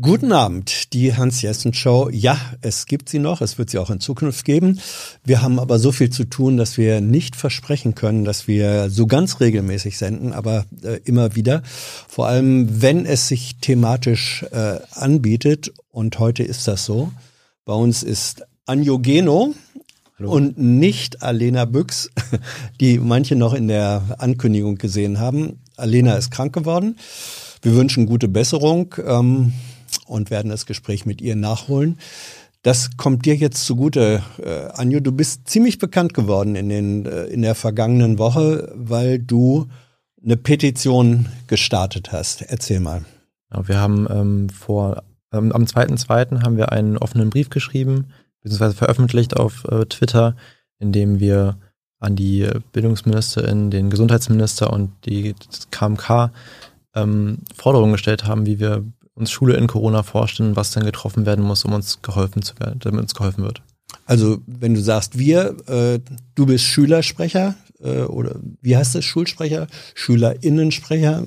Guten Abend, die Hans-Jessen-Show. Ja, es gibt sie noch, es wird sie auch in Zukunft geben. Wir haben aber so viel zu tun, dass wir nicht versprechen können, dass wir so ganz regelmäßig senden, aber äh, immer wieder. Vor allem, wenn es sich thematisch äh, anbietet. Und heute ist das so. Bei uns ist Anjo Geno und nicht Alena Büchs, die manche noch in der Ankündigung gesehen haben. Alena ist krank geworden. Wir wünschen gute Besserung. Ähm, und werden das Gespräch mit ihr nachholen. Das kommt dir jetzt zugute, äh, Anjo. Du bist ziemlich bekannt geworden in, den, äh, in der vergangenen Woche, weil du eine Petition gestartet hast. Erzähl mal. Ja, wir haben ähm, vor, ähm, am 2.2. haben wir einen offenen Brief geschrieben, beziehungsweise veröffentlicht auf äh, Twitter, in dem wir an die Bildungsministerin, den Gesundheitsminister und die KMK ähm, Forderungen gestellt haben, wie wir uns Schule in Corona vorstellen, was dann getroffen werden muss, um uns geholfen zu werden, damit uns geholfen wird. Also wenn du sagst wir, äh, du bist Schülersprecher äh, oder wie heißt das Schulsprecher, Schülerinnensprecher?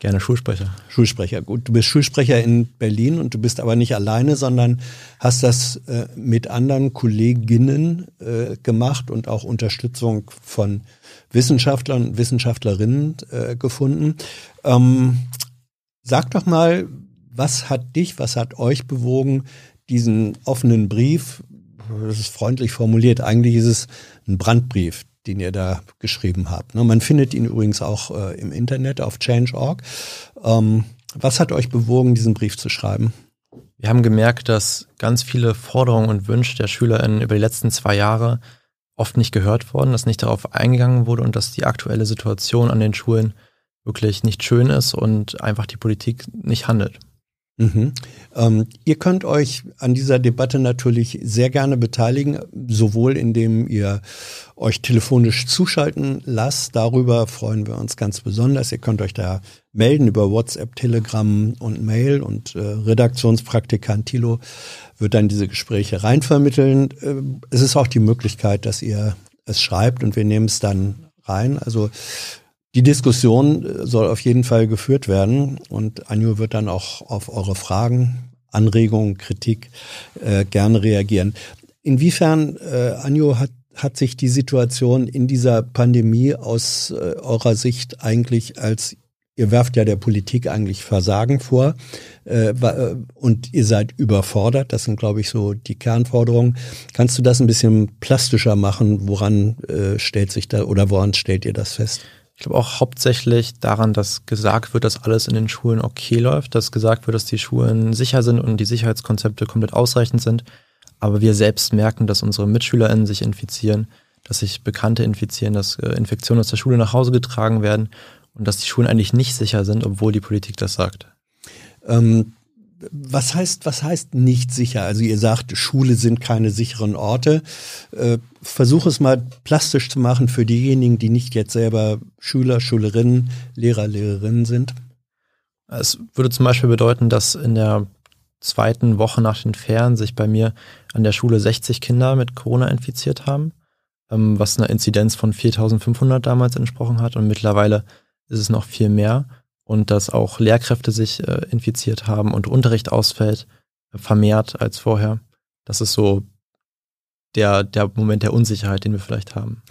Gerne Schulsprecher. Schulsprecher, gut. Du bist Schulsprecher in Berlin und du bist aber nicht alleine, sondern hast das äh, mit anderen Kolleginnen äh, gemacht und auch Unterstützung von Wissenschaftlern und Wissenschaftlerinnen äh, gefunden. Ähm, Sag doch mal, was hat dich, was hat euch bewogen, diesen offenen Brief, das ist freundlich formuliert, eigentlich ist es ein Brandbrief, den ihr da geschrieben habt. Ne? Man findet ihn übrigens auch äh, im Internet auf Change.org. Ähm, was hat euch bewogen, diesen Brief zu schreiben? Wir haben gemerkt, dass ganz viele Forderungen und Wünsche der SchülerInnen über die letzten zwei Jahre oft nicht gehört wurden, dass nicht darauf eingegangen wurde und dass die aktuelle Situation an den Schulen wirklich nicht schön ist und einfach die Politik nicht handelt. Mhm. Ähm, ihr könnt euch an dieser Debatte natürlich sehr gerne beteiligen, sowohl indem ihr euch telefonisch zuschalten lasst. Darüber freuen wir uns ganz besonders. Ihr könnt euch da melden über WhatsApp, Telegram und Mail und äh, Redaktionspraktikant Thilo wird dann diese Gespräche reinvermitteln. Äh, es ist auch die Möglichkeit, dass ihr es schreibt und wir nehmen es dann rein. Also die Diskussion äh, soll auf jeden Fall geführt werden und Anjo wird dann auch auf eure Fragen, Anregungen, Kritik äh, gerne reagieren. Inwiefern, äh, Anjo, hat, hat sich die Situation in dieser Pandemie aus äh, eurer Sicht eigentlich als Ihr werft ja der Politik eigentlich Versagen vor äh, äh und ihr seid überfordert. Das sind, glaube ich, so die Kernforderungen. Kannst du das ein bisschen plastischer machen? Woran äh, stellt sich da oder woran stellt ihr das fest? Ich glaube auch hauptsächlich daran, dass gesagt wird, dass alles in den Schulen okay läuft, dass gesagt wird, dass die Schulen sicher sind und die Sicherheitskonzepte komplett ausreichend sind. Aber wir selbst merken, dass unsere MitschülerInnen sich infizieren, dass sich Bekannte infizieren, dass äh, Infektionen aus der Schule nach Hause getragen werden und dass die Schulen eigentlich nicht sicher sind, obwohl die Politik das sagt. Ähm, was heißt, was heißt nicht sicher? Also ihr sagt, Schule sind keine sicheren Orte. Äh, versuch es mal plastisch zu machen für diejenigen, die nicht jetzt selber Schüler, Schülerinnen, Lehrer, Lehrerinnen sind. Es würde zum Beispiel bedeuten, dass in der zweiten Woche nach den Ferien sich bei mir an der Schule 60 Kinder mit Corona infiziert haben, ähm, was einer Inzidenz von 4500 damals entsprochen hat und mittlerweile ist es noch viel mehr und dass auch Lehrkräfte sich äh, infiziert haben und Unterricht ausfällt, äh, vermehrt als vorher. Das ist so der, der Moment der Unsicherheit, den wir vielleicht haben.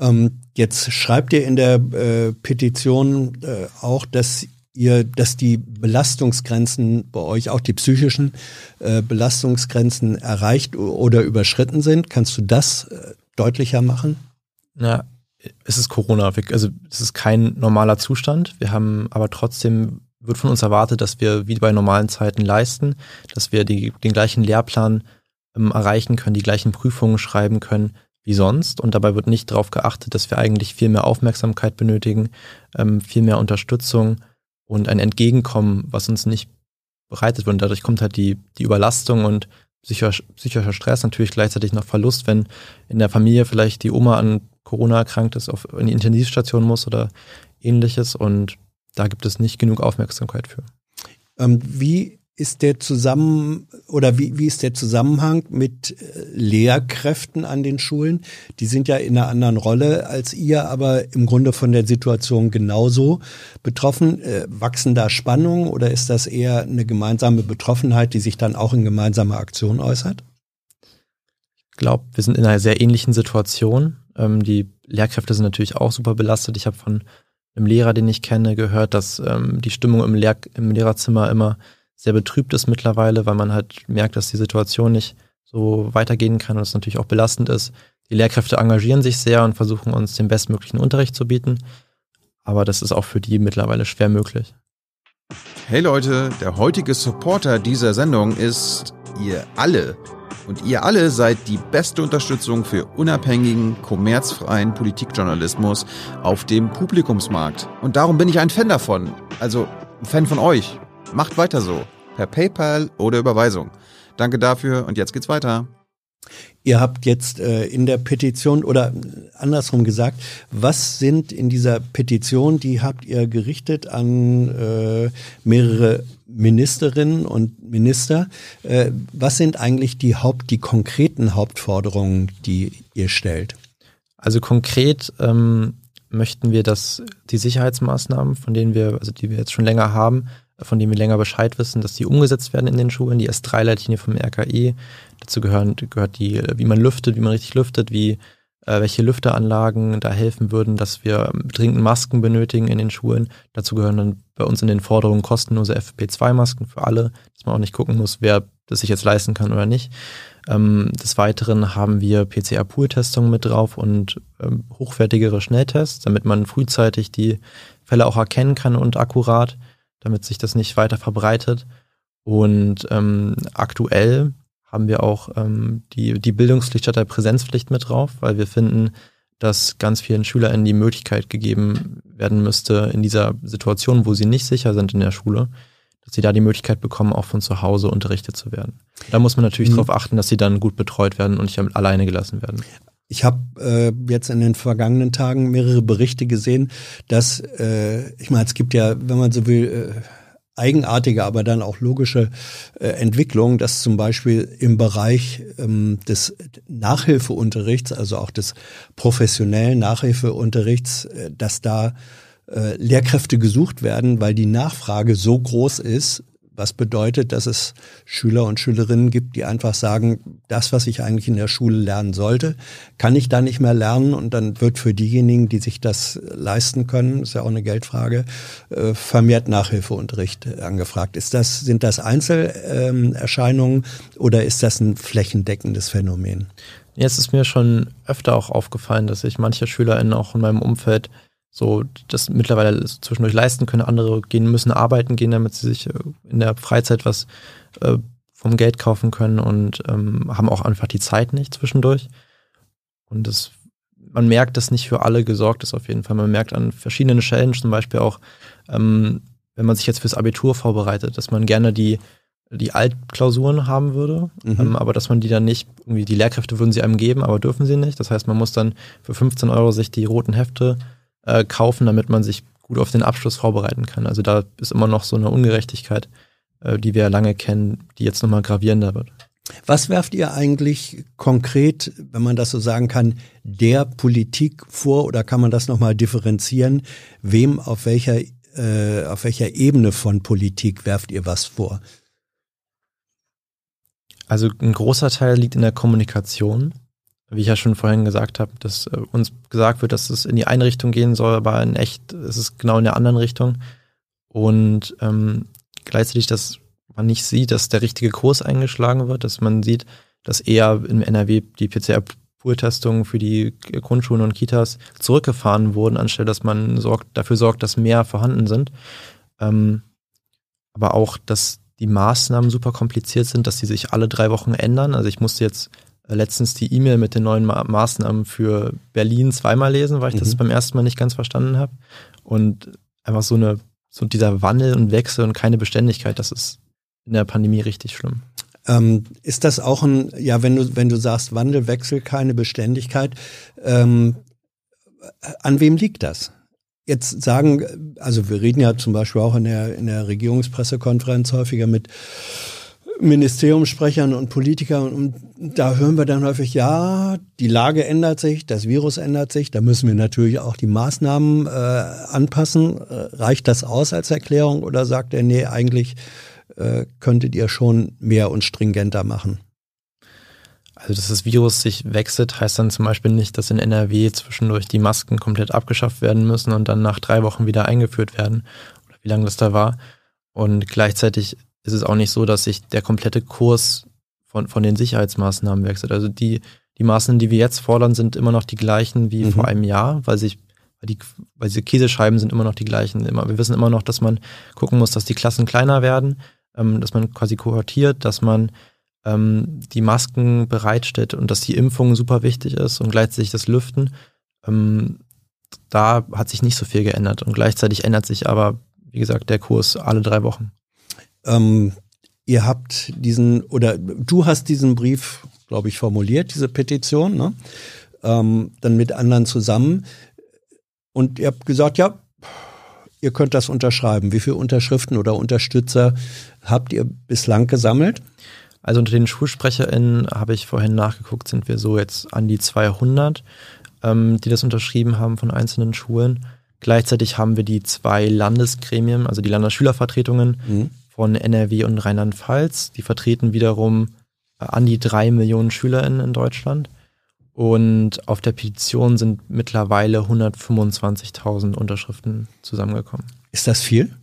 Ähm, jetzt schreibt ihr in der äh, Petition äh, auch, dass ihr, dass die Belastungsgrenzen bei euch, auch die psychischen äh, Belastungsgrenzen erreicht oder überschritten sind. Kannst du das äh, deutlicher machen? Ja, es ist Corona. Also es ist kein normaler Zustand. Wir haben aber trotzdem wird von uns erwartet, dass wir wie bei normalen Zeiten leisten, dass wir die, den gleichen Lehrplan ähm, erreichen können, die gleichen Prüfungen schreiben können wie sonst. Und dabei wird nicht darauf geachtet, dass wir eigentlich viel mehr Aufmerksamkeit benötigen, ähm, viel mehr Unterstützung und ein Entgegenkommen, was uns nicht bereitet wird. Und dadurch kommt halt die, die Überlastung und psychischer, psychischer Stress, natürlich gleichzeitig noch Verlust, wenn in der Familie vielleicht die Oma an Corona erkrankt ist, auf in die Intensivstation muss oder ähnliches. Und da gibt es nicht genug Aufmerksamkeit für. Ähm, wie ist der zusammen oder wie, wie ist der Zusammenhang mit äh, Lehrkräften an den Schulen? Die sind ja in einer anderen Rolle als ihr, aber im Grunde von der Situation genauso betroffen. Äh, wachsen da Spannungen oder ist das eher eine gemeinsame Betroffenheit, die sich dann auch in gemeinsamer Aktion äußert? Ich glaube, wir sind in einer sehr ähnlichen Situation. Ähm, die Lehrkräfte sind natürlich auch super belastet. Ich habe von einem Lehrer, den ich kenne, gehört, dass ähm, die Stimmung im, Lehr im Lehrerzimmer immer sehr betrübt ist mittlerweile, weil man halt merkt, dass die Situation nicht so weitergehen kann und es natürlich auch belastend ist. Die Lehrkräfte engagieren sich sehr und versuchen uns den bestmöglichen Unterricht zu bieten, aber das ist auch für die mittlerweile schwer möglich. Hey Leute, der heutige Supporter dieser Sendung ist ihr alle. Und ihr alle seid die beste Unterstützung für unabhängigen, kommerzfreien Politikjournalismus auf dem Publikumsmarkt. Und darum bin ich ein Fan davon. Also ein Fan von euch. Macht weiter so per PayPal oder Überweisung. Danke dafür und jetzt geht's weiter. Ihr habt jetzt äh, in der Petition oder andersrum gesagt, was sind in dieser Petition, die habt ihr gerichtet an äh, mehrere Ministerinnen und Minister, äh, was sind eigentlich die Haupt, die konkreten Hauptforderungen, die ihr stellt? Also konkret ähm, möchten wir, dass die Sicherheitsmaßnahmen, von denen wir, also die wir jetzt schon länger haben, von denen wir länger Bescheid wissen, dass die umgesetzt werden in den Schulen, die S3-Leitlinie vom RKI. Dazu gehören, gehört die, wie man lüftet, wie man richtig lüftet, wie äh, welche Lüfteranlagen da helfen würden, dass wir dringend Masken benötigen in den Schulen. Dazu gehören dann bei uns in den Forderungen kostenlose FFP2-Masken für alle, dass man auch nicht gucken muss, wer das sich jetzt leisten kann oder nicht. Ähm, des Weiteren haben wir PCR-Pool-Testungen mit drauf und ähm, hochwertigere Schnelltests, damit man frühzeitig die Fälle auch erkennen kann und akkurat damit sich das nicht weiter verbreitet. Und ähm, aktuell haben wir auch ähm, die, die Bildungspflicht statt der Präsenzpflicht mit drauf, weil wir finden, dass ganz vielen SchülerInnen die Möglichkeit gegeben werden müsste, in dieser Situation, wo sie nicht sicher sind in der Schule, dass sie da die Möglichkeit bekommen, auch von zu Hause unterrichtet zu werden. Da muss man natürlich mhm. darauf achten, dass sie dann gut betreut werden und nicht alleine gelassen werden. Ich habe äh, jetzt in den vergangenen Tagen mehrere Berichte gesehen, dass, äh, ich meine, es gibt ja, wenn man so will, äh, eigenartige, aber dann auch logische äh, Entwicklungen, dass zum Beispiel im Bereich ähm, des Nachhilfeunterrichts, also auch des professionellen Nachhilfeunterrichts, äh, dass da äh, Lehrkräfte gesucht werden, weil die Nachfrage so groß ist, was bedeutet, dass es Schüler und Schülerinnen gibt, die einfach sagen, das, was ich eigentlich in der Schule lernen sollte, kann ich da nicht mehr lernen und dann wird für diejenigen, die sich das leisten können, ist ja auch eine Geldfrage, äh, vermehrt Nachhilfeunterricht angefragt. Ist das, sind das Einzelerscheinungen oder ist das ein flächendeckendes Phänomen? Jetzt ist mir schon öfter auch aufgefallen, dass sich manche SchülerInnen auch in meinem Umfeld so das mittlerweile zwischendurch leisten können. Andere gehen, müssen arbeiten gehen, damit sie sich äh, in der Freizeit was äh, vom Geld kaufen können und ähm, haben auch einfach die Zeit nicht zwischendurch. Und das, man merkt, dass nicht für alle gesorgt ist auf jeden Fall. Man merkt an verschiedenen Stellen zum Beispiel auch, ähm, wenn man sich jetzt fürs Abitur vorbereitet, dass man gerne die die Altklausuren haben würde, mhm. ähm, aber dass man die dann nicht, irgendwie die Lehrkräfte würden sie einem geben, aber dürfen sie nicht. Das heißt, man muss dann für 15 Euro sich die roten Hefte äh, kaufen, damit man sich gut auf den Abschluss vorbereiten kann. Also da ist immer noch so eine Ungerechtigkeit, äh, die wir ja lange kennen, die jetzt nochmal gravierender wird. Was werft ihr eigentlich konkret, wenn man das so sagen kann, der Politik vor oder kann man das nochmal differenzieren? Wem auf welcher, äh, auf welcher Ebene von Politik werft ihr was vor? Also ein großer Teil liegt in der Kommunikation wie ich ja schon vorhin gesagt habe, dass äh, uns gesagt wird, dass es in die eine Richtung gehen soll, aber in echt ist es genau in der anderen Richtung. Und ähm, gleichzeitig, dass man nicht sieht, dass der richtige Kurs eingeschlagen wird, dass man sieht, dass eher im NRW die PCR-Pool-Testungen für die Grundschulen und Kitas zurückgefahren wurden, anstelle dass man sorgt, dafür sorgt, dass mehr vorhanden sind. Ähm, aber auch, dass die Maßnahmen super kompliziert sind, dass die sich alle drei Wochen ändern. Also ich musste jetzt letztens die E-Mail mit den neuen Ma Maßnahmen für Berlin zweimal lesen, weil ich mhm. das beim ersten Mal nicht ganz verstanden habe. Und einfach so eine, so dieser Wandel und Wechsel und keine Beständigkeit, das ist in der Pandemie richtig schlimm. Ähm, ist das auch ein, ja, wenn du, wenn du sagst Wandel, Wechsel, keine Beständigkeit, ähm, an wem liegt das? jetzt sagen, also wir reden ja zum Beispiel auch in der, in der Regierungspressekonferenz häufiger mit Ministeriumssprechern und Politikern und da hören wir dann häufig, ja, die Lage ändert sich, das Virus ändert sich, da müssen wir natürlich auch die Maßnahmen äh, anpassen. Äh, reicht das aus als Erklärung oder sagt er, nee, eigentlich äh, könntet ihr schon mehr und stringenter machen? Also, dass das Virus sich wechselt, heißt dann zum Beispiel nicht, dass in NRW zwischendurch die Masken komplett abgeschafft werden müssen und dann nach drei Wochen wieder eingeführt werden oder wie lange das da war. Und gleichzeitig ist es auch nicht so, dass sich der komplette Kurs von, von den Sicherheitsmaßnahmen wechselt. Also die, die Maßnahmen, die wir jetzt fordern, sind immer noch die gleichen wie mhm. vor einem Jahr, weil sich weil die, weil diese Käsescheiben sind immer noch die gleichen. Immer, wir wissen immer noch, dass man gucken muss, dass die Klassen kleiner werden, ähm, dass man quasi kohortiert, dass man ähm, die Masken bereitstellt und dass die Impfung super wichtig ist und gleichzeitig das Lüften. Ähm, da hat sich nicht so viel geändert und gleichzeitig ändert sich aber, wie gesagt, der Kurs alle drei Wochen. Ähm, ihr habt diesen, oder du hast diesen Brief, glaube ich, formuliert, diese Petition, ne? ähm, dann mit anderen zusammen. Und ihr habt gesagt, ja, ihr könnt das unterschreiben. Wie viele Unterschriften oder Unterstützer habt ihr bislang gesammelt? Also unter den SchulsprecherInnen habe ich vorhin nachgeguckt, sind wir so jetzt an die 200, ähm, die das unterschrieben haben von einzelnen Schulen. Gleichzeitig haben wir die zwei Landesgremien, also die Landesschülervertretungen, mhm von NRW und Rheinland-Pfalz. Die vertreten wiederum äh, an die drei Millionen SchülerInnen in Deutschland. Und auf der Petition sind mittlerweile 125.000 Unterschriften zusammengekommen. Ist das viel?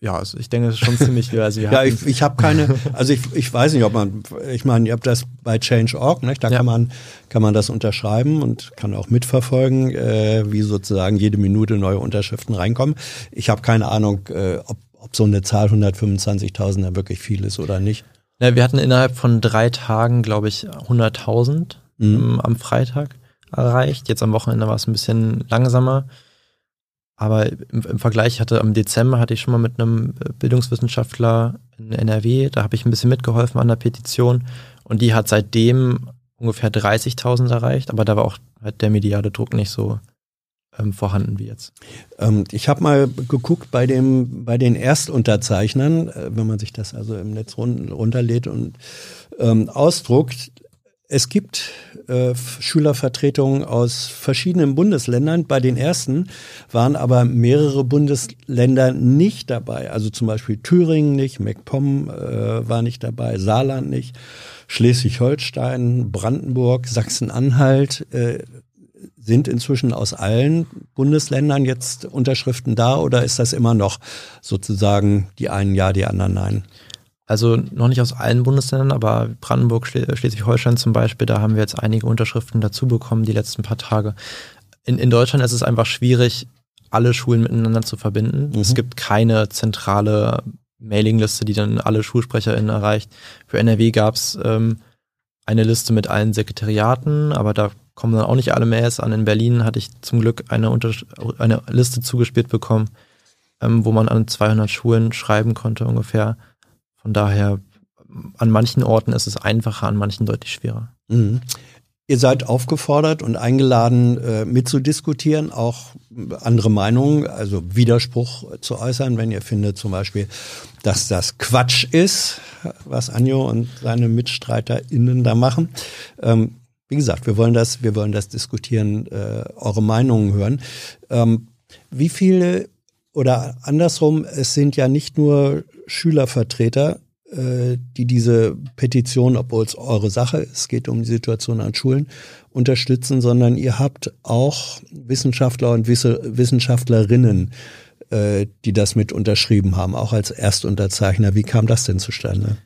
Ja, also ich denke, es ist schon ziemlich viel. Also ja, ich, ich habe keine, also ich, ich weiß nicht, ob man, ich meine, ihr habt das bei Change.org, ne? da ja. kann man kann man das unterschreiben und kann auch mitverfolgen, äh, wie sozusagen jede Minute neue Unterschriften reinkommen. Ich habe keine Ahnung, äh, ob ob so eine Zahl 125.000 da wirklich viel ist oder nicht. Ja, wir hatten innerhalb von drei Tagen, glaube ich, 100.000 mhm. Ähm, am Freitag erreicht. Jetzt am Wochenende war es ein bisschen langsamer. Aber im, im, Vergleich hatte am Dezember hatte ich schon mal mit einem Bildungswissenschaftler in NRW, da habe ich ein bisschen mitgeholfen an der Petition und die hat seitdem ungefähr 30.000 erreicht, aber da war auch halt der mediale Druck nicht so ähm, vorhanden wie jetzt? Ähm, ich habe mal geguckt bei dem bei den Erstunterzeichnern, äh, wenn man sich das also im Netz run runterlädt und ähm, ausdruckt. Es gibt äh, Schülervertretungen aus verschiedenen Bundesländern. Bei den ersten waren aber mehrere Bundesländer nicht dabei. Also zum Beispiel Thüringen nicht, MacPom äh, war nicht dabei, Saarland nicht, Schleswig-Holstein, Brandenburg, Sachsen-Anhalt, äh, sind inzwischen aus allen Bundesländern jetzt Unterschriften da oder ist das immer noch sozusagen die einen ja, die anderen nein? Also noch nicht aus allen Bundesländern, aber Brandenburg, Schleswig-Holstein zum Beispiel, da haben wir jetzt einige Unterschriften dazu bekommen die letzten paar Tage. In, in Deutschland ist es einfach schwierig, alle Schulen miteinander zu verbinden. Mhm. Es gibt keine zentrale Mailingliste, die dann alle SchulsprecherInnen erreicht. Für NRW gab es ähm, eine Liste mit allen Sekretariaten, aber da kommen dann auch nicht alle Mails an. In Berlin hatte ich zum Glück eine, Unter eine Liste zugespielt bekommen, ähm, wo man an 200 Schulen schreiben konnte ungefähr. Von daher, an manchen Orten ist es einfacher, an manchen deutlich schwerer. Mhm. Ihr seid aufgefordert und eingeladen, äh, mitzudiskutieren, auch andere Meinungen, also Widerspruch zu äußern, wenn ihr findet zum Beispiel, dass das Quatsch ist, was Anjo und seine MitstreiterInnen da machen. Ähm, wie gesagt, wir wollen das, wir wollen das diskutieren, äh, eure Meinungen hören. Ähm, wie viele oder andersrum, es sind ja nicht nur Schülervertreter, äh, die diese Petition, obwohl es eure Sache ist, es geht um die Situation an Schulen, unterstützen, sondern ihr habt auch Wissenschaftler und Wissenschaftlerinnen, äh, die das mit unterschrieben haben, auch als Erstunterzeichner. Wie kam das denn zustande?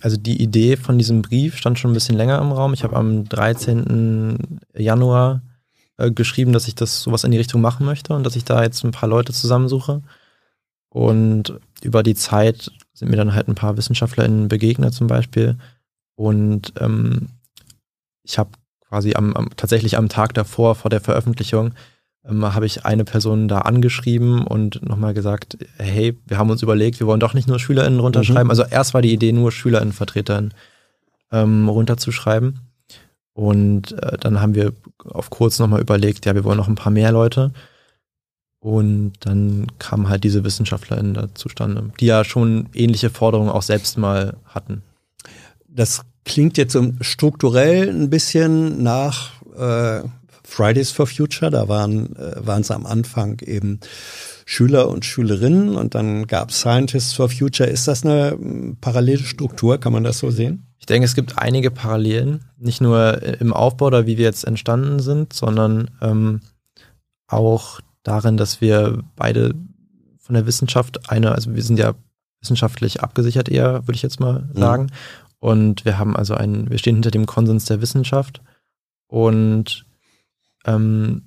Also die Idee von diesem Brief stand schon ein bisschen länger im Raum. Ich habe am 13. Januar äh, geschrieben, dass ich das sowas in die Richtung machen möchte und dass ich da jetzt ein paar Leute zusammensuche. Und über die Zeit sind mir dann halt ein paar WissenschaftlerInnen begegnet zum Beispiel. Und ähm, ich habe quasi am, am, tatsächlich am Tag davor, vor der Veröffentlichung, ähm, habe ich eine Person da angeschrieben und nochmal gesagt, hey, wir haben uns überlegt, wir wollen doch nicht nur SchülerInnen runterschreiben. Mhm. Also erst war die Idee, nur SchülerInnen-Vertretern ähm, runterzuschreiben. Und äh, dann haben wir auf kurz nochmal überlegt, ja, wir wollen noch ein paar mehr Leute. Und dann kamen halt diese WissenschaftlerInnen da zustande, die ja schon ähnliche Forderungen auch selbst mal hatten. Das klingt jetzt so strukturell ein bisschen nach äh, Fridays for Future. Da waren äh, waren es am Anfang eben Schüler und Schülerinnen und dann gab es Scientists for Future. Ist das eine parallele Struktur? Kann man das so sehen? Ich denke, es gibt einige Parallelen, nicht nur im Aufbau oder wie wir jetzt entstanden sind, sondern ähm, auch darin, dass wir beide von der Wissenschaft eine, also wir sind ja wissenschaftlich abgesichert eher, würde ich jetzt mal mhm. sagen. Mhm. Und wir haben also einen, wir stehen hinter dem Konsens der Wissenschaft und ähm,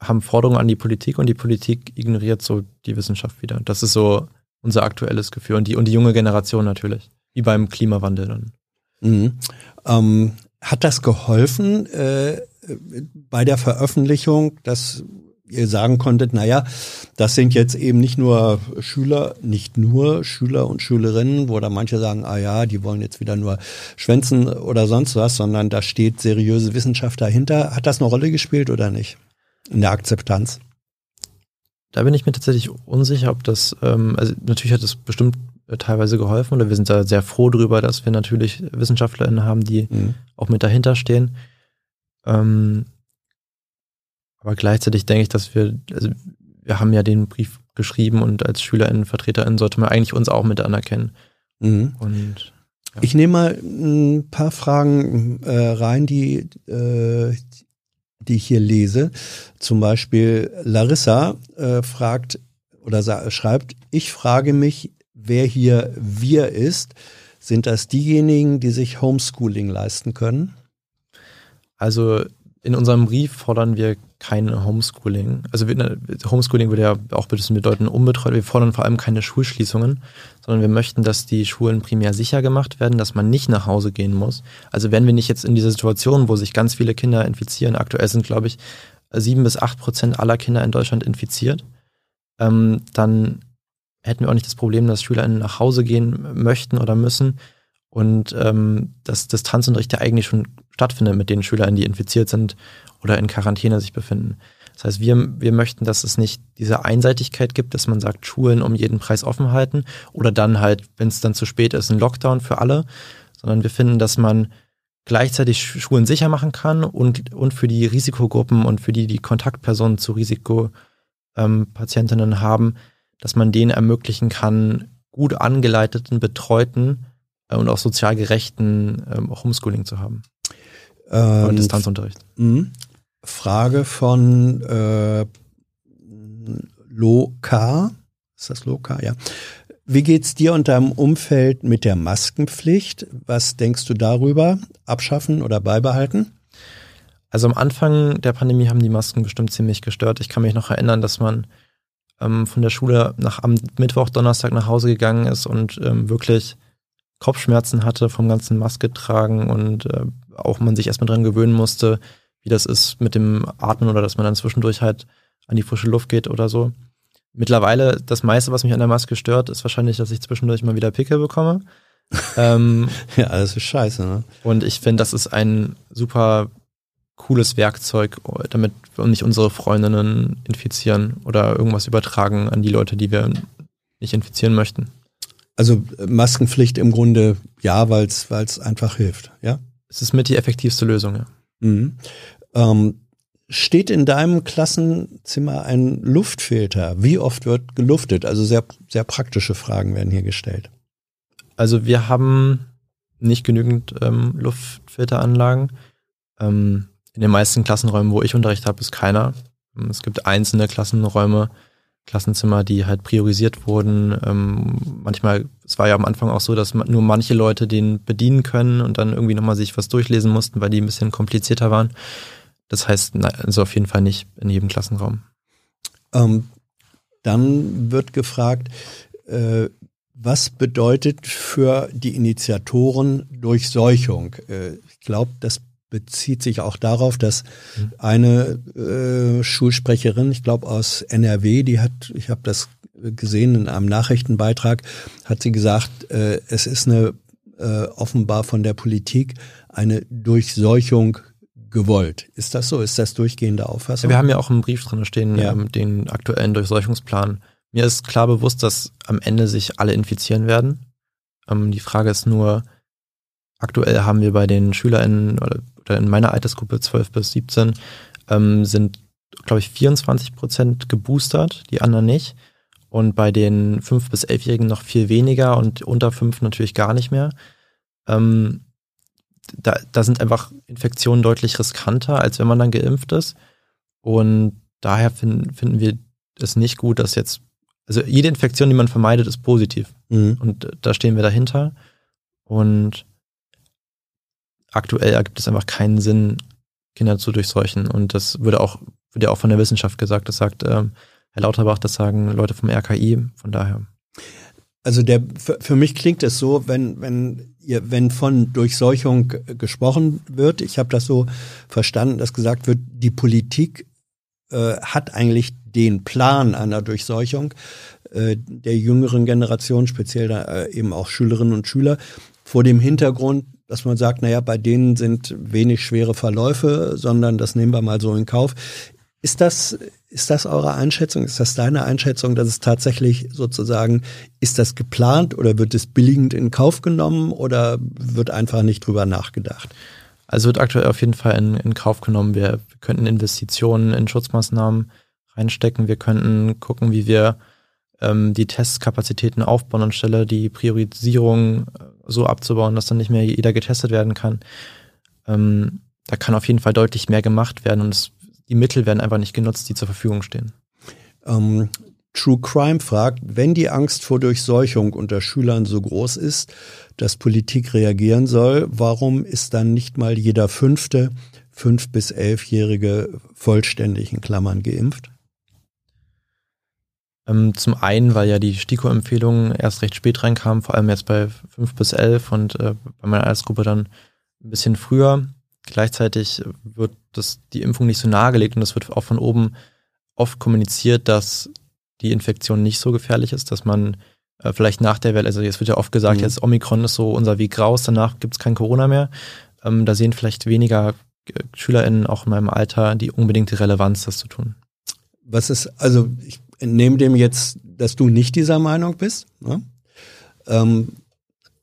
haben Forderungen an die Politik und die Politik ignoriert so die Wissenschaft wieder. Das ist so unser aktuelles Gefühl und die, und die junge Generation natürlich, wie beim Klimawandel dann. Mhm. Ähm, hat das geholfen äh, bei der Veröffentlichung, dass ihr sagen konntet, naja, das sind jetzt eben nicht nur Schüler, nicht nur Schüler und Schülerinnen, wo da manche sagen, ah ja, die wollen jetzt wieder nur schwänzen oder sonst was, sondern da steht seriöse Wissenschaft dahinter. Hat das eine Rolle gespielt oder nicht? In der Akzeptanz? Da bin ich mir tatsächlich unsicher, ob das, ähm, also natürlich hat es bestimmt äh, teilweise geholfen oder wir sind da sehr froh drüber, dass wir natürlich WissenschaftlerInnen haben, die mhm. auch mit dahinter stehen. Ähm, aber gleichzeitig denke ich, dass wir, also wir haben ja den Brief geschrieben und als SchülerInnen, VertreterInnen sollte man eigentlich uns auch mit anerkennen. Mhm. Und ja. Ich nehme mal ein paar Fragen äh, rein, die, äh, die ich hier lese. Zum Beispiel Larissa äh, fragt oder schreibt, ich frage mich, wer hier wir ist. Sind das diejenigen, die sich Homeschooling leisten können? Also in unserem Brief fordern wir kein Homeschooling. Also Homeschooling würde ja auch bedeuten unbetreut. Wir fordern vor allem keine Schulschließungen, sondern wir möchten, dass die Schulen primär sicher gemacht werden, dass man nicht nach Hause gehen muss. Also wenn wir nicht jetzt in dieser Situation, wo sich ganz viele Kinder infizieren, aktuell sind, glaube ich, sieben bis acht Prozent aller Kinder in Deutschland infiziert, ähm, dann hätten wir auch nicht das Problem, dass SchülerInnen nach Hause gehen möchten oder müssen und ähm, dass Distanzunterricht ja eigentlich schon stattfindet mit den SchülerInnen, die infiziert sind oder in Quarantäne sich befinden. Das heißt, wir, wir möchten, dass es nicht diese Einseitigkeit gibt, dass man sagt, Schulen um jeden Preis offen halten oder dann halt, wenn es dann zu spät ist, ein Lockdown für alle, sondern wir finden, dass man gleichzeitig Schulen sicher machen kann und, und für die Risikogruppen und für die, die Kontaktpersonen zu Risikopatientinnen ähm, haben, dass man denen ermöglichen kann, gut angeleiteten, betreuten und auch sozial gerechten ähm, Homeschooling zu haben. Ähm, Distanzunterricht. Mh. Frage von äh, Loka. Ist das Loka? Ja. Wie geht's dir und deinem Umfeld mit der Maskenpflicht? Was denkst du darüber? Abschaffen oder beibehalten? Also am Anfang der Pandemie haben die Masken bestimmt ziemlich gestört. Ich kann mich noch erinnern, dass man ähm, von der Schule nach am Mittwoch, Donnerstag nach Hause gegangen ist und ähm, wirklich Kopfschmerzen hatte vom ganzen Maske tragen und äh, auch man sich erstmal dran gewöhnen musste, wie das ist mit dem Atmen oder dass man dann zwischendurch halt an die frische Luft geht oder so. Mittlerweile, das meiste, was mich an der Maske stört, ist wahrscheinlich, dass ich zwischendurch mal wieder Pickel bekomme. ähm, ja, das ist scheiße, ne? Und ich finde, das ist ein super cooles Werkzeug, damit wir nicht unsere Freundinnen infizieren oder irgendwas übertragen an die Leute, die wir nicht infizieren möchten. Also Maskenpflicht im Grunde ja, weil es einfach hilft, ja? Es ist mit die effektivste Lösung, ja. Mhm. Ähm, steht in deinem Klassenzimmer ein Luftfilter? Wie oft wird geluftet? Also sehr, sehr praktische Fragen werden hier gestellt. Also wir haben nicht genügend ähm, Luftfilteranlagen. Ähm, in den meisten Klassenräumen, wo ich Unterricht habe, ist keiner. Es gibt einzelne Klassenräume, Klassenzimmer, die halt priorisiert wurden. Ähm, manchmal, es war ja am Anfang auch so, dass nur manche Leute den bedienen können und dann irgendwie nochmal sich was durchlesen mussten, weil die ein bisschen komplizierter waren. Das heißt, also auf jeden Fall nicht in jedem Klassenraum. Ähm, dann wird gefragt, äh, was bedeutet für die Initiatoren Durchseuchung? Äh, ich glaube, das bezieht sich auch darauf, dass eine äh, Schulsprecherin, ich glaube aus NRW, die hat, ich habe das gesehen in einem Nachrichtenbeitrag, hat sie gesagt, äh, es ist eine äh, offenbar von der Politik eine Durchseuchung gewollt. Ist das so? Ist das durchgehende Auffassung? Wir haben ja auch einen Brief drin stehen, ja. ähm, den aktuellen Durchseuchungsplan. Mir ist klar bewusst, dass am Ende sich alle infizieren werden. Ähm, die Frage ist nur, aktuell haben wir bei den SchülerInnen oder, oder in meiner Altersgruppe 12 bis 17 ähm, sind, glaube ich, 24 Prozent geboostert, die anderen nicht. Und bei den 5- bis 11-Jährigen noch viel weniger und unter 5 natürlich gar nicht mehr. Ähm, da, da sind einfach Infektionen deutlich riskanter, als wenn man dann geimpft ist. Und daher finden, finden wir es nicht gut, dass jetzt, also jede Infektion, die man vermeidet, ist positiv. Mhm. Und da stehen wir dahinter. Und aktuell ergibt es einfach keinen Sinn, Kinder zu durchseuchen. Und das würde auch, wird ja auch von der Wissenschaft gesagt. Das sagt ähm, Herr Lauterbach, das sagen Leute vom RKI. Von daher. Also der, für, für mich klingt es so, wenn, wenn, ihr, wenn von Durchseuchung gesprochen wird, ich habe das so verstanden, dass gesagt wird, die Politik äh, hat eigentlich den Plan einer Durchseuchung äh, der jüngeren Generation, speziell da, äh, eben auch Schülerinnen und Schüler, vor dem Hintergrund, dass man sagt, naja, bei denen sind wenig schwere Verläufe, sondern das nehmen wir mal so in Kauf. Ist das, ist das eure Einschätzung? Ist das deine Einschätzung, dass es tatsächlich sozusagen, ist das geplant oder wird es billigend in Kauf genommen oder wird einfach nicht drüber nachgedacht? Also wird aktuell auf jeden Fall in, in Kauf genommen. Wir, wir könnten Investitionen in Schutzmaßnahmen reinstecken. Wir könnten gucken, wie wir ähm, die Testkapazitäten aufbauen anstelle die Priorisierung äh, so abzubauen, dass dann nicht mehr jeder getestet werden kann. Ähm, da kann auf jeden Fall deutlich mehr gemacht werden und es die Mittel werden einfach nicht genutzt, die zur Verfügung stehen. Ähm, True Crime fragt, wenn die Angst vor Durchseuchung unter Schülern so groß ist, dass Politik reagieren soll, warum ist dann nicht mal jeder fünfte fünf- bis elfjährige vollständig in Klammern geimpft? Ähm, zum einen, weil ja die STIKO-Empfehlungen erst recht spät reinkamen, vor allem jetzt bei fünf bis elf und äh, bei meiner Altersgruppe dann ein bisschen früher. Gleichzeitig wird das, die Impfung nicht so nahegelegt und es wird auch von oben oft kommuniziert, dass die Infektion nicht so gefährlich ist, dass man äh, vielleicht nach der Welle, also jetzt wird ja oft gesagt, mhm. jetzt Omikron ist so unser Weg raus, danach gibt es kein Corona mehr. Ähm, da sehen vielleicht weniger äh, SchülerInnen auch in meinem Alter die unbedingte Relevanz, das zu tun. Was ist, also ich entnehme dem jetzt, dass du nicht dieser Meinung bist. Ne? Ähm,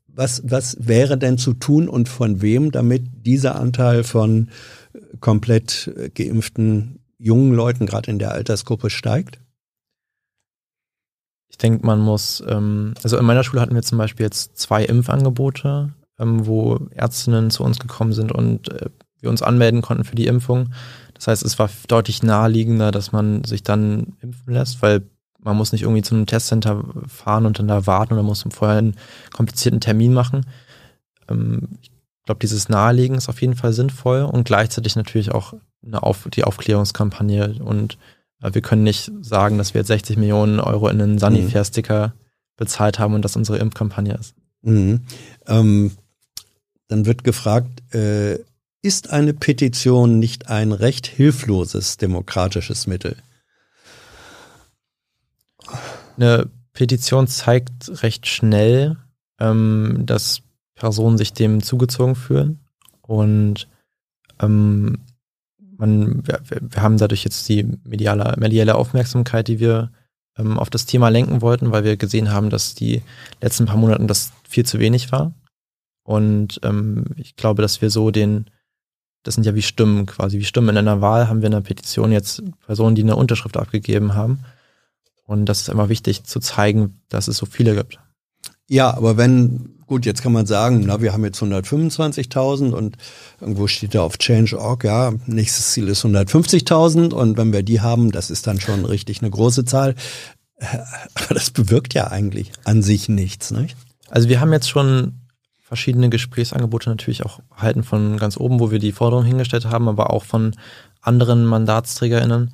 was, was wäre denn zu tun und von wem, damit dieser Anteil von komplett geimpften jungen Leuten, gerade in der Altersgruppe, steigt? Ich denke, man muss, ähm, also in meiner Schule hatten wir zum Beispiel jetzt zwei Impfangebote, ähm, wo Ärztinnen zu uns gekommen sind und äh, wir uns anmelden konnten für die Impfung. Das heißt, es war deutlich naheliegender, dass man sich dann impfen lässt, weil man muss nicht irgendwie zu einem Testcenter fahren und dann da warten oder muss vorher einen komplizierten Termin machen. Ähm, ich glaube, dieses Nahelegen ist auf jeden Fall sinnvoll und gleichzeitig natürlich auch Auf die Aufklärungskampagne. Und äh, wir können nicht sagen, dass wir jetzt 60 Millionen Euro in einen Sanifair-Sticker mhm. bezahlt haben und das unsere Impfkampagne ist. Mhm. Ähm, dann wird gefragt, äh, ist eine Petition nicht ein recht hilfloses demokratisches Mittel? Eine Petition zeigt recht schnell, ähm, dass Personen sich dem zugezogen fühlen und ähm, man, wir, wir, haben dadurch jetzt die mediale, mediale Aufmerksamkeit, die wir ähm, auf das Thema lenken wollten, weil wir gesehen haben, dass die letzten paar Monaten das viel zu wenig war. Und ähm, ich glaube, dass wir so den, das sind ja wie Stimmen quasi, wie Stimmen in einer Wahl haben wir in einer Petition jetzt Personen, die eine Unterschrift abgegeben haben. Und das ist immer wichtig zu zeigen, dass es so viele gibt. Ja, aber wenn, gut, jetzt kann man sagen, na, wir haben jetzt 125.000 und irgendwo steht da auf Change.org, ja, nächstes Ziel ist 150.000 und wenn wir die haben, das ist dann schon richtig eine große Zahl. Aber das bewirkt ja eigentlich an sich nichts, nicht? Also wir haben jetzt schon verschiedene Gesprächsangebote natürlich auch erhalten von ganz oben, wo wir die Forderung hingestellt haben, aber auch von anderen MandatsträgerInnen.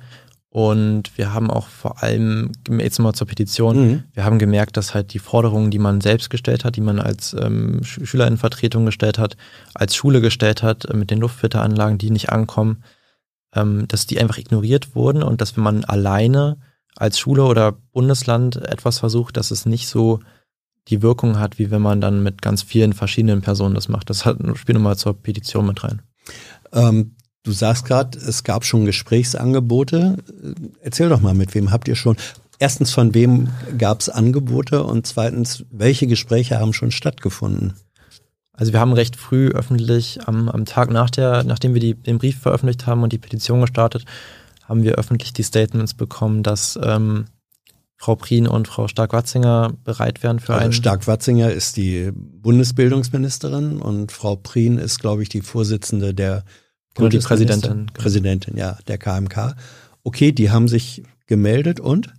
Und wir haben auch vor allem, jetzt mal zur Petition, mhm. wir haben gemerkt, dass halt die Forderungen, die man selbst gestellt hat, die man als ähm, Schülerinnenvertretung gestellt hat, als Schule gestellt hat, äh, mit den Luftfilteranlagen, die nicht ankommen, ähm, dass die einfach ignoriert wurden und dass wenn man alleine als Schule oder Bundesland etwas versucht, dass es nicht so die Wirkung hat, wie wenn man dann mit ganz vielen verschiedenen Personen das macht. Das hat, spielt nochmal zur Petition mit rein. Ähm, Du sagst gerade, es gab schon Gesprächsangebote. Erzähl doch mal, mit wem habt ihr schon? Erstens, von wem gab es Angebote und zweitens, welche Gespräche haben schon stattgefunden? Also wir haben recht früh öffentlich, am, am Tag nach der, nachdem wir die, den Brief veröffentlicht haben und die Petition gestartet, haben wir öffentlich die Statements bekommen, dass ähm, Frau Prien und Frau Stark-Watzinger bereit wären für also einen. Stark-Watzinger ist die Bundesbildungsministerin und Frau Prien ist, glaube ich, die Vorsitzende der genau, die Präsidentin. Genau. Präsidentin, ja, der KMK. Okay, die haben sich gemeldet und?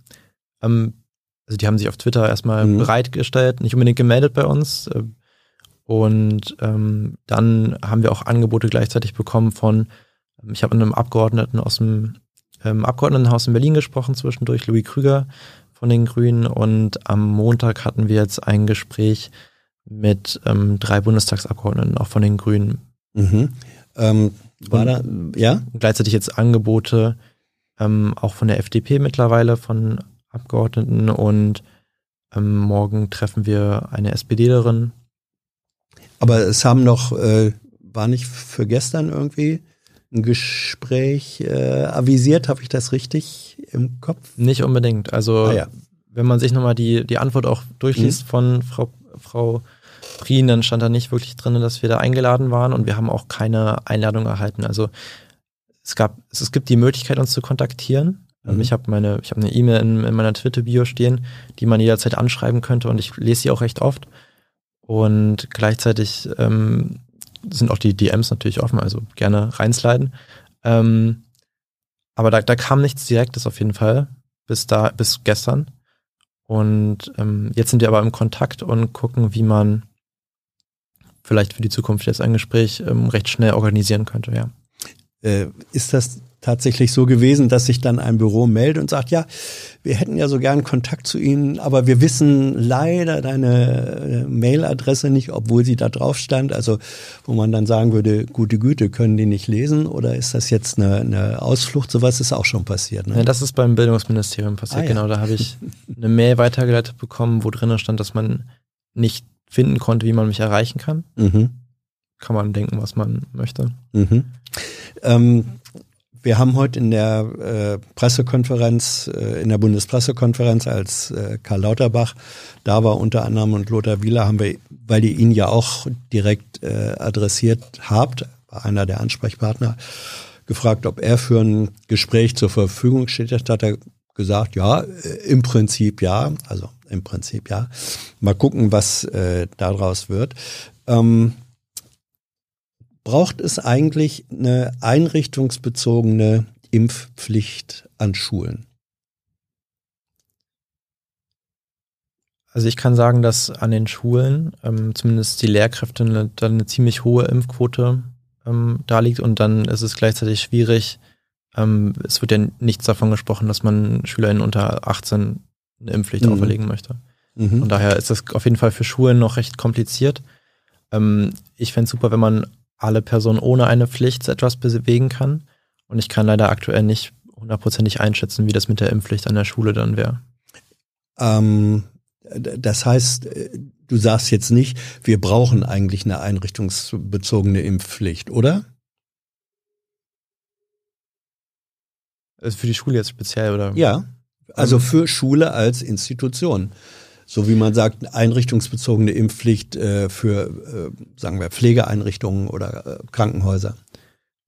Ähm, also die haben sich auf Twitter erstmal mhm. bereitgestellt, nicht unbedingt gemeldet bei uns. Äh, und ähm, dann haben wir auch Angebote gleichzeitig bekommen von, ähm, ich habe mit einem Abgeordneten aus dem ähm, Abgeordnetenhaus in Berlin gesprochen, zwischendurch Louis Krüger, von den Grünen und am Montag hatten wir jetzt ein Gespräch mit ähm, drei Bundestagsabgeordneten, auch von den Grünen. Mhm. Ähm, war da, ja? Gleichzeitig jetzt Angebote ähm, auch von der FDP mittlerweile, von Abgeordneten und ähm, morgen treffen wir eine SPDlerin. Aber es haben noch, äh, war nicht für gestern irgendwie ein Gespräch äh, avisiert, habe ich das richtig im Kopf? Nicht unbedingt. Also ah, ja. wenn man sich nochmal die, die Antwort auch durchliest mhm. von Frau, Frau Prien, dann stand da nicht wirklich drin, dass wir da eingeladen waren und wir haben auch keine Einladung erhalten. Also es gab, es, gibt die Möglichkeit, uns zu kontaktieren. Mhm. Ich habe meine, ich habe eine E-Mail in, in meiner Twitter-Bio stehen, die man jederzeit anschreiben könnte und ich lese sie auch recht oft. Und gleichzeitig ähm, sind auch die DMs natürlich offen, also gerne reinsliden. Ähm, aber da, da kam nichts Direktes auf jeden Fall bis da, bis gestern. Und ähm, jetzt sind wir aber im Kontakt und gucken, wie man vielleicht für die Zukunft jetzt ein Gespräch ähm, recht schnell organisieren könnte, ja. Äh, ist das tatsächlich so gewesen, dass sich dann ein Büro meldet und sagt, ja, wir hätten ja so gern Kontakt zu Ihnen, aber wir wissen leider deine äh, Mailadresse nicht, obwohl sie da drauf stand. Also wo man dann sagen würde, gute Güte, können die nicht lesen oder ist das jetzt eine, eine Ausflucht? Sowas ist auch schon passiert. Ne? Ja, das ist beim Bildungsministerium passiert, ah, ja. genau. Da habe ich eine Mail weitergeleitet bekommen, wo drinnen stand, dass man nicht finden konnte, wie man mich erreichen kann. Mhm. Kann man denken, was man möchte. Mhm. Ähm, wir haben heute in der äh, Pressekonferenz, äh, in der Bundespressekonferenz, als äh, Karl Lauterbach da war, unter anderem und Lothar Wieler, haben wir, weil ihr ihn ja auch direkt äh, adressiert habt, einer der Ansprechpartner, gefragt, ob er für ein Gespräch zur Verfügung steht. Da hat er gesagt, ja, äh, im Prinzip ja, also im Prinzip ja. Mal gucken, was äh, daraus wird. Ähm, braucht es eigentlich eine einrichtungsbezogene Impfpflicht an Schulen? Also ich kann sagen, dass an den Schulen ähm, zumindest die Lehrkräfte eine, dann eine ziemlich hohe Impfquote ähm, da liegt und dann ist es gleichzeitig schwierig. Ähm, es wird ja nichts davon gesprochen, dass man SchülerInnen unter 18 eine Impfpflicht mhm. auferlegen möchte. Mhm. Von daher ist das auf jeden Fall für Schulen noch recht kompliziert. Ähm, ich fände es super, wenn man alle Personen ohne eine Pflicht etwas bewegen kann. Und ich kann leider aktuell nicht hundertprozentig einschätzen, wie das mit der Impfpflicht an der Schule dann wäre. Ähm, das heißt, du sagst jetzt nicht, wir brauchen eigentlich eine einrichtungsbezogene Impfpflicht, oder? Also für die Schule jetzt speziell, oder? Ja, also ähm. für Schule als Institution so wie man sagt, einrichtungsbezogene Impfpflicht äh, für, äh, sagen wir, Pflegeeinrichtungen oder äh, Krankenhäuser.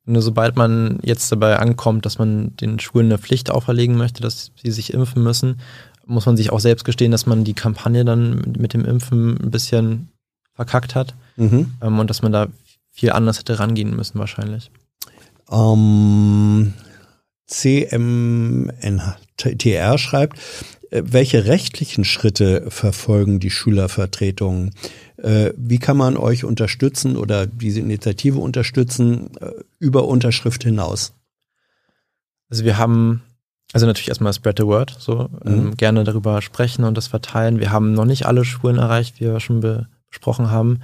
Nur sobald man jetzt dabei ankommt, dass man den Schulen eine Pflicht auferlegen möchte, dass sie sich impfen müssen, muss man sich auch selbst gestehen, dass man die Kampagne dann mit dem Impfen ein bisschen verkackt hat mhm. ähm, und dass man da viel anders hätte rangehen müssen wahrscheinlich. Um, CMNTR schreibt, welche rechtlichen Schritte verfolgen die Schülervertretungen? Äh, wie kann man euch unterstützen oder diese Initiative unterstützen äh, über Unterschrift hinaus? Also wir haben, also natürlich erstmal Spread the Word, so ähm, mhm. gerne darüber sprechen und das verteilen. Wir haben noch nicht alle Schulen erreicht, wie wir schon besprochen haben.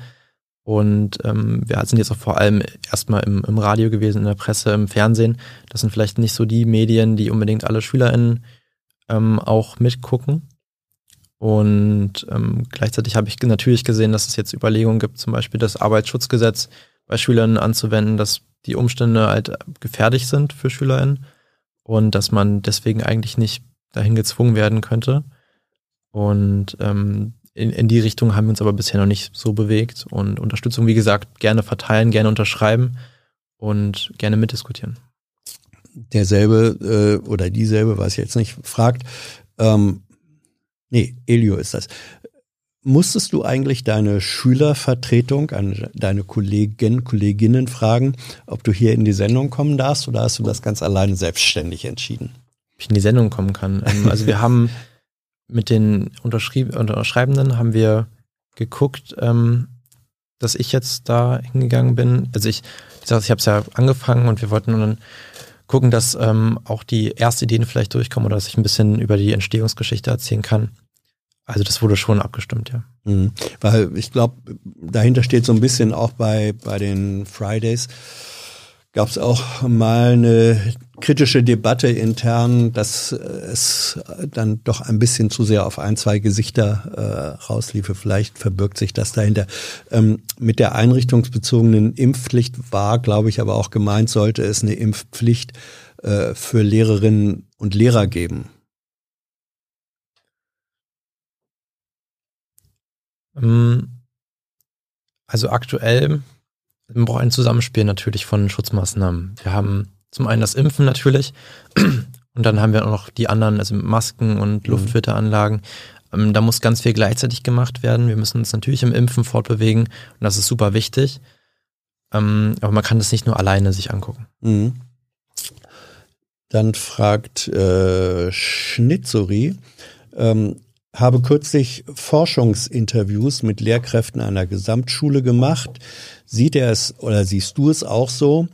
Und ähm, wir sind jetzt auch vor allem erstmal im, im Radio gewesen, in der Presse, im Fernsehen. Das sind vielleicht nicht so die Medien, die unbedingt alle SchülerInnen ähm, auch mitgucken. Und ähm, gleichzeitig habe ich natürlich gesehen, dass es jetzt Überlegungen gibt, zum Beispiel das Arbeitsschutzgesetz bei Schülern anzuwenden. Das die Umstände halt gefährlich sind für SchülerInnen und dass man deswegen eigentlich nicht dahin gezwungen werden könnte. Und ähm, in, in die Richtung haben wir uns aber bisher noch nicht so bewegt. Und Unterstützung, wie gesagt, gerne verteilen, gerne unterschreiben und gerne mitdiskutieren. Derselbe äh, oder dieselbe, weiß ich jetzt nicht, fragt, ähm, nee, Elio ist das. Musstest du eigentlich deine Schülervertretung, deine Kollegen, Kolleginnen fragen, ob du hier in die Sendung kommen darfst oder hast du das ganz alleine selbstständig entschieden? Ob ich in die Sendung kommen kann. Ähm, also wir haben mit den Unterschreibenden haben wir geguckt, ähm, dass ich jetzt da hingegangen bin. Also ich, ich, ich habe es ja angefangen und wir wollten dann gucken, dass ähm, auch die ersten Ideen vielleicht durchkommen oder dass ich ein bisschen über die Entstehungsgeschichte erzählen kann. Also das wurde schon abgestimmt, ja. Mhm. Weil ich glaube, dahinter steht so ein bisschen auch bei, bei den Fridays, gab es auch mal eine kritische Debatte intern, dass es dann doch ein bisschen zu sehr auf ein, zwei Gesichter äh, rausliefe. Vielleicht verbirgt sich das dahinter. Ähm, mit der einrichtungsbezogenen Impfpflicht war, glaube ich, aber auch gemeint, sollte es eine Impfpflicht äh, für Lehrerinnen und Lehrer geben. Ähm, also aktuell man braucht ein Zusammenspiel natürlich von Schutzmaßnahmen. Wir haben zum einen das Impfen natürlich und dann haben wir auch noch die anderen, also Masken und mhm. Luftfilteranlagen. Ähm, da muss ganz viel gleichzeitig gemacht werden. Wir müssen uns natürlich im Impfen fortbewegen und das ist super wichtig. Ähm, aber man kann das nicht nur alleine sich angucken. Mhm. Dann fragt äh, Schnitzuri, ähm, habe kürzlich Forschungsinterviews mit Lehrkräften einer Gesamtschule gemacht. Sieht er es oder siehst du es auch so,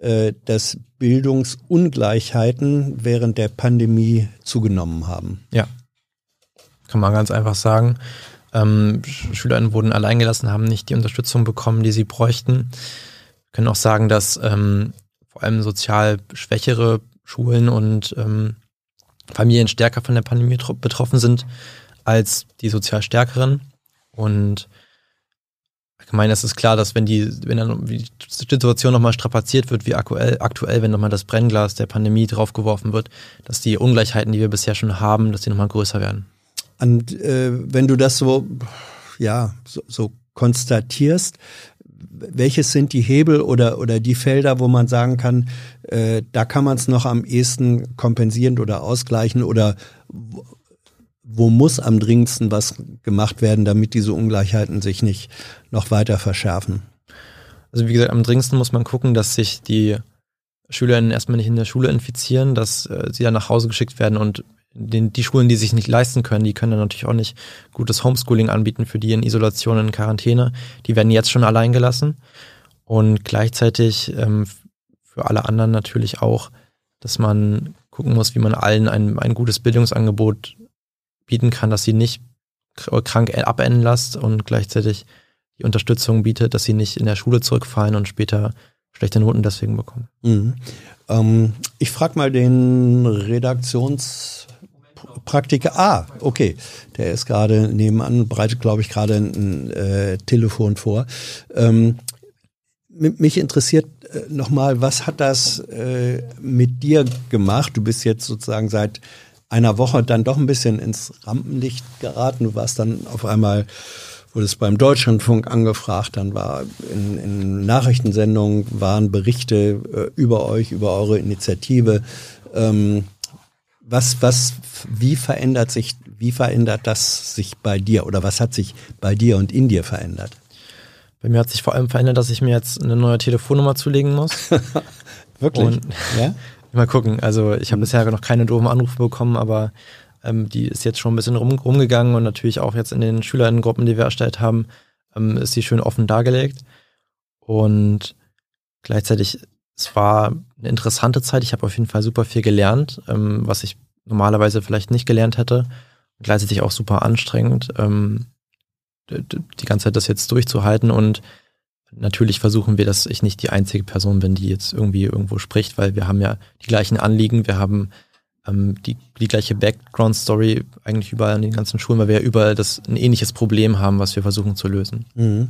äh, dass Bildungsungleichheiten während der Pandemie zugenommen haben? Ja, kann man ganz einfach sagen. Ähm, SchülerInnen wurden alleingelassen, haben nicht die Unterstützung bekommen, die sie bräuchten. Wir können auch sagen, dass ähm, vor allem sozial schwächere Schulen und ähm, Familien stärker von der Pandemie betroffen sind als die sozial stärkeren. Und allgemein ist es klar, dass wenn die, wenn dann die Situation nochmal strapaziert wird, wie aktuell, aktuell, wenn nochmal das Brennglas der Pandemie draufgeworfen wird, dass die Ungleichheiten, die wir bisher schon haben, dass die nochmal größer werden. Und äh, wenn du das so, ja, so, so konstatierst, welches sind die Hebel oder, oder die Felder, wo man sagen kann, äh, da kann man es noch am ehesten kompensieren oder ausgleichen oder wo muss am dringendsten was gemacht werden, damit diese Ungleichheiten sich nicht noch weiter verschärfen? Also wie gesagt, am dringendsten muss man gucken, dass sich die SchülerInnen erstmal nicht in der Schule infizieren, dass äh, sie dann nach Hause geschickt werden und den, die Schulen, die sich nicht leisten können, die können dann natürlich auch nicht gutes Homeschooling anbieten für die in Isolation, in Quarantäne. Die werden jetzt schon allein gelassen. Und gleichzeitig ähm, für alle anderen natürlich auch, dass man gucken muss, wie man allen ein, ein gutes Bildungsangebot bieten kann, dass sie nicht krank abenden lässt und gleichzeitig die Unterstützung bietet, dass sie nicht in der Schule zurückfallen und später schlechte Noten deswegen bekommen. Mhm. Ähm, ich frage mal den Redaktions Praktiker. Ah, okay. Der ist gerade nebenan, bereitet, glaube ich, gerade ein äh, Telefon vor. Ähm, mich interessiert äh, nochmal, was hat das äh, mit dir gemacht? Du bist jetzt sozusagen seit einer Woche dann doch ein bisschen ins Rampenlicht geraten. Du warst dann auf einmal, wurdest beim Deutschlandfunk angefragt, dann war in, in Nachrichtensendungen waren Berichte äh, über euch, über eure Initiative. Ähm, was, was, wie verändert sich, wie verändert das sich bei dir oder was hat sich bei dir und in dir verändert? Bei mir hat sich vor allem verändert, dass ich mir jetzt eine neue Telefonnummer zulegen muss. Wirklich? Und ja? Mal gucken. Also ich habe bisher noch keine doofen Anrufe bekommen, aber ähm, die ist jetzt schon ein bisschen rum, rumgegangen und natürlich auch jetzt in den Schülerinnengruppen, die wir erstellt haben, ähm, ist sie schön offen dargelegt. Und gleichzeitig es war eine interessante Zeit. Ich habe auf jeden Fall super viel gelernt, ähm, was ich normalerweise vielleicht nicht gelernt hätte. Und gleichzeitig auch super anstrengend, ähm, die ganze Zeit das jetzt durchzuhalten. Und natürlich versuchen wir, dass ich nicht die einzige Person bin, die jetzt irgendwie irgendwo spricht, weil wir haben ja die gleichen Anliegen, wir haben ähm, die, die gleiche Background-Story eigentlich überall an den ganzen Schulen, weil wir ja überall das ein ähnliches Problem haben, was wir versuchen zu lösen. Mhm.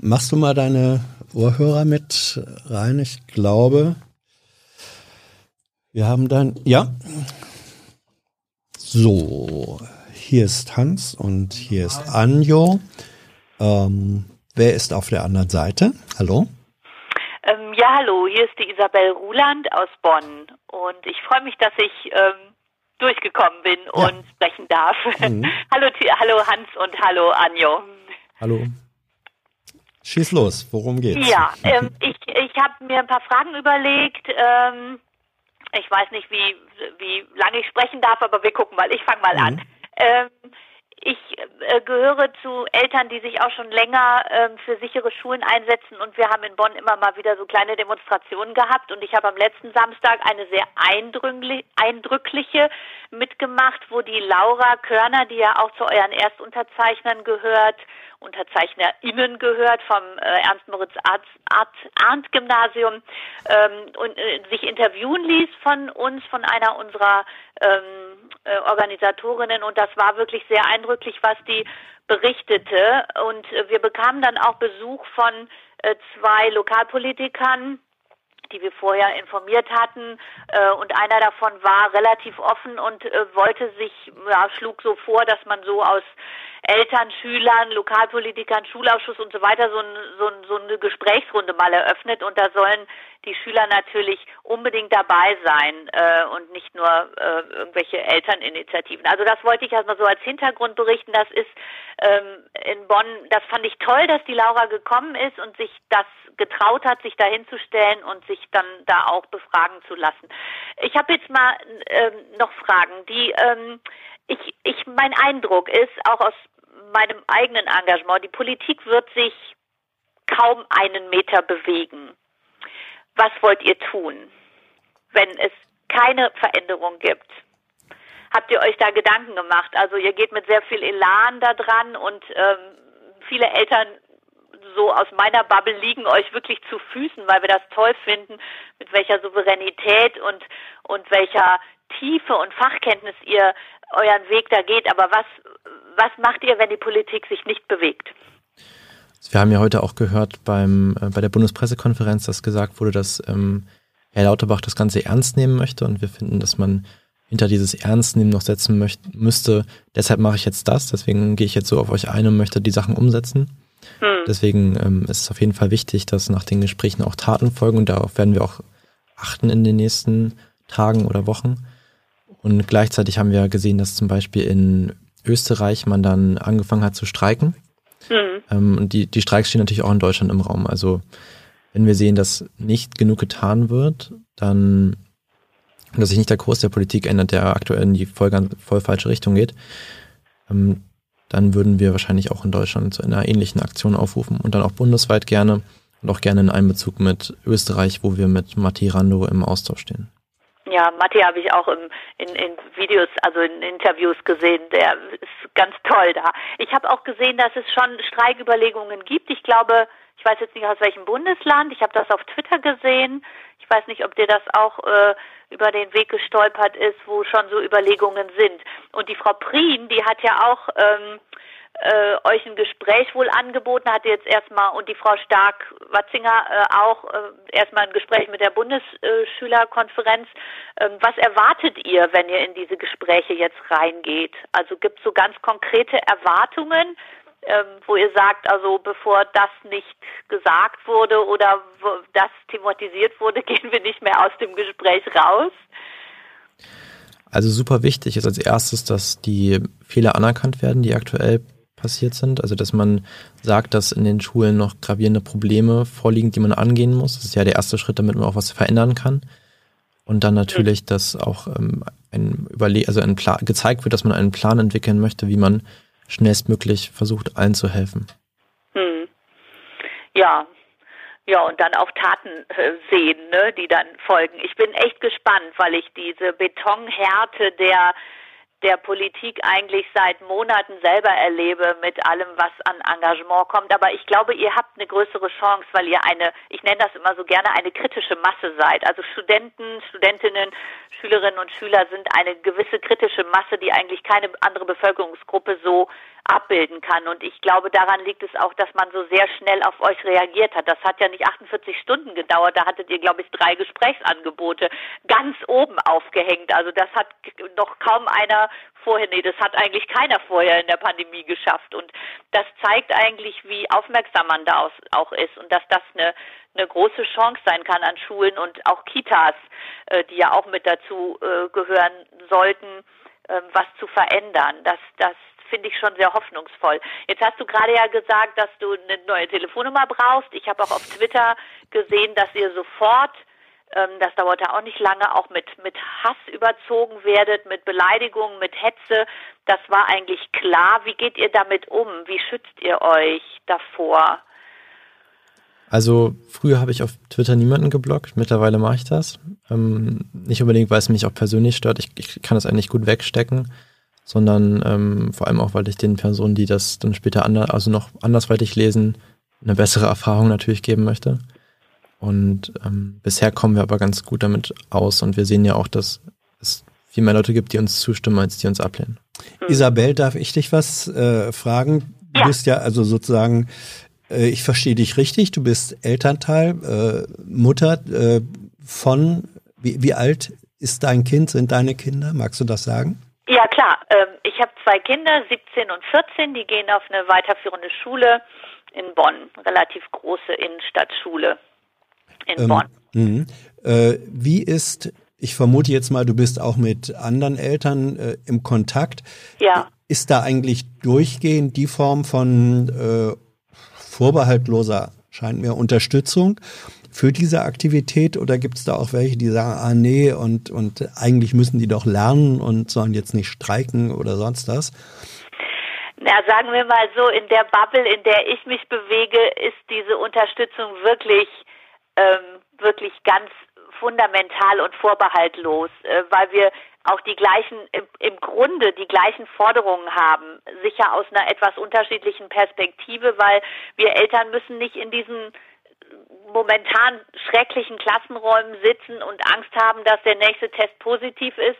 Machst du mal deine Ohrhörer mit rein. Ich glaube, wir haben dann, ja. So, hier ist Hans und hier ist Anjo. Ähm, wer ist auf der anderen Seite? Hallo? Ähm, ja, hallo, hier ist die Isabel Ruland aus Bonn und ich freue mich, dass ich ähm, durchgekommen bin ja. und sprechen darf. Mhm. hallo, hallo Hans und hallo Anjo. Hallo. Schieß los, worum geht's? Ja, ähm, ich, ich habe mir ein paar Fragen überlegt. Ähm, ich weiß nicht, wie, wie lange ich sprechen darf, aber wir gucken mal. Ich fange mal mhm. an. Ähm, ich äh, gehöre zu Eltern, die sich auch schon länger äh, für sichere Schulen einsetzen. Und wir haben in Bonn immer mal wieder so kleine Demonstrationen gehabt. Und ich habe am letzten Samstag eine sehr eindrückliche mitgemacht, wo die Laura Körner, die ja auch zu euren Erstunterzeichnern gehört, UnterzeichnerInnen gehört vom äh, Ernst-Moritz-Arndt-Gymnasium ähm, und äh, sich interviewen ließ von uns, von einer unserer ähm, äh, Organisatorinnen und das war wirklich sehr eindrücklich, was die berichtete und äh, wir bekamen dann auch Besuch von äh, zwei Lokalpolitikern, die wir vorher informiert hatten. Äh, und einer davon war relativ offen und äh, wollte sich, ja, schlug so vor, dass man so aus Eltern, Schülern, Lokalpolitikern, Schulausschuss und so weiter so, ein, so, ein, so eine Gesprächsrunde mal eröffnet und da sollen die Schüler natürlich unbedingt dabei sein äh, und nicht nur äh, irgendwelche Elterninitiativen. Also das wollte ich erstmal so als Hintergrund berichten. Das ist ähm, in Bonn, das fand ich toll, dass die Laura gekommen ist und sich das getraut hat, sich da hinzustellen und sich dann da auch befragen zu lassen. Ich habe jetzt mal ähm, noch Fragen, die ähm, ich, ich, mein Eindruck ist, auch aus meinem eigenen Engagement, die Politik wird sich kaum einen Meter bewegen. Was wollt ihr tun, wenn es keine Veränderung gibt? Habt ihr euch da Gedanken gemacht? Also ihr geht mit sehr viel Elan da dran und ähm, viele Eltern so aus meiner Bubble liegen euch wirklich zu Füßen, weil wir das toll finden, mit welcher Souveränität und, und welcher Tiefe und Fachkenntnis ihr euren Weg da geht. Aber was, was macht ihr, wenn die Politik sich nicht bewegt? Wir haben ja heute auch gehört beim, äh, bei der Bundespressekonferenz, dass gesagt wurde, dass ähm, Herr Lauterbach das Ganze ernst nehmen möchte und wir finden, dass man hinter dieses Ernstnehmen noch setzen möchte, müsste. Deshalb mache ich jetzt das, deswegen gehe ich jetzt so auf euch ein und möchte die Sachen umsetzen. Hm. Deswegen ähm, ist es auf jeden Fall wichtig, dass nach den Gesprächen auch Taten folgen und darauf werden wir auch achten in den nächsten Tagen oder Wochen. Und gleichzeitig haben wir gesehen, dass zum Beispiel in Österreich man dann angefangen hat zu streiken. Mhm. Ähm, und die, die Streiks stehen natürlich auch in Deutschland im Raum. Also wenn wir sehen, dass nicht genug getan wird, dann, dass sich nicht der Kurs der Politik ändert, der aktuell in die voll, voll falsche Richtung geht, ähm, dann würden wir wahrscheinlich auch in Deutschland zu einer ähnlichen Aktion aufrufen und dann auch bundesweit gerne und auch gerne in Einbezug mit Österreich, wo wir mit Matti Rando im Austausch stehen. Ja, Matti habe ich auch im, in, in Videos, also in Interviews gesehen. Der ist ganz toll da. Ich habe auch gesehen, dass es schon Streiküberlegungen gibt. Ich glaube, ich weiß jetzt nicht aus welchem Bundesland. Ich habe das auf Twitter gesehen. Ich weiß nicht, ob dir das auch äh, über den Weg gestolpert ist, wo schon so Überlegungen sind. Und die Frau Prien, die hat ja auch ähm, äh, euch ein Gespräch wohl angeboten, hatte jetzt erstmal und die Frau Stark-Watzinger äh, auch äh, erstmal ein Gespräch mit der Bundesschülerkonferenz. Ähm, was erwartet ihr, wenn ihr in diese Gespräche jetzt reingeht? Also gibt es so ganz konkrete Erwartungen, ähm, wo ihr sagt, also bevor das nicht gesagt wurde oder das thematisiert wurde, gehen wir nicht mehr aus dem Gespräch raus? Also super wichtig ist als erstes, dass die Fehler anerkannt werden, die aktuell passiert sind. Also dass man sagt, dass in den Schulen noch gravierende Probleme vorliegen, die man angehen muss. Das ist ja der erste Schritt, damit man auch was verändern kann. Und dann natürlich, dass auch ähm, ein Überle also ein Plan gezeigt wird, dass man einen Plan entwickeln möchte, wie man schnellstmöglich versucht, allen zu helfen. Hm. Ja, ja, und dann auch Taten äh, sehen, ne, die dann folgen. Ich bin echt gespannt, weil ich diese Betonhärte der der Politik eigentlich seit Monaten selber erlebe mit allem, was an Engagement kommt. Aber ich glaube, ihr habt eine größere Chance, weil ihr eine, ich nenne das immer so gerne, eine kritische Masse seid. Also Studenten, Studentinnen, Schülerinnen und Schüler sind eine gewisse kritische Masse, die eigentlich keine andere Bevölkerungsgruppe so abbilden kann. Und ich glaube, daran liegt es auch, dass man so sehr schnell auf euch reagiert hat. Das hat ja nicht 48 Stunden gedauert. Da hattet ihr, glaube ich, drei Gesprächsangebote ganz oben aufgehängt. Also das hat noch kaum einer vorher, nee, das hat eigentlich keiner vorher in der Pandemie geschafft. Und das zeigt eigentlich, wie aufmerksam man da auch ist und dass das eine, eine große Chance sein kann an Schulen und auch Kitas, äh, die ja auch mit dazu äh, gehören sollten, ähm, was zu verändern. Das, das finde ich schon sehr hoffnungsvoll. Jetzt hast du gerade ja gesagt, dass du eine neue Telefonnummer brauchst. Ich habe auch auf Twitter gesehen, dass ihr sofort das dauerte auch nicht lange, auch mit, mit Hass überzogen werdet, mit Beleidigungen, mit Hetze. Das war eigentlich klar. Wie geht ihr damit um? Wie schützt ihr euch davor? Also früher habe ich auf Twitter niemanden geblockt, mittlerweile mache ich das. Ähm, nicht unbedingt, weil es mich auch persönlich stört, ich, ich kann das eigentlich gut wegstecken, sondern ähm, vor allem auch, weil ich den Personen, die das dann später anders, also noch andersweitig lesen, eine bessere Erfahrung natürlich geben möchte. Und ähm, bisher kommen wir aber ganz gut damit aus und wir sehen ja auch, dass es viel mehr Leute gibt, die uns zustimmen, als die uns ablehnen. Isabel, darf ich dich was äh, fragen? Du ja. bist ja also sozusagen, äh, ich verstehe dich richtig, du bist Elternteil, äh, Mutter äh, von, wie, wie alt ist dein Kind, sind deine Kinder? Magst du das sagen? Ja, klar. Ähm, ich habe zwei Kinder, 17 und 14, die gehen auf eine weiterführende Schule in Bonn, relativ große Innenstadtschule in ähm, Bonn. Mh. Äh, wie ist, ich vermute jetzt mal, du bist auch mit anderen Eltern äh, im Kontakt. Ja. Ist da eigentlich durchgehend die Form von äh, vorbehaltloser, scheint mir, Unterstützung für diese Aktivität oder gibt es da auch welche, die sagen, ah nee, und, und eigentlich müssen die doch lernen und sollen jetzt nicht streiken oder sonst was? Na, sagen wir mal so, in der Bubble, in der ich mich bewege, ist diese Unterstützung wirklich ähm, wirklich ganz fundamental und vorbehaltlos, äh, weil wir auch die gleichen, im, im Grunde die gleichen Forderungen haben, sicher aus einer etwas unterschiedlichen Perspektive, weil wir Eltern müssen nicht in diesen momentan schrecklichen Klassenräumen sitzen und Angst haben, dass der nächste Test positiv ist,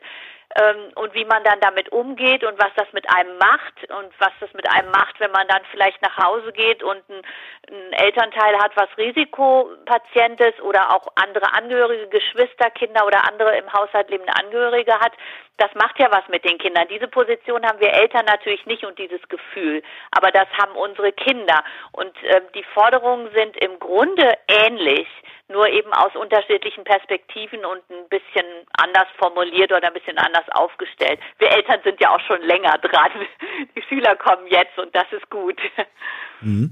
ähm, und wie man dann damit umgeht und was das mit einem macht und was das mit einem macht, wenn man dann vielleicht nach Hause geht und ein, ein Elternteil hat, was Risikopatient ist oder auch andere Angehörige, Geschwister, Kinder oder andere im Haushalt lebende Angehörige hat. Das macht ja was mit den Kindern. Diese Position haben wir Eltern natürlich nicht und dieses Gefühl, aber das haben unsere Kinder. Und äh, die Forderungen sind im Grunde ähnlich nur eben aus unterschiedlichen Perspektiven und ein bisschen anders formuliert oder ein bisschen anders aufgestellt. Wir Eltern sind ja auch schon länger dran. Die Schüler kommen jetzt und das ist gut. Mhm.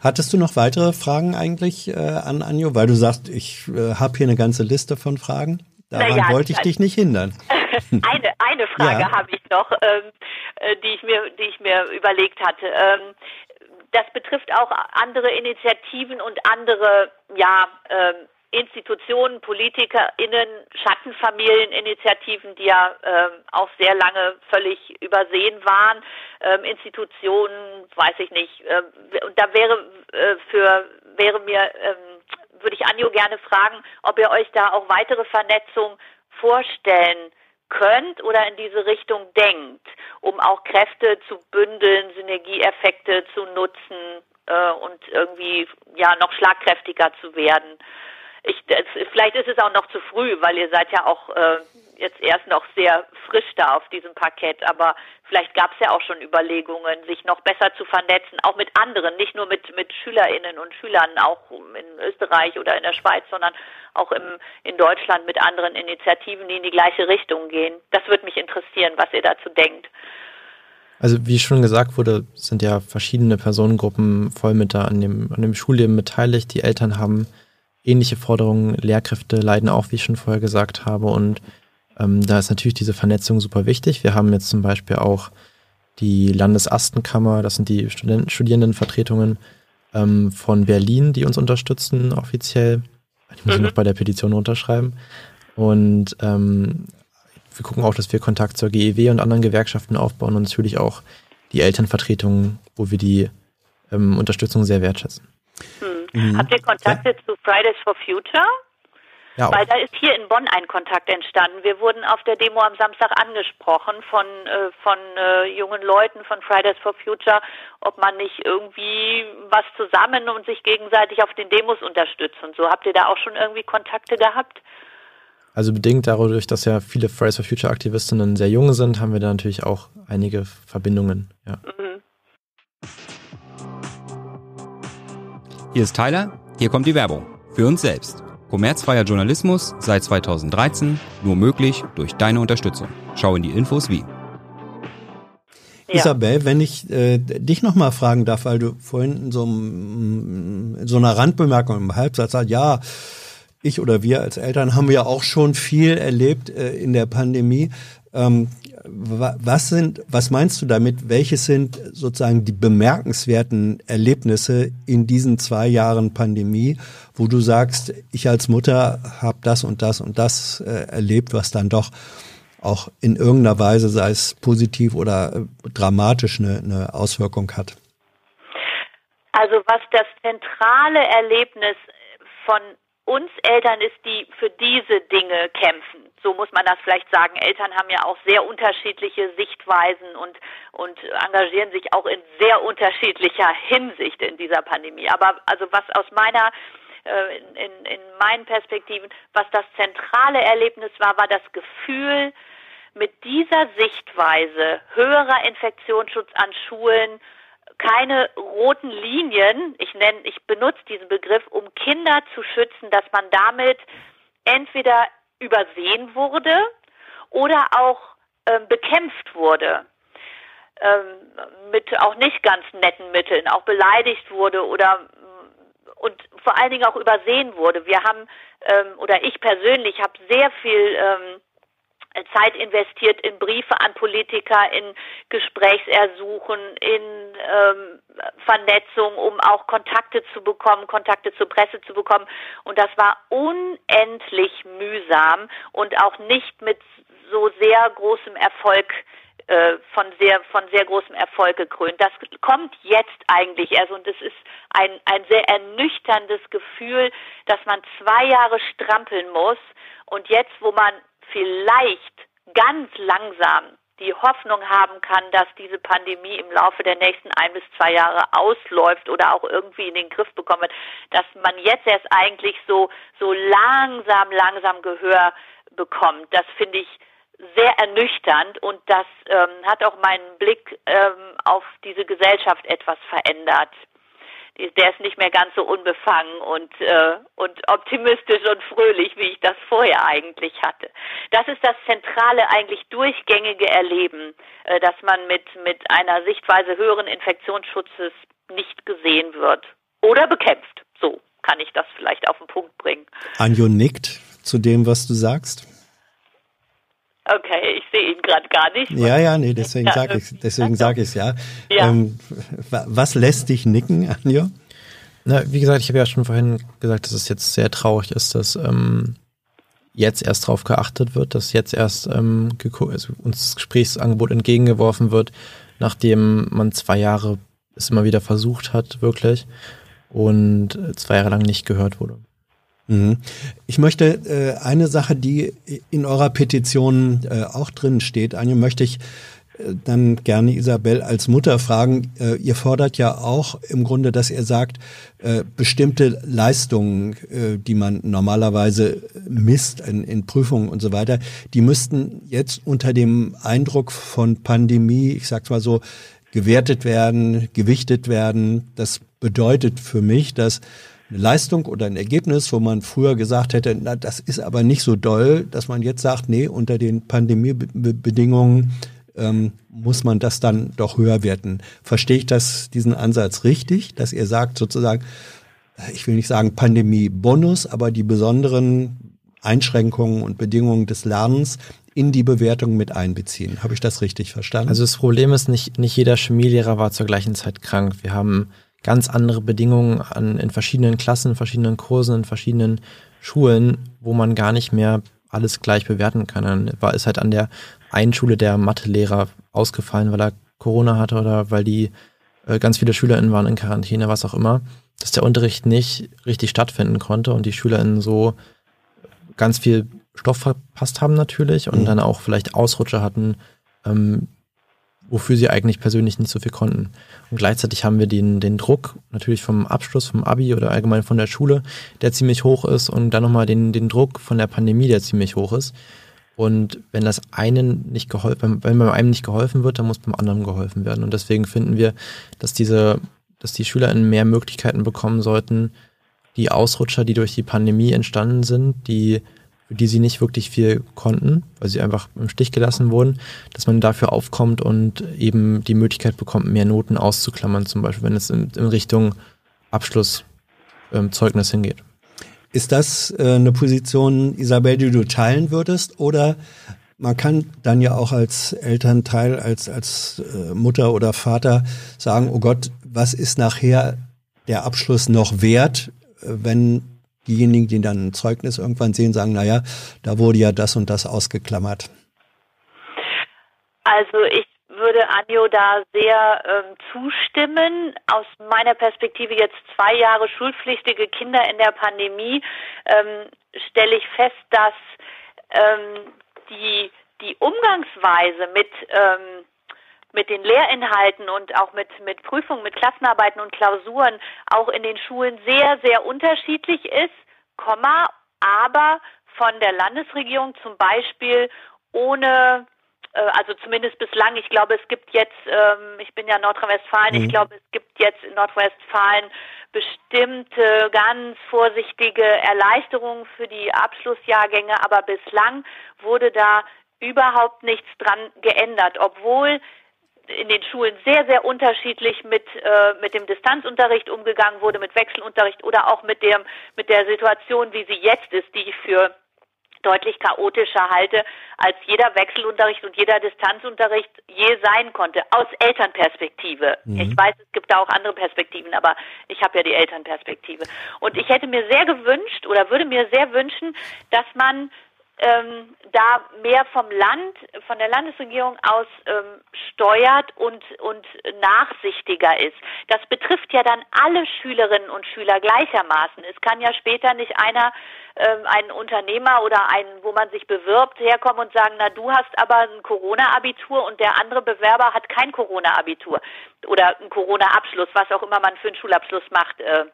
Hattest du noch weitere Fragen eigentlich äh, an Anjo? Weil du sagst, ich äh, habe hier eine ganze Liste von Fragen. Daran naja, wollte ich dich nicht hindern. eine, eine Frage ja. habe ich noch, ähm, äh, die ich mir, die ich mir überlegt hatte. Ähm, das betrifft auch andere Initiativen und andere, ja, ähm, Institutionen, PolitikerInnen, Schattenfamilieninitiativen, die ja ähm, auch sehr lange völlig übersehen waren, ähm, Institutionen, weiß ich nicht. Ähm, und da wäre äh, für wäre mir ähm, würde ich Anjo gerne fragen, ob ihr euch da auch weitere Vernetzung vorstellen könnt oder in diese Richtung denkt, um auch Kräfte zu bündeln, Synergieeffekte zu nutzen äh, und irgendwie ja noch schlagkräftiger zu werden. Ich, das, vielleicht ist es auch noch zu früh, weil ihr seid ja auch äh, jetzt erst noch sehr frisch da auf diesem Parkett, aber vielleicht gab es ja auch schon Überlegungen, sich noch besser zu vernetzen, auch mit anderen, nicht nur mit, mit SchülerInnen und Schülern, auch in Österreich oder in der Schweiz, sondern auch im, in Deutschland mit anderen Initiativen, die in die gleiche Richtung gehen. Das würde mich interessieren, was ihr dazu denkt. Also wie schon gesagt wurde, sind ja verschiedene Personengruppen voll mit da an dem, an dem Schulleben beteiligt. Die Eltern haben ähnliche Forderungen. Lehrkräfte leiden auch, wie ich schon vorher gesagt habe. Und ähm, da ist natürlich diese Vernetzung super wichtig. Wir haben jetzt zum Beispiel auch die Landesastenkammer, das sind die Studenten, Studierendenvertretungen ähm, von Berlin, die uns unterstützen offiziell. Ich muss mhm. noch bei der Petition unterschreiben. Und ähm, wir gucken auch, dass wir Kontakt zur GEW und anderen Gewerkschaften aufbauen und natürlich auch die Elternvertretungen, wo wir die ähm, Unterstützung sehr wertschätzen. Hm. Mhm. Habt ihr Kontakte ja. zu Fridays for Future? Ja, Weil da ist hier in Bonn ein Kontakt entstanden. Wir wurden auf der Demo am Samstag angesprochen von, äh, von äh, jungen Leuten von Fridays for Future, ob man nicht irgendwie was zusammen und sich gegenseitig auf den Demos unterstützt und so. Habt ihr da auch schon irgendwie Kontakte gehabt? Also bedingt dadurch, dass ja viele Fridays for Future Aktivistinnen sehr jung sind, haben wir da natürlich auch einige Verbindungen. Ja. Mhm. Hier ist Tyler, hier kommt die Werbung. Für uns selbst. Kommerzfreier Journalismus seit 2013 nur möglich durch deine Unterstützung. Schau in die Infos wie. Ja. Isabel, wenn ich äh, dich nochmal fragen darf, weil du vorhin in so, in so einer Randbemerkung im Halbsatz sagst, ja, ich oder wir als Eltern haben ja auch schon viel erlebt äh, in der Pandemie. Ähm, was sind, was meinst du damit? Welches sind sozusagen die bemerkenswerten Erlebnisse in diesen zwei Jahren Pandemie, wo du sagst, ich als Mutter habe das und das und das äh, erlebt, was dann doch auch in irgendeiner Weise, sei es positiv oder äh, dramatisch, eine, eine Auswirkung hat? Also was das zentrale Erlebnis von uns Eltern ist, die für diese Dinge kämpfen so muss man das vielleicht sagen. Eltern haben ja auch sehr unterschiedliche Sichtweisen und, und engagieren sich auch in sehr unterschiedlicher Hinsicht in dieser Pandemie. Aber also was aus meiner äh, in, in, in meinen Perspektiven, was das zentrale Erlebnis war, war das Gefühl, mit dieser Sichtweise höherer Infektionsschutz an Schulen, keine roten Linien, ich nenne, ich benutze diesen Begriff, um Kinder zu schützen, dass man damit entweder übersehen wurde oder auch ähm, bekämpft wurde. Ähm, mit auch nicht ganz netten Mitteln, auch beleidigt wurde oder mm, und vor allen Dingen auch übersehen wurde. Wir haben ähm, oder ich persönlich habe sehr viel ähm, Zeit investiert in Briefe an Politiker, in Gesprächsersuchen, in ähm, Vernetzung, um auch Kontakte zu bekommen, Kontakte zur Presse zu bekommen. Und das war unendlich mühsam und auch nicht mit so sehr großem Erfolg äh, von sehr von sehr großem Erfolg gekrönt. Das kommt jetzt eigentlich erst und es ist ein ein sehr ernüchterndes Gefühl, dass man zwei Jahre strampeln muss und jetzt, wo man vielleicht ganz langsam die Hoffnung haben kann, dass diese Pandemie im Laufe der nächsten ein bis zwei Jahre ausläuft oder auch irgendwie in den Griff bekommen wird, dass man jetzt erst eigentlich so, so langsam, langsam Gehör bekommt. Das finde ich sehr ernüchternd und das ähm, hat auch meinen Blick ähm, auf diese Gesellschaft etwas verändert der ist nicht mehr ganz so unbefangen und, äh, und optimistisch und fröhlich, wie ich das vorher eigentlich hatte. Das ist das zentrale, eigentlich durchgängige Erleben, äh, dass man mit, mit einer Sichtweise höheren Infektionsschutzes nicht gesehen wird oder bekämpft. So kann ich das vielleicht auf den Punkt bringen. Anjo nickt zu dem, was du sagst. Okay, ich sehe ihn gerade gar nicht. Ja, ja, nee, deswegen sage ich deswegen sage ich es ja. ja. Ähm, was lässt dich nicken, Anjo? Na, wie gesagt, ich habe ja schon vorhin gesagt, dass es jetzt sehr traurig ist, dass ähm, jetzt erst darauf geachtet wird, dass jetzt erst ähm, also uns das Gesprächsangebot entgegengeworfen wird, nachdem man zwei Jahre es immer wieder versucht hat, wirklich, und zwei Jahre lang nicht gehört wurde. Mhm. Ich möchte äh, eine Sache, die in eurer Petition äh, auch drin steht, Anja, möchte ich äh, dann gerne Isabel als Mutter fragen. Äh, ihr fordert ja auch im Grunde, dass ihr sagt, äh, bestimmte Leistungen, äh, die man normalerweise misst in, in Prüfungen und so weiter, die müssten jetzt unter dem Eindruck von Pandemie, ich sag's mal so, gewertet werden, gewichtet werden. Das bedeutet für mich, dass eine Leistung oder ein Ergebnis, wo man früher gesagt hätte, na, das ist aber nicht so doll, dass man jetzt sagt, nee, unter den Pandemiebedingungen ähm, muss man das dann doch höher werten. Verstehe ich das, diesen Ansatz richtig, dass ihr sagt sozusagen, ich will nicht sagen Pandemie-Bonus, aber die besonderen Einschränkungen und Bedingungen des Lernens in die Bewertung mit einbeziehen. Habe ich das richtig verstanden? Also das Problem ist, nicht, nicht jeder Chemielehrer war zur gleichen Zeit krank. Wir haben ganz andere Bedingungen an, in verschiedenen Klassen, in verschiedenen Kursen, in verschiedenen Schulen, wo man gar nicht mehr alles gleich bewerten kann. Dann war ist halt an der einen Schule der Mathelehrer ausgefallen, weil er Corona hatte oder weil die äh, ganz viele SchülerInnen waren in Quarantäne, was auch immer, dass der Unterricht nicht richtig stattfinden konnte und die SchülerInnen so ganz viel Stoff verpasst haben natürlich und mhm. dann auch vielleicht Ausrutscher hatten, ähm, wofür sie eigentlich persönlich nicht so viel konnten. Und gleichzeitig haben wir den, den Druck natürlich vom Abschluss, vom Abi oder allgemein von der Schule, der ziemlich hoch ist und dann nochmal den, den Druck von der Pandemie, der ziemlich hoch ist. Und wenn das einen nicht geholfen, wenn beim einem nicht geholfen wird, dann muss beim anderen geholfen werden. Und deswegen finden wir, dass diese, dass die SchülerInnen mehr Möglichkeiten bekommen sollten, die Ausrutscher, die durch die Pandemie entstanden sind, die die sie nicht wirklich viel konnten, weil sie einfach im Stich gelassen wurden, dass man dafür aufkommt und eben die Möglichkeit bekommt, mehr Noten auszuklammern, zum Beispiel, wenn es in, in Richtung Abschlusszeugnis ähm, hingeht. Ist das äh, eine Position, Isabel, die du teilen würdest? Oder man kann dann ja auch als Elternteil, als, als äh, Mutter oder Vater sagen, oh Gott, was ist nachher der Abschluss noch wert, äh, wenn diejenigen, die dann ein Zeugnis irgendwann sehen, sagen, naja, da wurde ja das und das ausgeklammert. Also ich würde Anjo da sehr ähm, zustimmen. Aus meiner Perspektive jetzt zwei Jahre schulpflichtige Kinder in der Pandemie ähm, stelle ich fest, dass ähm, die, die Umgangsweise mit ähm, mit den Lehrinhalten und auch mit, mit Prüfungen, mit Klassenarbeiten und Klausuren auch in den Schulen sehr, sehr unterschiedlich ist, Komma, aber von der Landesregierung zum Beispiel ohne äh, also zumindest bislang, ich glaube, es gibt jetzt, ähm, ich bin ja Nordrhein-Westfalen, mhm. ich glaube, es gibt jetzt in Nordrhein-Westfalen bestimmte ganz vorsichtige Erleichterungen für die Abschlussjahrgänge, aber bislang wurde da überhaupt nichts dran geändert, obwohl in den Schulen sehr, sehr unterschiedlich mit, äh, mit dem Distanzunterricht umgegangen wurde, mit Wechselunterricht oder auch mit dem, mit der Situation, wie sie jetzt ist, die ich für deutlich chaotischer halte, als jeder Wechselunterricht und jeder Distanzunterricht je sein konnte, aus Elternperspektive. Mhm. Ich weiß, es gibt da auch andere Perspektiven, aber ich habe ja die Elternperspektive. Und ich hätte mir sehr gewünscht oder würde mir sehr wünschen, dass man ähm, da mehr vom Land, von der Landesregierung aus ähm, steuert und, und nachsichtiger ist. Das betrifft ja dann alle Schülerinnen und Schüler gleichermaßen. Es kann ja später nicht einer, ähm, ein Unternehmer oder ein, wo man sich bewirbt, herkommen und sagen, na du hast aber ein Corona-Abitur und der andere Bewerber hat kein Corona-Abitur oder ein Corona-Abschluss, was auch immer man für einen Schulabschluss macht. Äh,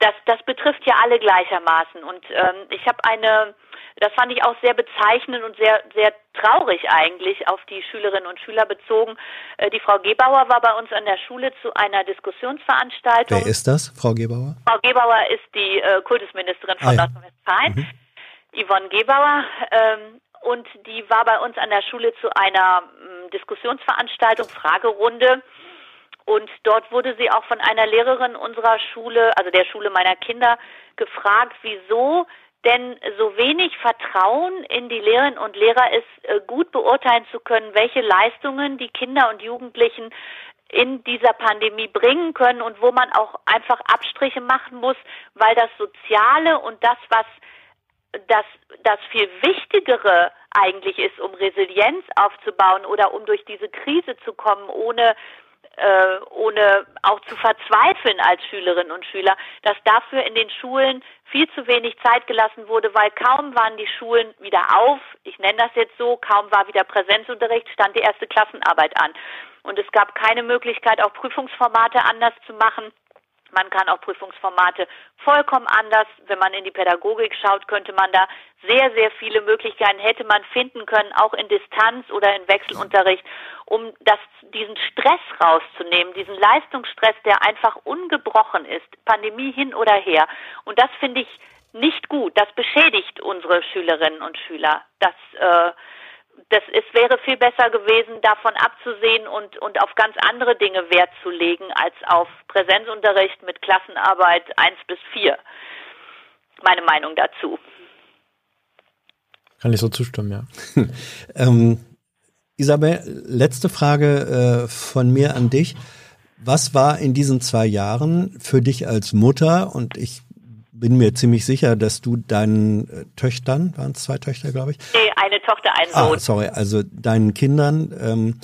das, das betrifft ja alle gleichermaßen. Und ähm, ich habe eine das fand ich auch sehr bezeichnend und sehr, sehr traurig eigentlich auf die Schülerinnen und Schüler bezogen. Äh, die Frau Gebauer war bei uns an der Schule zu einer Diskussionsveranstaltung. Wer ist das, Frau Gebauer? Frau Gebauer ist die äh, Kultusministerin von ah, ja. Nordrhein-Westfalen, mhm. Yvonne Gebauer. Ähm, und die war bei uns an der Schule zu einer ähm, Diskussionsveranstaltung, Fragerunde. Und dort wurde sie auch von einer Lehrerin unserer Schule, also der Schule meiner Kinder, gefragt, wieso denn so wenig Vertrauen in die Lehrerinnen und Lehrer ist, äh, gut beurteilen zu können, welche Leistungen die Kinder und Jugendlichen in dieser Pandemie bringen können und wo man auch einfach Abstriche machen muss, weil das Soziale und das, was das, das viel Wichtigere eigentlich ist, um Resilienz aufzubauen oder um durch diese Krise zu kommen, ohne äh, ohne auch zu verzweifeln als Schülerinnen und Schüler, dass dafür in den Schulen viel zu wenig Zeit gelassen wurde, weil kaum waren die Schulen wieder auf, ich nenne das jetzt so, kaum war wieder Präsenzunterricht, stand die erste Klassenarbeit an. Und es gab keine Möglichkeit, auch Prüfungsformate anders zu machen. Man kann auch Prüfungsformate vollkommen anders. Wenn man in die Pädagogik schaut, könnte man da sehr, sehr viele Möglichkeiten hätte man finden können, auch in Distanz oder in Wechselunterricht, um das, diesen Stress rauszunehmen, diesen Leistungsstress, der einfach ungebrochen ist, Pandemie hin oder her. Und das finde ich nicht gut. Das beschädigt unsere Schülerinnen und Schüler. Das äh, das, es wäre viel besser gewesen, davon abzusehen und, und auf ganz andere Dinge Wert zu legen, als auf Präsenzunterricht mit Klassenarbeit 1 bis 4. Meine Meinung dazu. Kann ich so zustimmen, ja. ähm, Isabel, letzte Frage äh, von mir an dich. Was war in diesen zwei Jahren für dich als Mutter, und ich bin mir ziemlich sicher, dass du deinen äh, Töchtern, waren es zwei Töchter, glaube ich? Nee, eine Tochter, ein Ah, Sohn. sorry, also deinen Kindern ähm,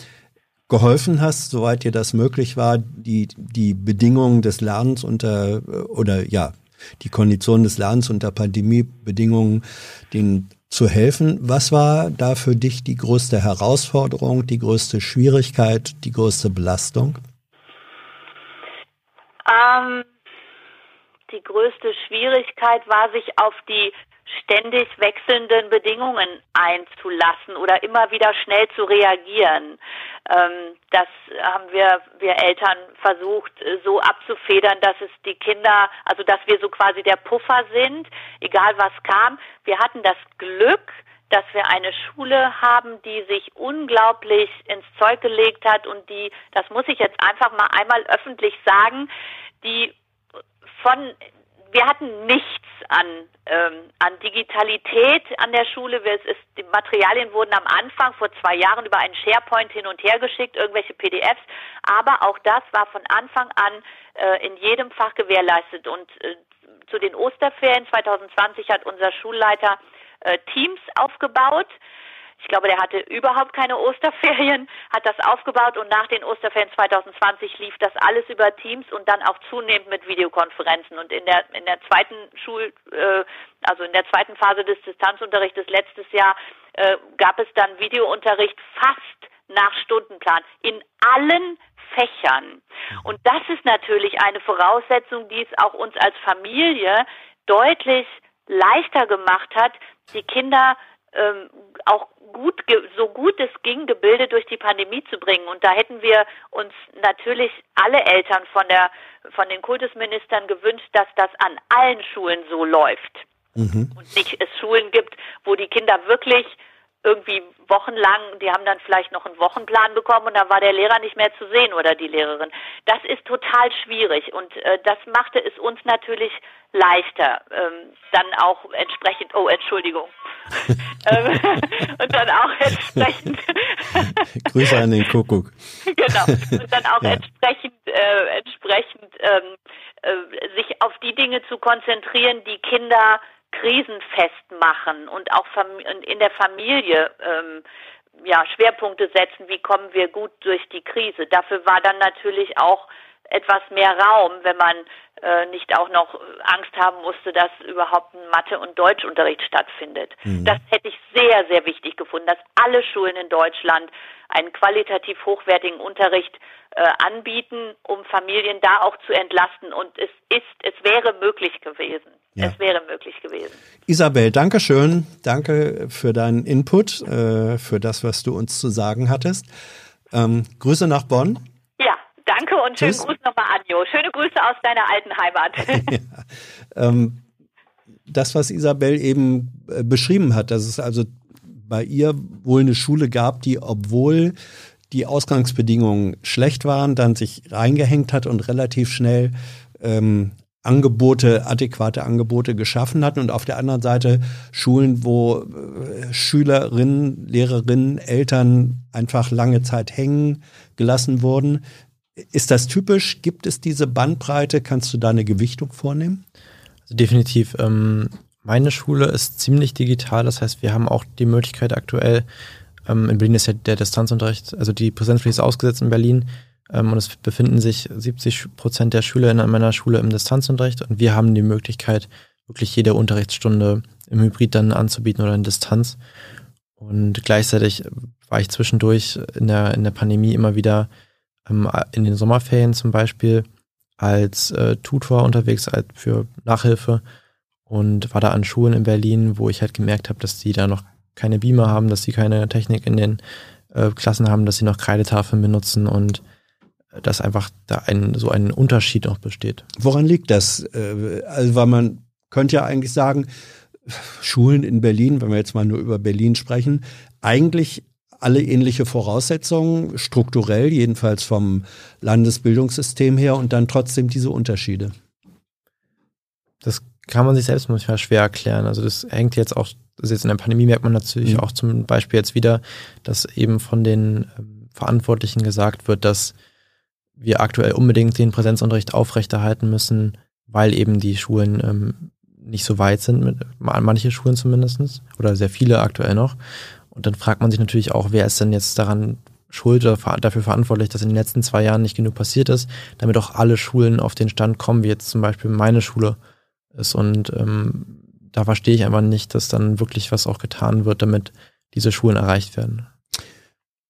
geholfen hast, soweit dir das möglich war, die, die Bedingungen des Lernens unter, äh, oder ja, die Konditionen des Lernens unter Pandemiebedingungen, denen zu helfen. Was war da für dich die größte Herausforderung, die größte Schwierigkeit, die größte Belastung? Ähm, die größte Schwierigkeit war, sich auf die ständig wechselnden Bedingungen einzulassen oder immer wieder schnell zu reagieren. Ähm, das haben wir, wir Eltern versucht äh, so abzufedern, dass es die Kinder, also dass wir so quasi der Puffer sind, egal was kam. Wir hatten das Glück, dass wir eine Schule haben, die sich unglaublich ins Zeug gelegt hat und die, das muss ich jetzt einfach mal einmal öffentlich sagen, die von wir hatten nichts an, ähm, an Digitalität an der Schule. Wir, ist, die Materialien wurden am Anfang vor zwei Jahren über einen SharePoint hin und her geschickt, irgendwelche PDFs. Aber auch das war von Anfang an äh, in jedem Fach gewährleistet. Und äh, zu den Osterferien 2020 hat unser Schulleiter äh, Teams aufgebaut ich glaube, der hatte überhaupt keine Osterferien, hat das aufgebaut und nach den Osterferien 2020 lief das alles über Teams und dann auch zunehmend mit Videokonferenzen. Und in der in der zweiten Schul, äh, also in der zweiten Phase des Distanzunterrichtes letztes Jahr äh, gab es dann Videounterricht fast nach Stundenplan in allen Fächern. Und das ist natürlich eine Voraussetzung, die es auch uns als Familie deutlich leichter gemacht hat, die Kinder ähm, auch gut, so gut es ging, gebildet durch die Pandemie zu bringen. Und da hätten wir uns natürlich alle Eltern von der, von den Kultusministern gewünscht, dass das an allen Schulen so läuft. Mhm. Und nicht es Schulen gibt, wo die Kinder wirklich irgendwie wochenlang, die haben dann vielleicht noch einen Wochenplan bekommen und dann war der Lehrer nicht mehr zu sehen oder die Lehrerin. Das ist total schwierig und äh, das machte es uns natürlich leichter, ähm, dann auch entsprechend, oh Entschuldigung, ähm, und dann auch entsprechend Grüße an den Kuckuck. genau und dann auch ja. entsprechend äh, entsprechend ähm, äh, sich auf die Dinge zu konzentrieren, die Kinder krisenfest machen und auch in der Familie ähm, ja, Schwerpunkte setzen, wie kommen wir gut durch die Krise. Dafür war dann natürlich auch etwas mehr Raum, wenn man äh, nicht auch noch Angst haben musste, dass überhaupt ein Mathe- und Deutschunterricht stattfindet. Mhm. Das hätte ich sehr, sehr wichtig gefunden, dass alle Schulen in Deutschland einen qualitativ hochwertigen Unterricht äh, anbieten, um Familien da auch zu entlasten. Und es ist, es wäre möglich gewesen. Ja. Es wäre möglich gewesen. Isabel, danke schön. Danke für deinen Input, äh, für das, was du uns zu sagen hattest. Ähm, Grüße nach Bonn. Danke und schönen Gruß nochmal, Anjo. Schöne Grüße aus deiner alten Heimat. ja. ähm, das, was Isabel eben äh, beschrieben hat, dass es also bei ihr wohl eine Schule gab, die, obwohl die Ausgangsbedingungen schlecht waren, dann sich reingehängt hat und relativ schnell ähm, Angebote, adäquate Angebote geschaffen hat und auf der anderen Seite Schulen, wo äh, Schülerinnen, Lehrerinnen, Eltern einfach lange Zeit hängen gelassen wurden. Ist das typisch? Gibt es diese Bandbreite? Kannst du da eine Gewichtung vornehmen? Also definitiv. Ähm, meine Schule ist ziemlich digital, das heißt, wir haben auch die Möglichkeit aktuell, ähm, in Berlin ist ja der Distanzunterricht, also die Präsenzpflicht ist ausgesetzt in Berlin ähm, und es befinden sich 70 Prozent der Schüler in meiner Schule im Distanzunterricht und wir haben die Möglichkeit, wirklich jede Unterrichtsstunde im Hybrid dann anzubieten oder in Distanz. Und gleichzeitig war ich zwischendurch in der, in der Pandemie immer wieder in den Sommerferien zum Beispiel als äh, Tutor unterwegs als für Nachhilfe und war da an Schulen in Berlin, wo ich halt gemerkt habe, dass die da noch keine Beamer haben, dass sie keine Technik in den äh, Klassen haben, dass sie noch Kreidetafeln benutzen und dass einfach da ein, so ein Unterschied noch besteht. Woran liegt das? Äh, also, weil man könnte ja eigentlich sagen, Schulen in Berlin, wenn wir jetzt mal nur über Berlin sprechen, eigentlich alle ähnliche Voraussetzungen, strukturell, jedenfalls vom Landesbildungssystem her und dann trotzdem diese Unterschiede. Das kann man sich selbst manchmal schwer erklären. Also das hängt jetzt auch, das jetzt in der Pandemie merkt man natürlich mhm. auch zum Beispiel jetzt wieder, dass eben von den ähm, Verantwortlichen gesagt wird, dass wir aktuell unbedingt den Präsenzunterricht aufrechterhalten müssen, weil eben die Schulen ähm, nicht so weit sind, mit, manche Schulen zumindestens oder sehr viele aktuell noch. Und dann fragt man sich natürlich auch, wer ist denn jetzt daran schuld oder dafür verantwortlich, dass in den letzten zwei Jahren nicht genug passiert ist, damit auch alle Schulen auf den Stand kommen, wie jetzt zum Beispiel meine Schule ist. Und ähm, da verstehe ich einfach nicht, dass dann wirklich was auch getan wird, damit diese Schulen erreicht werden.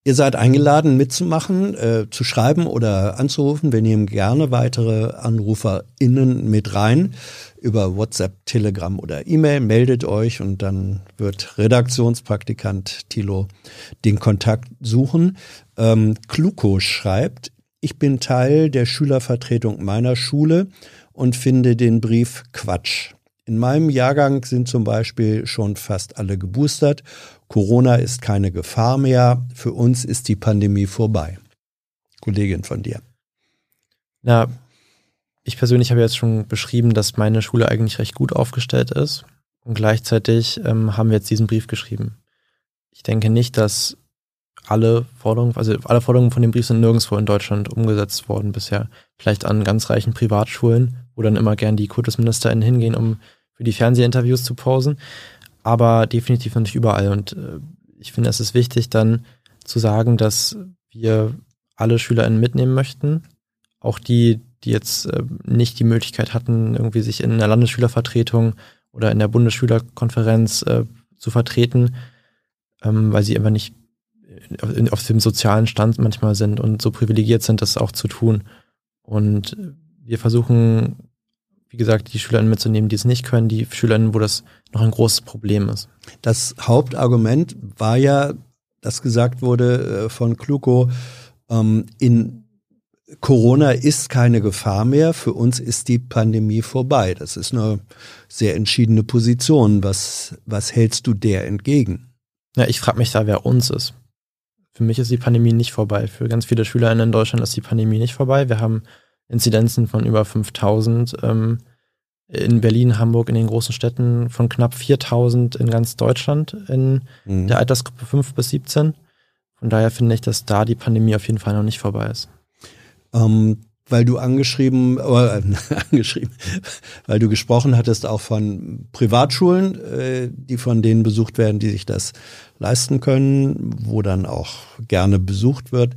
Ihr seid eingeladen mitzumachen, äh, zu schreiben oder anzurufen. Wir nehmen gerne weitere AnruferInnen mit rein über WhatsApp, Telegram oder E-Mail. Meldet euch und dann wird Redaktionspraktikant Thilo den Kontakt suchen. Ähm, Kluko schreibt, ich bin Teil der Schülervertretung meiner Schule und finde den Brief Quatsch. In meinem Jahrgang sind zum Beispiel schon fast alle geboostert. Corona ist keine Gefahr mehr. Für uns ist die Pandemie vorbei. Kollegin von dir. Na, ich persönlich habe jetzt schon beschrieben, dass meine Schule eigentlich recht gut aufgestellt ist. Und gleichzeitig ähm, haben wir jetzt diesen Brief geschrieben. Ich denke nicht, dass alle Forderungen, also alle Forderungen von dem Brief sind nirgendwo in Deutschland umgesetzt worden bisher. Vielleicht an ganz reichen Privatschulen, wo dann immer gern die KultusministerInnen hingehen, um für die Fernsehinterviews zu posen, aber definitiv noch nicht überall. Und äh, ich finde, es ist wichtig, dann zu sagen, dass wir alle SchülerInnen mitnehmen möchten, auch die, die jetzt äh, nicht die Möglichkeit hatten, irgendwie sich in einer Landesschülervertretung oder in der Bundesschülerkonferenz äh, zu vertreten, ähm, weil sie einfach nicht auf dem sozialen Stand manchmal sind und so privilegiert sind, das auch zu tun. Und wir versuchen wie gesagt, die SchülerInnen mitzunehmen, die es nicht können, die SchülerInnen, wo das noch ein großes Problem ist. Das Hauptargument war ja, dass gesagt wurde äh, von Kluko, ähm, in Corona ist keine Gefahr mehr, für uns ist die Pandemie vorbei. Das ist eine sehr entschiedene Position. Was, was hältst du der entgegen? Ja, ich frage mich da, wer uns ist. Für mich ist die Pandemie nicht vorbei. Für ganz viele SchülerInnen in Deutschland ist die Pandemie nicht vorbei. Wir haben Inzidenzen von über 5000. Ähm, in Berlin, Hamburg, in den großen Städten von knapp 4000 in ganz Deutschland in mhm. der Altersgruppe 5 bis 17. Von daher finde ich, dass da die Pandemie auf jeden Fall noch nicht vorbei ist. Ähm, weil du angeschrieben, äh, angeschrieben, weil du gesprochen hattest auch von Privatschulen, äh, die von denen besucht werden, die sich das leisten können, wo dann auch gerne besucht wird.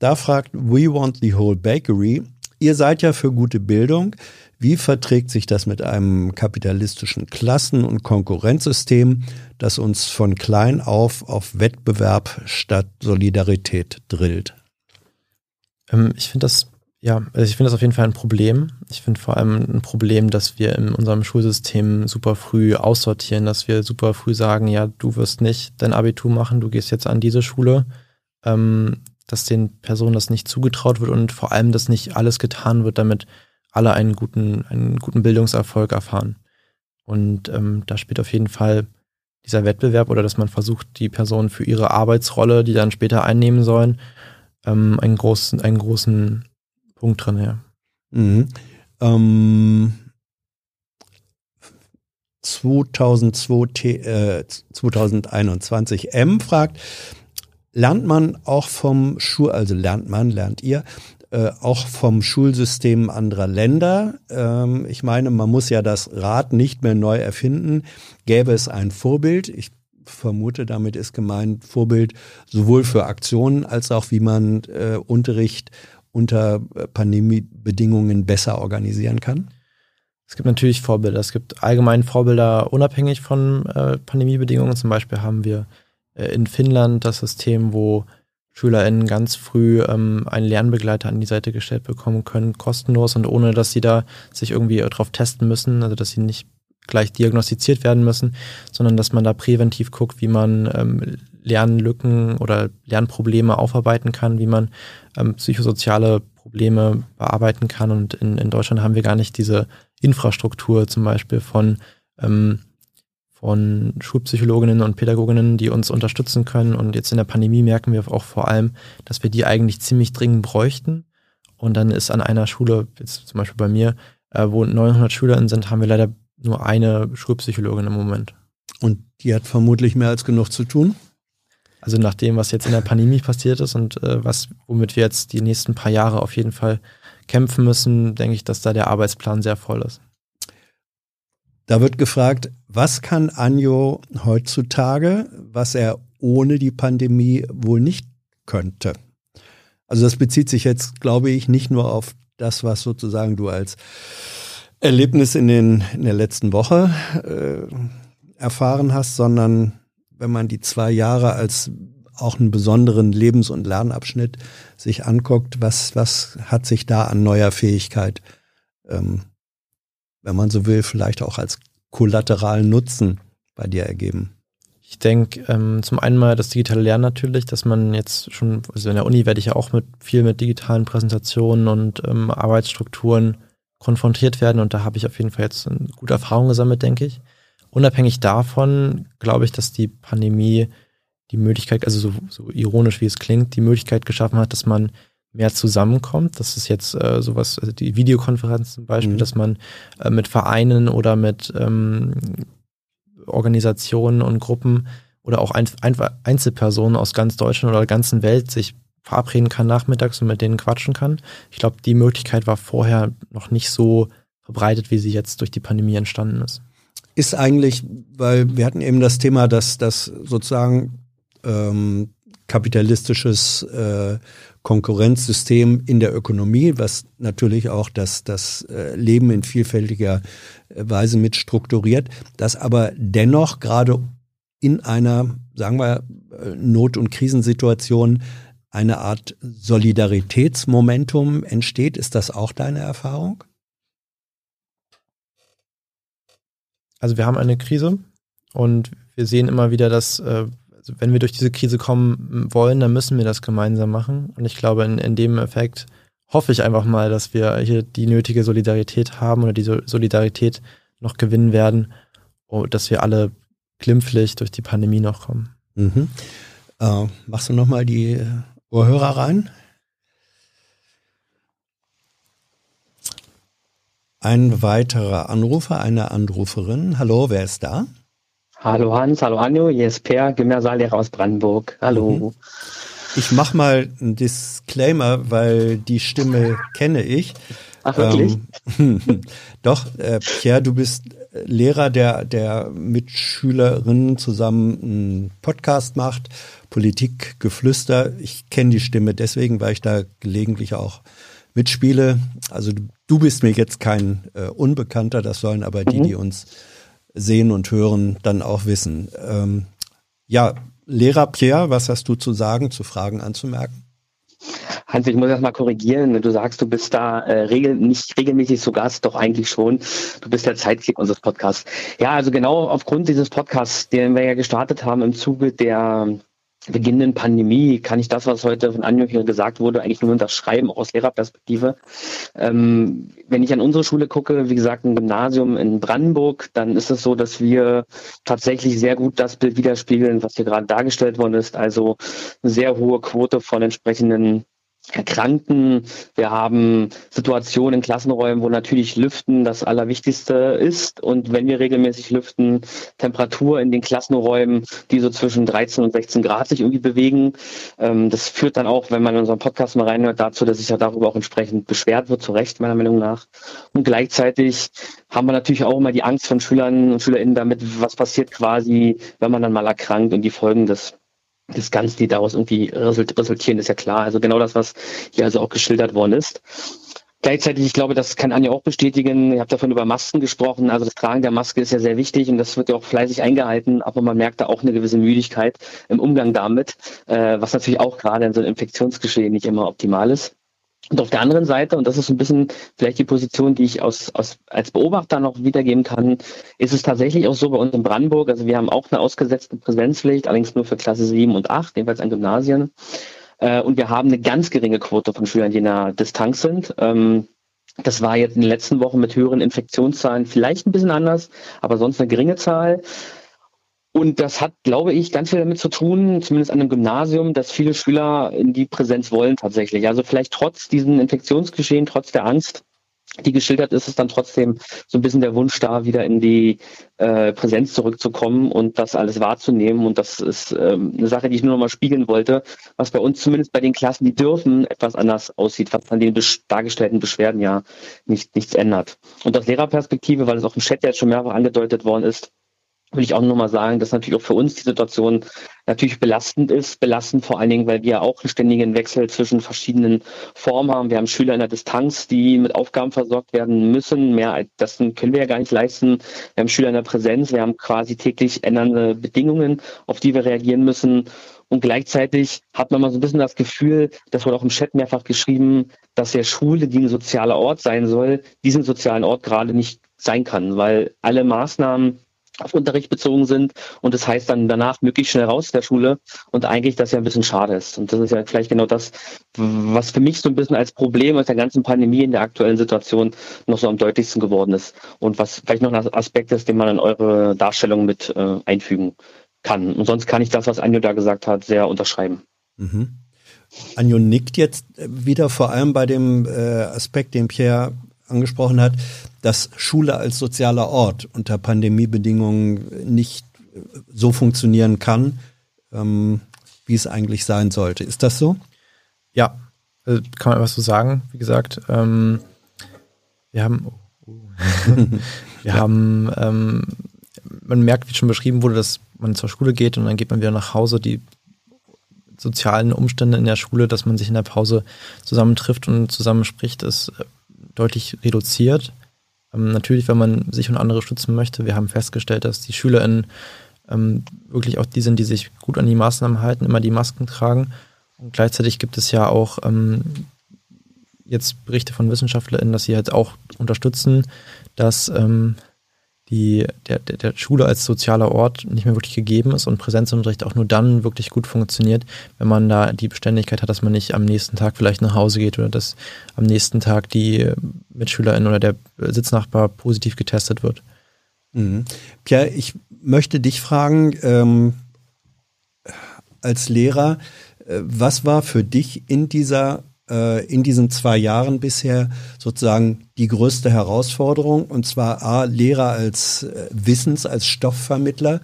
Da fragt We Want the Whole Bakery, Ihr seid ja für gute Bildung. Wie verträgt sich das mit einem kapitalistischen Klassen- und Konkurrenzsystem, das uns von klein auf auf Wettbewerb statt Solidarität drillt? Ähm, ich finde das, ja, also ich finde das auf jeden Fall ein Problem. Ich finde vor allem ein Problem, dass wir in unserem Schulsystem super früh aussortieren, dass wir super früh sagen, ja, du wirst nicht dein Abitur machen, du gehst jetzt an diese Schule. Ähm, dass den Personen das nicht zugetraut wird und vor allem, dass nicht alles getan wird, damit alle einen guten, einen guten Bildungserfolg erfahren. Und ähm, da spielt auf jeden Fall dieser Wettbewerb oder dass man versucht, die Personen für ihre Arbeitsrolle, die dann später einnehmen sollen, ähm, einen, großen, einen großen Punkt drin, ja. Mhm. Ähm, 2002, äh, 2021 M fragt, lernt man auch vom Schul, also lernt man, lernt ihr, äh, auch vom Schulsystem anderer Länder. Ähm, ich meine, man muss ja das Rad nicht mehr neu erfinden. Gäbe es ein Vorbild, ich vermute, damit ist gemeint Vorbild sowohl für Aktionen als auch wie man äh, Unterricht unter äh, Pandemiebedingungen besser organisieren kann? Es gibt natürlich Vorbilder. Es gibt allgemein Vorbilder unabhängig von äh, Pandemiebedingungen. Zum Beispiel haben wir in Finnland das System, wo SchülerInnen ganz früh ähm, einen Lernbegleiter an die Seite gestellt bekommen können, kostenlos und ohne, dass sie da sich irgendwie drauf testen müssen, also dass sie nicht gleich diagnostiziert werden müssen, sondern dass man da präventiv guckt, wie man ähm, Lernlücken oder Lernprobleme aufarbeiten kann, wie man ähm, psychosoziale Probleme bearbeiten kann. Und in, in Deutschland haben wir gar nicht diese Infrastruktur zum Beispiel von ähm, von Schulpsychologinnen und Pädagoginnen, die uns unterstützen können. Und jetzt in der Pandemie merken wir auch vor allem, dass wir die eigentlich ziemlich dringend bräuchten. Und dann ist an einer Schule, jetzt zum Beispiel bei mir, äh, wo 900 SchülerInnen sind, haben wir leider nur eine Schulpsychologin im Moment. Und die hat vermutlich mehr als genug zu tun? Also nach dem, was jetzt in der Pandemie passiert ist und äh, was, womit wir jetzt die nächsten paar Jahre auf jeden Fall kämpfen müssen, denke ich, dass da der Arbeitsplan sehr voll ist. Da wird gefragt, was kann Anjo heutzutage, was er ohne die Pandemie wohl nicht könnte? Also das bezieht sich jetzt, glaube ich, nicht nur auf das, was sozusagen du als Erlebnis in, den, in der letzten Woche äh, erfahren hast, sondern wenn man die zwei Jahre als auch einen besonderen Lebens- und Lernabschnitt sich anguckt, was, was hat sich da an neuer Fähigkeit, ähm, wenn man so will, vielleicht auch als kollateralen Nutzen bei dir ergeben? Ich denke, ähm, zum einen mal das digitale Lernen natürlich, dass man jetzt schon, also in der Uni werde ich ja auch mit viel mit digitalen Präsentationen und ähm, Arbeitsstrukturen konfrontiert werden und da habe ich auf jeden Fall jetzt eine gute Erfahrung gesammelt, denke ich. Unabhängig davon glaube ich, dass die Pandemie die Möglichkeit, also so, so ironisch wie es klingt, die Möglichkeit geschaffen hat, dass man mehr zusammenkommt. Das ist jetzt äh, sowas, also die Videokonferenz zum Beispiel, mhm. dass man äh, mit Vereinen oder mit ähm, Organisationen und Gruppen oder auch ein, ein, Einzelpersonen aus ganz Deutschland oder der ganzen Welt sich verabreden kann nachmittags und mit denen quatschen kann. Ich glaube, die Möglichkeit war vorher noch nicht so verbreitet, wie sie jetzt durch die Pandemie entstanden ist. Ist eigentlich, weil wir hatten eben das Thema, dass das sozusagen ähm, kapitalistisches äh, Konkurrenzsystem in der Ökonomie, was natürlich auch das, das äh, Leben in vielfältiger äh, Weise mit strukturiert, das aber dennoch gerade in einer, sagen wir, äh, Not- und Krisensituation eine Art Solidaritätsmomentum entsteht. Ist das auch deine Erfahrung? Also wir haben eine Krise und wir sehen immer wieder, dass also wenn wir durch diese Krise kommen wollen, dann müssen wir das gemeinsam machen. Und ich glaube, in, in dem Effekt hoffe ich einfach mal, dass wir hier die nötige Solidarität haben oder die Solidarität noch gewinnen werden, dass wir alle glimpflich durch die Pandemie noch kommen. Mhm. Äh, machst du nochmal die Ohrhörer rein? Ein weiterer Anrufer, eine Anruferin. Hallo, wer ist da? Hallo Hans, hallo Anjo, hier ist Per, Gymnasiallehrer aus Brandenburg. Hallo. Mhm. Ich mach mal einen Disclaimer, weil die Stimme kenne ich. Ach wirklich? Ähm, doch, äh, Pierre, du bist Lehrer, der, der mit Schülerinnen zusammen einen Podcast macht, Politikgeflüster. Ich kenne die Stimme deswegen, weil ich da gelegentlich auch mitspiele. Also du, du bist mir jetzt kein äh, Unbekannter, das sollen aber die, mhm. die uns sehen und hören, dann auch wissen. Ähm, ja, Lehrer Pierre, was hast du zu sagen, zu Fragen anzumerken? Hans, ich muss erst mal korrigieren. Du sagst, du bist da äh, regel nicht regelmäßig zu Gast, doch eigentlich schon. Du bist der Zeitkick unseres Podcasts. Ja, also genau aufgrund dieses Podcasts, den wir ja gestartet haben im Zuge der beginnenden Pandemie kann ich das, was heute von Anjo hier gesagt wurde, eigentlich nur unterschreiben, auch aus Lehrerperspektive. Ähm, wenn ich an unsere Schule gucke, wie gesagt, ein Gymnasium in Brandenburg, dann ist es so, dass wir tatsächlich sehr gut das Bild widerspiegeln, was hier gerade dargestellt worden ist. Also eine sehr hohe Quote von entsprechenden Erkrankten. Wir haben Situationen in Klassenräumen, wo natürlich Lüften das Allerwichtigste ist. Und wenn wir regelmäßig lüften, Temperatur in den Klassenräumen, die so zwischen 13 und 16 Grad sich irgendwie bewegen. Ähm, das führt dann auch, wenn man in unseren Podcast mal reinhört, dazu, dass sich ja darüber auch entsprechend beschwert wird, zu Recht meiner Meinung nach. Und gleichzeitig haben wir natürlich auch immer die Angst von Schülern und SchülerInnen damit, was passiert quasi, wenn man dann mal erkrankt und die Folgen des das Ganze, die daraus irgendwie resultieren, ist ja klar. Also genau das, was hier also auch geschildert worden ist. Gleichzeitig, ich glaube, das kann Anja auch bestätigen. Ihr habt davon über Masken gesprochen. Also das Tragen der Maske ist ja sehr wichtig und das wird ja auch fleißig eingehalten. Aber man merkt da auch eine gewisse Müdigkeit im Umgang damit, äh, was natürlich auch gerade in so einem Infektionsgeschehen nicht immer optimal ist. Und auf der anderen Seite, und das ist ein bisschen vielleicht die Position, die ich aus, aus, als Beobachter noch wiedergeben kann, ist es tatsächlich auch so bei uns in Brandenburg, also wir haben auch eine ausgesetzte Präsenzpflicht, allerdings nur für Klasse 7 und 8, jedenfalls an Gymnasien. Äh, und wir haben eine ganz geringe Quote von Schülern, die in der Distanz sind. Ähm, das war jetzt in den letzten Wochen mit höheren Infektionszahlen vielleicht ein bisschen anders, aber sonst eine geringe Zahl. Und das hat, glaube ich, ganz viel damit zu tun, zumindest an einem Gymnasium, dass viele Schüler in die Präsenz wollen tatsächlich. Also vielleicht trotz diesen Infektionsgeschehen, trotz der Angst, die geschildert ist, ist dann trotzdem so ein bisschen der Wunsch da, wieder in die äh, Präsenz zurückzukommen und das alles wahrzunehmen. Und das ist ähm, eine Sache, die ich nur noch mal spiegeln wollte, was bei uns zumindest bei den Klassen, die dürfen, etwas anders aussieht, was an den dargestellten Beschwerden ja nicht, nichts ändert. Und aus Lehrerperspektive, weil es auch im Chat jetzt schon mehrfach angedeutet worden ist, will ich auch nochmal sagen, dass natürlich auch für uns die Situation natürlich belastend ist. Belastend vor allen Dingen, weil wir auch einen ständigen Wechsel zwischen verschiedenen Formen haben. Wir haben Schüler in der Distanz, die mit Aufgaben versorgt werden müssen. Mehr als das können wir ja gar nicht leisten. Wir haben Schüler in der Präsenz. Wir haben quasi täglich ändernde Bedingungen, auf die wir reagieren müssen. Und gleichzeitig hat man mal so ein bisschen das Gefühl, das wurde auch im Chat mehrfach geschrieben, dass der Schule, die ein sozialer Ort sein soll, diesen sozialen Ort gerade nicht sein kann, weil alle Maßnahmen, auf Unterricht bezogen sind und das heißt dann danach möglichst schnell raus der Schule und eigentlich das ja ein bisschen schade ist. Und das ist ja vielleicht genau das, was für mich so ein bisschen als Problem aus der ganzen Pandemie in der aktuellen Situation noch so am deutlichsten geworden ist und was vielleicht noch ein Aspekt ist, den man in eure Darstellung mit äh, einfügen kann. Und sonst kann ich das, was Anjo da gesagt hat, sehr unterschreiben. Mhm. Anjo nickt jetzt wieder vor allem bei dem äh, Aspekt, den Pierre angesprochen hat, dass Schule als sozialer Ort unter Pandemiebedingungen nicht so funktionieren kann, ähm, wie es eigentlich sein sollte. Ist das so? Ja, also kann man was so sagen. Wie gesagt, ähm, wir haben, oh, wir ja. haben, ähm, man merkt, wie schon beschrieben wurde, dass man zur Schule geht und dann geht man wieder nach Hause. Die sozialen Umstände in der Schule, dass man sich in der Pause zusammentrifft und zusammen spricht, ist deutlich reduziert. Ähm, natürlich, wenn man sich und andere schützen möchte. Wir haben festgestellt, dass die SchülerInnen ähm, wirklich auch die sind, die sich gut an die Maßnahmen halten, immer die Masken tragen. Und gleichzeitig gibt es ja auch ähm, jetzt Berichte von WissenschaftlerInnen, dass sie halt auch unterstützen, dass ähm, die, der, der Schule als sozialer Ort nicht mehr wirklich gegeben ist und Präsenzunterricht auch nur dann wirklich gut funktioniert, wenn man da die Beständigkeit hat, dass man nicht am nächsten Tag vielleicht nach Hause geht oder dass am nächsten Tag die Mitschülerin oder der Sitznachbar positiv getestet wird. Mhm. Pierre, ich möchte dich fragen, ähm, als Lehrer, äh, was war für dich in dieser äh, in diesen zwei Jahren bisher sozusagen die größte Herausforderung und zwar A, Lehrer als äh, Wissens-, als Stoffvermittler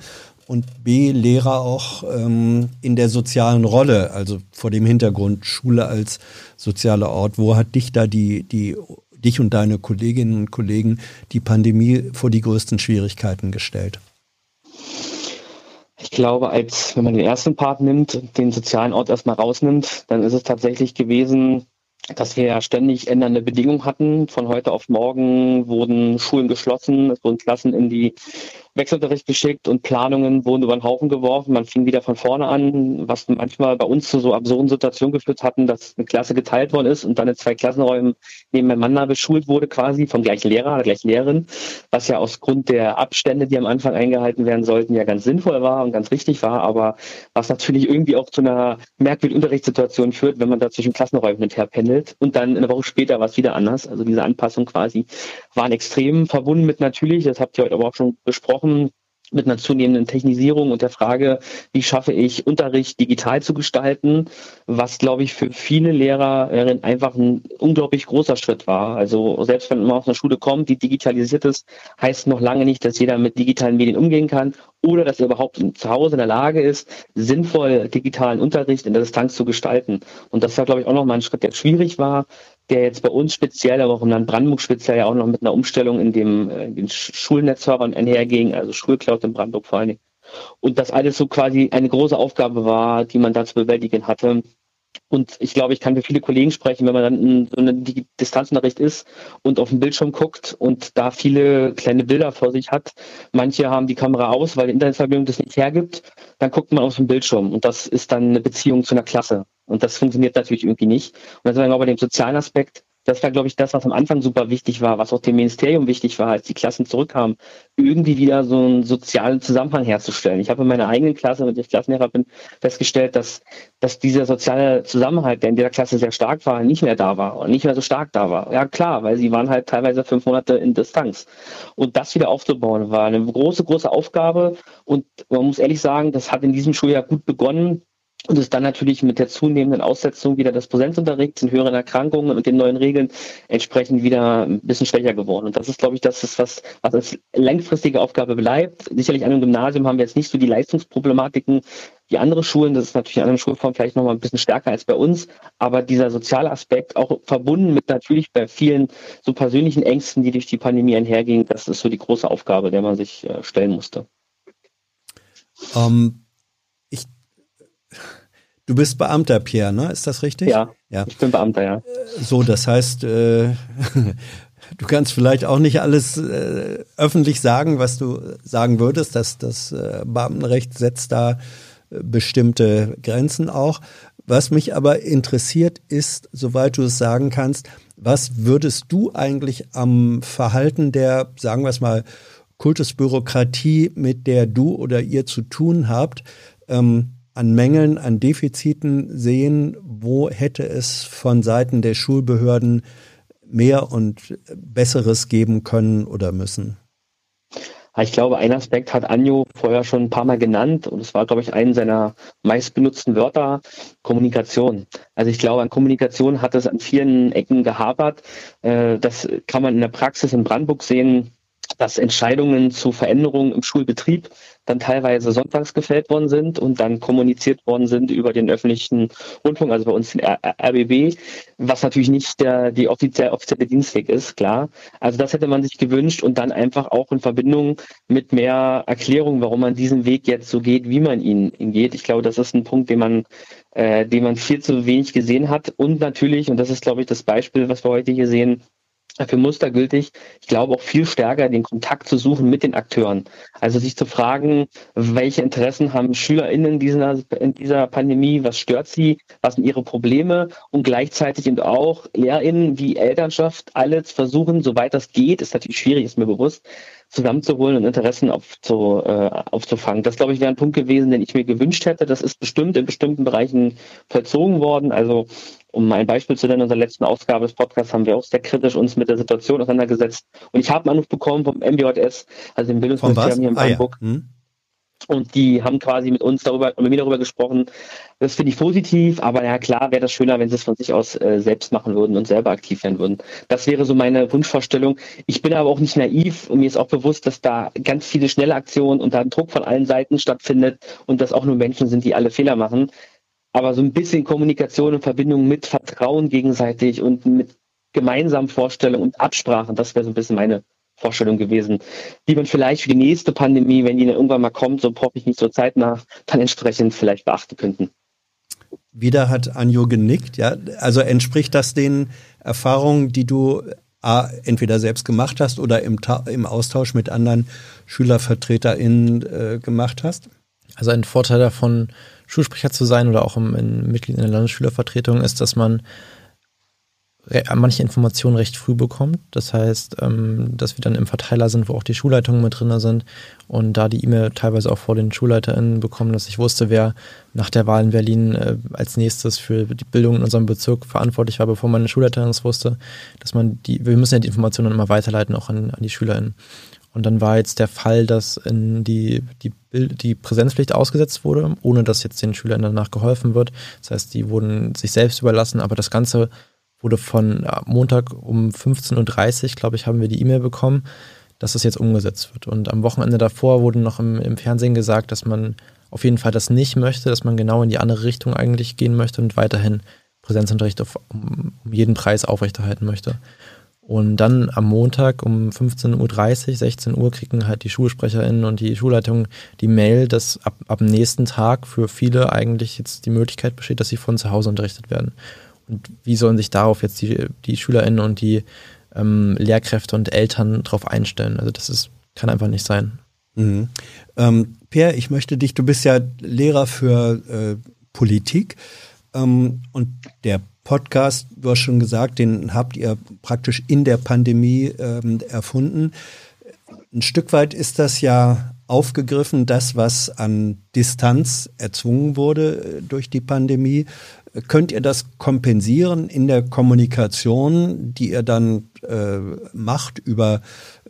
und B, Lehrer auch ähm, in der sozialen Rolle, also vor dem Hintergrund Schule als sozialer Ort. Wo hat dich da die, die, dich und deine Kolleginnen und Kollegen die Pandemie vor die größten Schwierigkeiten gestellt? Ich glaube, als wenn man den ersten Part nimmt, den sozialen Ort erstmal rausnimmt, dann ist es tatsächlich gewesen, dass wir ja ständig ändernde Bedingungen hatten. Von heute auf morgen wurden Schulen geschlossen, es wurden Klassen in die Wechselunterricht geschickt und Planungen wurden über den Haufen geworfen. Man fing wieder von vorne an, was manchmal bei uns zu so absurden Situationen geführt hatten, dass eine Klasse geteilt worden ist und dann in zwei Klassenräumen nebeneinander beschult wurde, quasi vom gleichen Lehrer, der gleichen Lehrerin, was ja aus Grund der Abstände, die am Anfang eingehalten werden sollten, ja ganz sinnvoll war und ganz richtig war, aber was natürlich irgendwie auch zu einer merkwürdigen Unterrichtssituation führt, wenn man da zwischen Klassenräumen hin und her pendelt und dann eine Woche später war es wieder anders. Also diese Anpassung quasi waren extrem verbunden mit natürlich, das habt ihr heute aber auch schon besprochen, gesprochen, mit einer zunehmenden Technisierung und der Frage, wie schaffe ich Unterricht digital zu gestalten, was, glaube ich, für viele Lehrer einfach ein unglaublich großer Schritt war. Also selbst wenn man aus einer Schule kommt, die digitalisiert ist, heißt noch lange nicht, dass jeder mit digitalen Medien umgehen kann oder dass er überhaupt zu Hause in der Lage ist, sinnvoll digitalen Unterricht in der Distanz zu gestalten. Und das war, glaube ich, auch nochmal ein Schritt, der schwierig war, der jetzt bei uns speziell, aber auch im Land Brandenburg speziell ja auch noch mit einer Umstellung in dem äh, in den Schulnetzservern einherging, also Schulcloud in Brandenburg vor allen Dingen. Und das alles so quasi eine große Aufgabe war, die man da zu bewältigen hatte. Und ich glaube, ich kann für viele Kollegen sprechen, wenn man dann in so einer Distanznachricht ist und auf den Bildschirm guckt und da viele kleine Bilder vor sich hat. Manche haben die Kamera aus, weil die Internetverbindung das nicht hergibt. Dann guckt man auf den Bildschirm und das ist dann eine Beziehung zu einer Klasse. Und das funktioniert natürlich irgendwie nicht. Und dann sind wir bei dem sozialen Aspekt das war, glaube ich, das, was am Anfang super wichtig war, was auch dem Ministerium wichtig war, als die Klassen zurückkamen, irgendwie wieder so einen sozialen Zusammenhang herzustellen. Ich habe in meiner eigenen Klasse, wenn ich Klassenlehrer bin, festgestellt, dass, dass dieser soziale Zusammenhalt, der in der Klasse sehr stark war, nicht mehr da war und nicht mehr so stark da war. Ja, klar, weil sie waren halt teilweise fünf Monate in Distanz. Und das wieder aufzubauen, war eine große, große Aufgabe. Und man muss ehrlich sagen, das hat in diesem Schuljahr gut begonnen und ist dann natürlich mit der zunehmenden Aussetzung wieder des Präsenzunterrichts, den höheren Erkrankungen und den neuen Regeln entsprechend wieder ein bisschen schwächer geworden. Und das ist, glaube ich, das ist was, was als langfristige Aufgabe bleibt. Sicherlich an einem Gymnasium haben wir jetzt nicht so die Leistungsproblematiken wie andere Schulen. Das ist natürlich an einer Schulform vielleicht nochmal ein bisschen stärker als bei uns. Aber dieser soziale Aspekt, auch verbunden mit natürlich bei vielen so persönlichen Ängsten, die durch die Pandemie einhergingen, das ist so die große Aufgabe, der man sich äh, stellen musste. Um Du bist Beamter, Pierre, ne? Ist das richtig? Ja, ja. ich bin Beamter, ja. So, das heißt, äh, du kannst vielleicht auch nicht alles äh, öffentlich sagen, was du sagen würdest. Das, das äh, Beamtenrecht setzt da äh, bestimmte Grenzen auch. Was mich aber interessiert ist, soweit du es sagen kannst, was würdest du eigentlich am Verhalten der, sagen wir es mal, Kultusbürokratie, mit der du oder ihr zu tun habt, ähm, an Mängeln, an Defiziten sehen, wo hätte es von Seiten der Schulbehörden mehr und Besseres geben können oder müssen? Ich glaube, ein Aspekt hat Anjo vorher schon ein paar Mal genannt und es war, glaube ich, einen seiner meistbenutzten Wörter, Kommunikation. Also ich glaube, an Kommunikation hat es an vielen Ecken gehapert. Äh, das kann man in der Praxis in Brandenburg sehen dass Entscheidungen zu Veränderungen im Schulbetrieb dann teilweise sonntags gefällt worden sind und dann kommuniziert worden sind über den öffentlichen Rundfunk, also bei uns den RBB, was natürlich nicht der, die offizielle, offizielle Dienstweg ist, klar. Also das hätte man sich gewünscht und dann einfach auch in Verbindung mit mehr Erklärung, warum man diesen Weg jetzt so geht, wie man ihn, ihn geht. Ich glaube, das ist ein Punkt, den man, äh, den man viel zu wenig gesehen hat und natürlich, und das ist, glaube ich, das Beispiel, was wir heute hier sehen, für Muster gültig. Ich glaube auch viel stärker den Kontakt zu suchen mit den Akteuren. Also sich zu fragen, welche Interessen haben SchülerInnen in dieser, in dieser Pandemie, was stört sie, was sind ihre Probleme und gleichzeitig eben auch LehrerInnen wie Elternschaft alles versuchen, soweit das geht, ist natürlich schwierig, ist mir bewusst, zusammenzuholen und Interessen aufzu, äh, aufzufangen. Das, glaube ich, wäre ein Punkt gewesen, den ich mir gewünscht hätte. Das ist bestimmt in bestimmten Bereichen vollzogen worden. Also um ein Beispiel zu nennen, in unserer letzten Ausgabe des Podcasts haben wir auch sehr kritisch uns mit der Situation auseinandergesetzt. Und ich habe einen Anruf bekommen vom MBJS, also dem Bildungsministerium hier in Hamburg. Ah, ja. hm. Und die haben quasi mit uns darüber und mit mir darüber gesprochen. Das finde ich positiv, aber ja klar wäre das schöner, wenn sie es von sich aus äh, selbst machen würden und selber aktiv werden würden. Das wäre so meine Wunschvorstellung. Ich bin aber auch nicht naiv und mir ist auch bewusst, dass da ganz viele schnelle Aktionen und da ein Druck von allen Seiten stattfindet und dass auch nur Menschen sind, die alle Fehler machen aber so ein bisschen Kommunikation und Verbindung mit Vertrauen gegenseitig und mit gemeinsamen Vorstellungen und Absprachen, das wäre so ein bisschen meine Vorstellung gewesen, die man vielleicht für die nächste Pandemie, wenn die dann irgendwann mal kommt, so hoffe ich nicht so Zeit nach, dann entsprechend vielleicht beachten könnten. Wieder hat Anjo genickt, ja. Also entspricht das den Erfahrungen, die du A, entweder selbst gemacht hast oder im, im Austausch mit anderen SchülervertreterInnen äh, gemacht hast? Also ein Vorteil davon, Schulsprecher zu sein oder auch im, Mitglied in der Landesschülervertretung ist, dass man manche Informationen recht früh bekommt. Das heißt, ähm, dass wir dann im Verteiler sind, wo auch die Schulleitungen mit drin sind und da die E-Mail teilweise auch vor den SchulleiterInnen bekommen, dass ich wusste, wer nach der Wahl in Berlin äh, als nächstes für die Bildung in unserem Bezirk verantwortlich war, bevor meine Schulleiterin es wusste, dass man die, wir müssen ja die Informationen immer weiterleiten, auch an, an die SchülerInnen. Und dann war jetzt der Fall, dass in die, die, die Präsenzpflicht ausgesetzt wurde, ohne dass jetzt den Schülern danach geholfen wird. Das heißt, die wurden sich selbst überlassen, aber das Ganze wurde von Montag um 15.30 Uhr, glaube ich, haben wir die E-Mail bekommen, dass das jetzt umgesetzt wird. Und am Wochenende davor wurde noch im, im Fernsehen gesagt, dass man auf jeden Fall das nicht möchte, dass man genau in die andere Richtung eigentlich gehen möchte und weiterhin Präsenzunterricht auf, um jeden Preis aufrechterhalten möchte. Und dann am Montag um 15.30 Uhr, 16 Uhr kriegen halt die SchulsprecherInnen und die Schulleitung die Mail, dass ab, ab nächsten Tag für viele eigentlich jetzt die Möglichkeit besteht, dass sie von zu Hause unterrichtet werden. Und wie sollen sich darauf jetzt die, die SchülerInnen und die ähm, Lehrkräfte und Eltern darauf einstellen? Also das ist, kann einfach nicht sein. Mhm. Ähm, per, ich möchte dich, du bist ja Lehrer für äh, Politik ähm, und der Podcast, du hast schon gesagt, den habt ihr praktisch in der Pandemie ähm, erfunden. Ein Stück weit ist das ja aufgegriffen, das, was an Distanz erzwungen wurde äh, durch die Pandemie. Könnt ihr das kompensieren in der Kommunikation, die ihr dann äh, macht über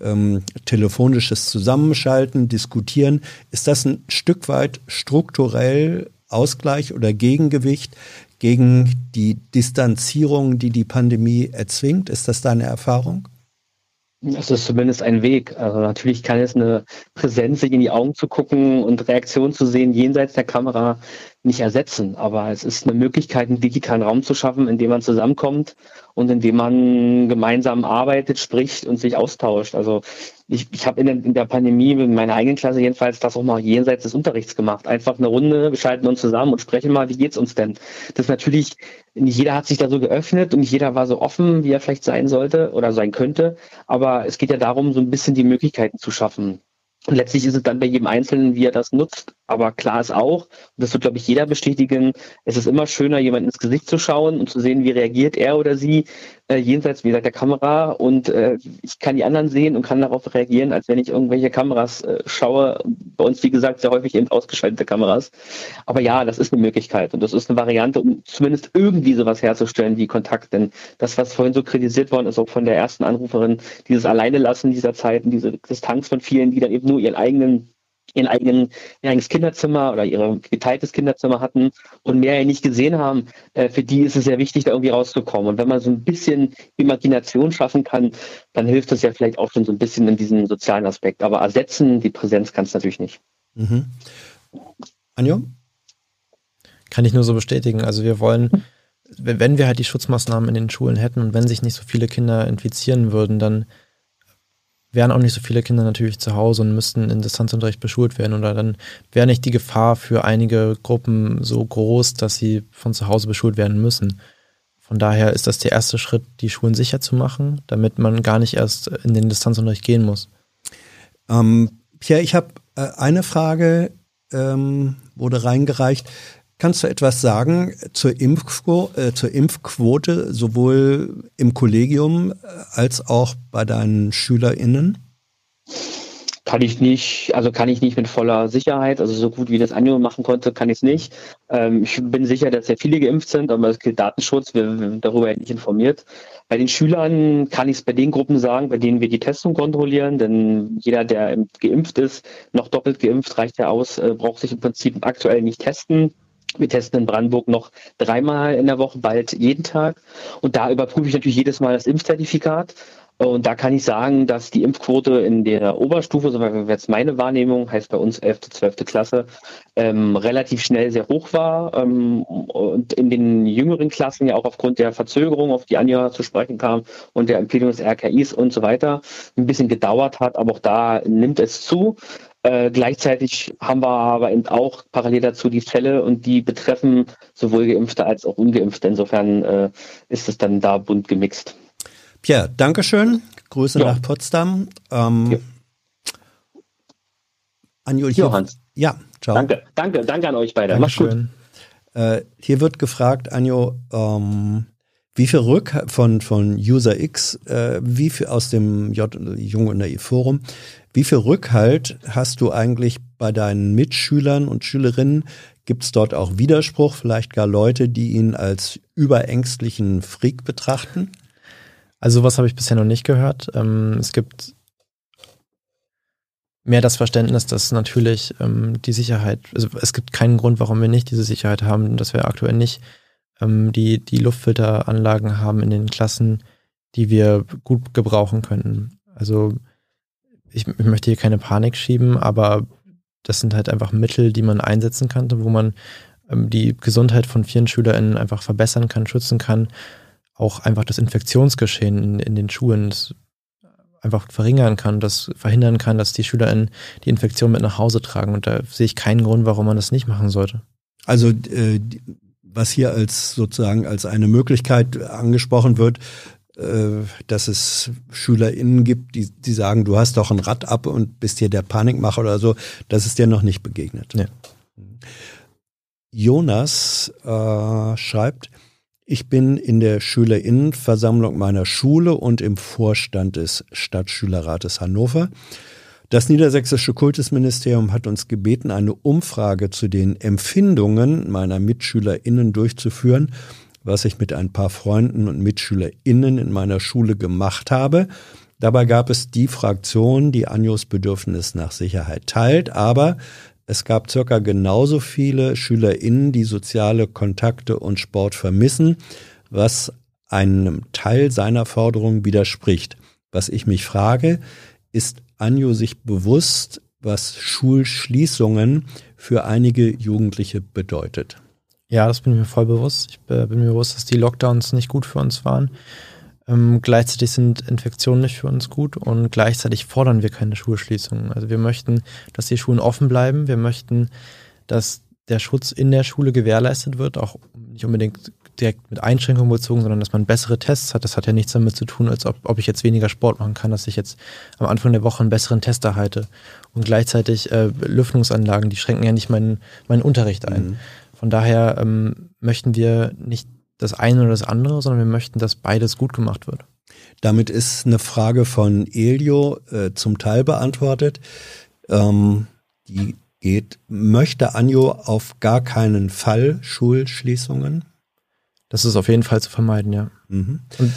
ähm, telefonisches Zusammenschalten, diskutieren? Ist das ein Stück weit strukturell Ausgleich oder Gegengewicht gegen die Distanzierung, die die Pandemie erzwingt? Ist das deine Erfahrung? Das ist zumindest ein Weg. Also natürlich kann es eine Präsenz, sich in die Augen zu gucken und Reaktionen zu sehen jenseits der Kamera nicht ersetzen. Aber es ist eine Möglichkeit, einen digitalen Raum zu schaffen, in dem man zusammenkommt und in dem man gemeinsam arbeitet, spricht und sich austauscht. Also ich, ich habe in, der, in der Pandemie in meiner eigenen Klasse jedenfalls das auch mal jenseits des Unterrichts gemacht. Einfach eine Runde, wir schalten uns zusammen und sprechen mal, wie geht's uns denn? Das natürlich, nicht jeder hat sich da so geöffnet und nicht jeder war so offen, wie er vielleicht sein sollte oder sein könnte. Aber es geht ja darum, so ein bisschen die Möglichkeiten zu schaffen. Und letztlich ist es dann bei jedem Einzelnen, wie er das nutzt. Aber klar ist auch, und das wird, glaube ich, jeder bestätigen, es ist immer schöner, jemand ins Gesicht zu schauen und zu sehen, wie reagiert er oder sie äh, jenseits, wie gesagt, der Kamera. Und äh, ich kann die anderen sehen und kann darauf reagieren, als wenn ich irgendwelche Kameras äh, schaue. Bei uns, wie gesagt, sehr häufig eben ausgeschaltete Kameras. Aber ja, das ist eine Möglichkeit und das ist eine Variante, um zumindest irgendwie sowas herzustellen wie Kontakt. Denn das, was vorhin so kritisiert worden ist, auch von der ersten Anruferin, dieses Alleine lassen dieser Zeiten, diese Distanz von vielen, die dann eben nur ihren eigenen ihren eigenen, ihr eigenes Kinderzimmer oder ihr geteiltes Kinderzimmer hatten und mehr nicht gesehen haben, äh, für die ist es sehr wichtig, da irgendwie rauszukommen. Und wenn man so ein bisschen Imagination schaffen kann, dann hilft das ja vielleicht auch schon so ein bisschen in diesem sozialen Aspekt. Aber ersetzen die Präsenz kann es natürlich nicht. Mhm. Anjo? Kann ich nur so bestätigen. Also wir wollen, wenn wir halt die Schutzmaßnahmen in den Schulen hätten und wenn sich nicht so viele Kinder infizieren würden, dann wären auch nicht so viele Kinder natürlich zu Hause und müssten in Distanzunterricht beschult werden. Oder dann wäre nicht die Gefahr für einige Gruppen so groß, dass sie von zu Hause beschult werden müssen. Von daher ist das der erste Schritt, die Schulen sicher zu machen, damit man gar nicht erst in den Distanzunterricht gehen muss. Ähm, Pierre, ich habe äh, eine Frage, ähm, wurde reingereicht. Kannst du etwas sagen zur, Impfquo äh, zur Impfquote, sowohl im Kollegium äh, als auch bei deinen SchülerInnen? Kann ich nicht, also kann ich nicht mit voller Sicherheit, also so gut wie das Anjo machen konnte, kann ich es nicht. Ähm, ich bin sicher, dass sehr viele geimpft sind, aber es gilt Datenschutz, wir, wir darüber nicht informiert. Bei den Schülern kann ich es bei den Gruppen sagen, bei denen wir die Testung kontrollieren, denn jeder, der geimpft ist, noch doppelt geimpft, reicht ja aus, äh, braucht sich im Prinzip aktuell nicht testen. Wir testen in Brandenburg noch dreimal in der Woche, bald jeden Tag. Und da überprüfe ich natürlich jedes Mal das Impfzertifikat. Und da kann ich sagen, dass die Impfquote in der Oberstufe, so jetzt meine Wahrnehmung, heißt bei uns 11., 12. Klasse, ähm, relativ schnell sehr hoch war. Ähm, und in den jüngeren Klassen ja auch aufgrund der Verzögerung, auf die Anja zu sprechen kam und der Empfehlung des RKIs und so weiter, ein bisschen gedauert hat. Aber auch da nimmt es zu. Äh, gleichzeitig haben wir aber eben auch parallel dazu die Fälle und die betreffen sowohl Geimpfte als auch Ungeimpfte. Insofern äh, ist es dann da bunt gemixt. Pierre, Dankeschön. Grüße ja. nach Potsdam. Ähm, ja. Anjo, hier, Johannes. Ja, ciao. Danke, danke, danke an euch beide. Mach's gut. Äh, hier wird gefragt, Anjo, ähm, wie viel Rück von, von User X, äh, wie viel aus dem J Jung und der Forum, wie viel Rückhalt hast du eigentlich bei deinen Mitschülern und Schülerinnen? Gibt es dort auch Widerspruch, vielleicht gar Leute, die ihn als überängstlichen Freak betrachten? Also was habe ich bisher noch nicht gehört. Ähm, es gibt mehr das Verständnis, dass natürlich ähm, die Sicherheit, also es gibt keinen Grund, warum wir nicht diese Sicherheit haben, dass wir aktuell nicht ähm, die, die Luftfilteranlagen haben in den Klassen, die wir gut gebrauchen könnten. Also ich, ich möchte hier keine Panik schieben, aber das sind halt einfach Mittel, die man einsetzen kann, wo man ähm, die Gesundheit von vielen SchülerInnen einfach verbessern kann, schützen kann. Auch einfach das Infektionsgeschehen in, in den Schulen einfach verringern kann, das verhindern kann, dass die SchülerInnen die Infektion mit nach Hause tragen. Und da sehe ich keinen Grund, warum man das nicht machen sollte. Also äh, was hier als sozusagen als eine Möglichkeit angesprochen wird, dass es SchülerInnen gibt, die, die sagen, du hast doch ein Rad ab und bist hier der Panikmacher oder so. Das ist dir noch nicht begegnet. Ja. Jonas äh, schreibt, ich bin in der Schülerinnenversammlung meiner Schule und im Vorstand des Stadtschülerrates Hannover. Das niedersächsische Kultusministerium hat uns gebeten, eine Umfrage zu den Empfindungen meiner MitschülerInnen durchzuführen was ich mit ein paar Freunden und MitschülerInnen in meiner Schule gemacht habe. Dabei gab es die Fraktion, die Anjos Bedürfnis nach Sicherheit teilt, aber es gab circa genauso viele SchülerInnen, die soziale Kontakte und Sport vermissen, was einem Teil seiner Forderungen widerspricht. Was ich mich frage, ist Anjo sich bewusst, was Schulschließungen für einige Jugendliche bedeutet? Ja, das bin ich mir voll bewusst. Ich bin mir bewusst, dass die Lockdowns nicht gut für uns waren. Ähm, gleichzeitig sind Infektionen nicht für uns gut und gleichzeitig fordern wir keine Schulschließungen. Also wir möchten, dass die Schulen offen bleiben. Wir möchten, dass der Schutz in der Schule gewährleistet wird, auch nicht unbedingt direkt mit Einschränkungen bezogen, sondern dass man bessere Tests hat. Das hat ja nichts damit zu tun, als ob, ob ich jetzt weniger Sport machen kann, dass ich jetzt am Anfang der Woche einen besseren Test erhalte. Und gleichzeitig äh, Lüftungsanlagen, die schränken ja nicht meinen, meinen Unterricht ein. Mhm. Von daher ähm, möchten wir nicht das eine oder das andere, sondern wir möchten, dass beides gut gemacht wird. Damit ist eine Frage von Elio äh, zum Teil beantwortet. Ähm, die geht, möchte Anjo auf gar keinen Fall Schulschließungen? Das ist auf jeden Fall zu vermeiden, ja. Mhm. Und,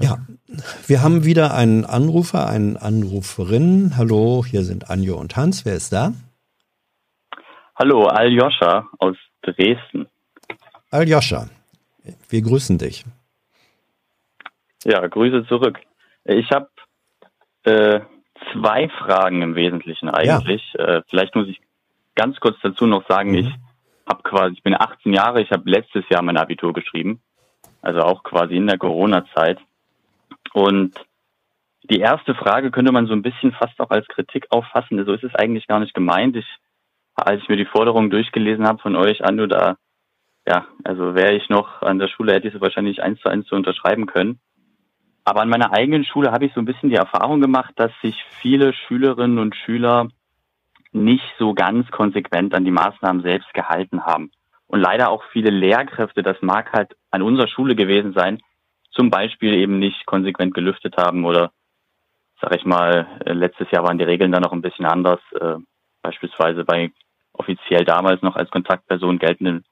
ja. ja. wir haben wieder einen Anrufer, einen Anruferin. Hallo, hier sind Anjo und Hans. Wer ist da? Hallo, Aljoscha aus Dresden. Aljoscha, wir grüßen dich. Ja, Grüße zurück. Ich habe äh, zwei Fragen im Wesentlichen eigentlich. Ja. Äh, vielleicht muss ich ganz kurz dazu noch sagen, mhm. ich habe quasi, ich bin 18 Jahre, ich habe letztes Jahr mein Abitur geschrieben, also auch quasi in der Corona-Zeit. Und die erste Frage könnte man so ein bisschen fast auch als Kritik auffassen. So ist es eigentlich gar nicht gemeint. Ich, als ich mir die Forderung durchgelesen habe von euch, Ando, da ja, also wäre ich noch an der Schule, hätte ich sie wahrscheinlich eins zu eins zu unterschreiben können. Aber an meiner eigenen Schule habe ich so ein bisschen die Erfahrung gemacht, dass sich viele Schülerinnen und Schüler nicht so ganz konsequent an die Maßnahmen selbst gehalten haben. Und leider auch viele Lehrkräfte, das mag halt an unserer Schule gewesen sein, zum Beispiel eben nicht konsequent gelüftet haben oder, sag ich mal, äh, letztes Jahr waren die Regeln dann noch ein bisschen anders. Beispielsweise bei offiziell damals noch als Kontaktperson geltenden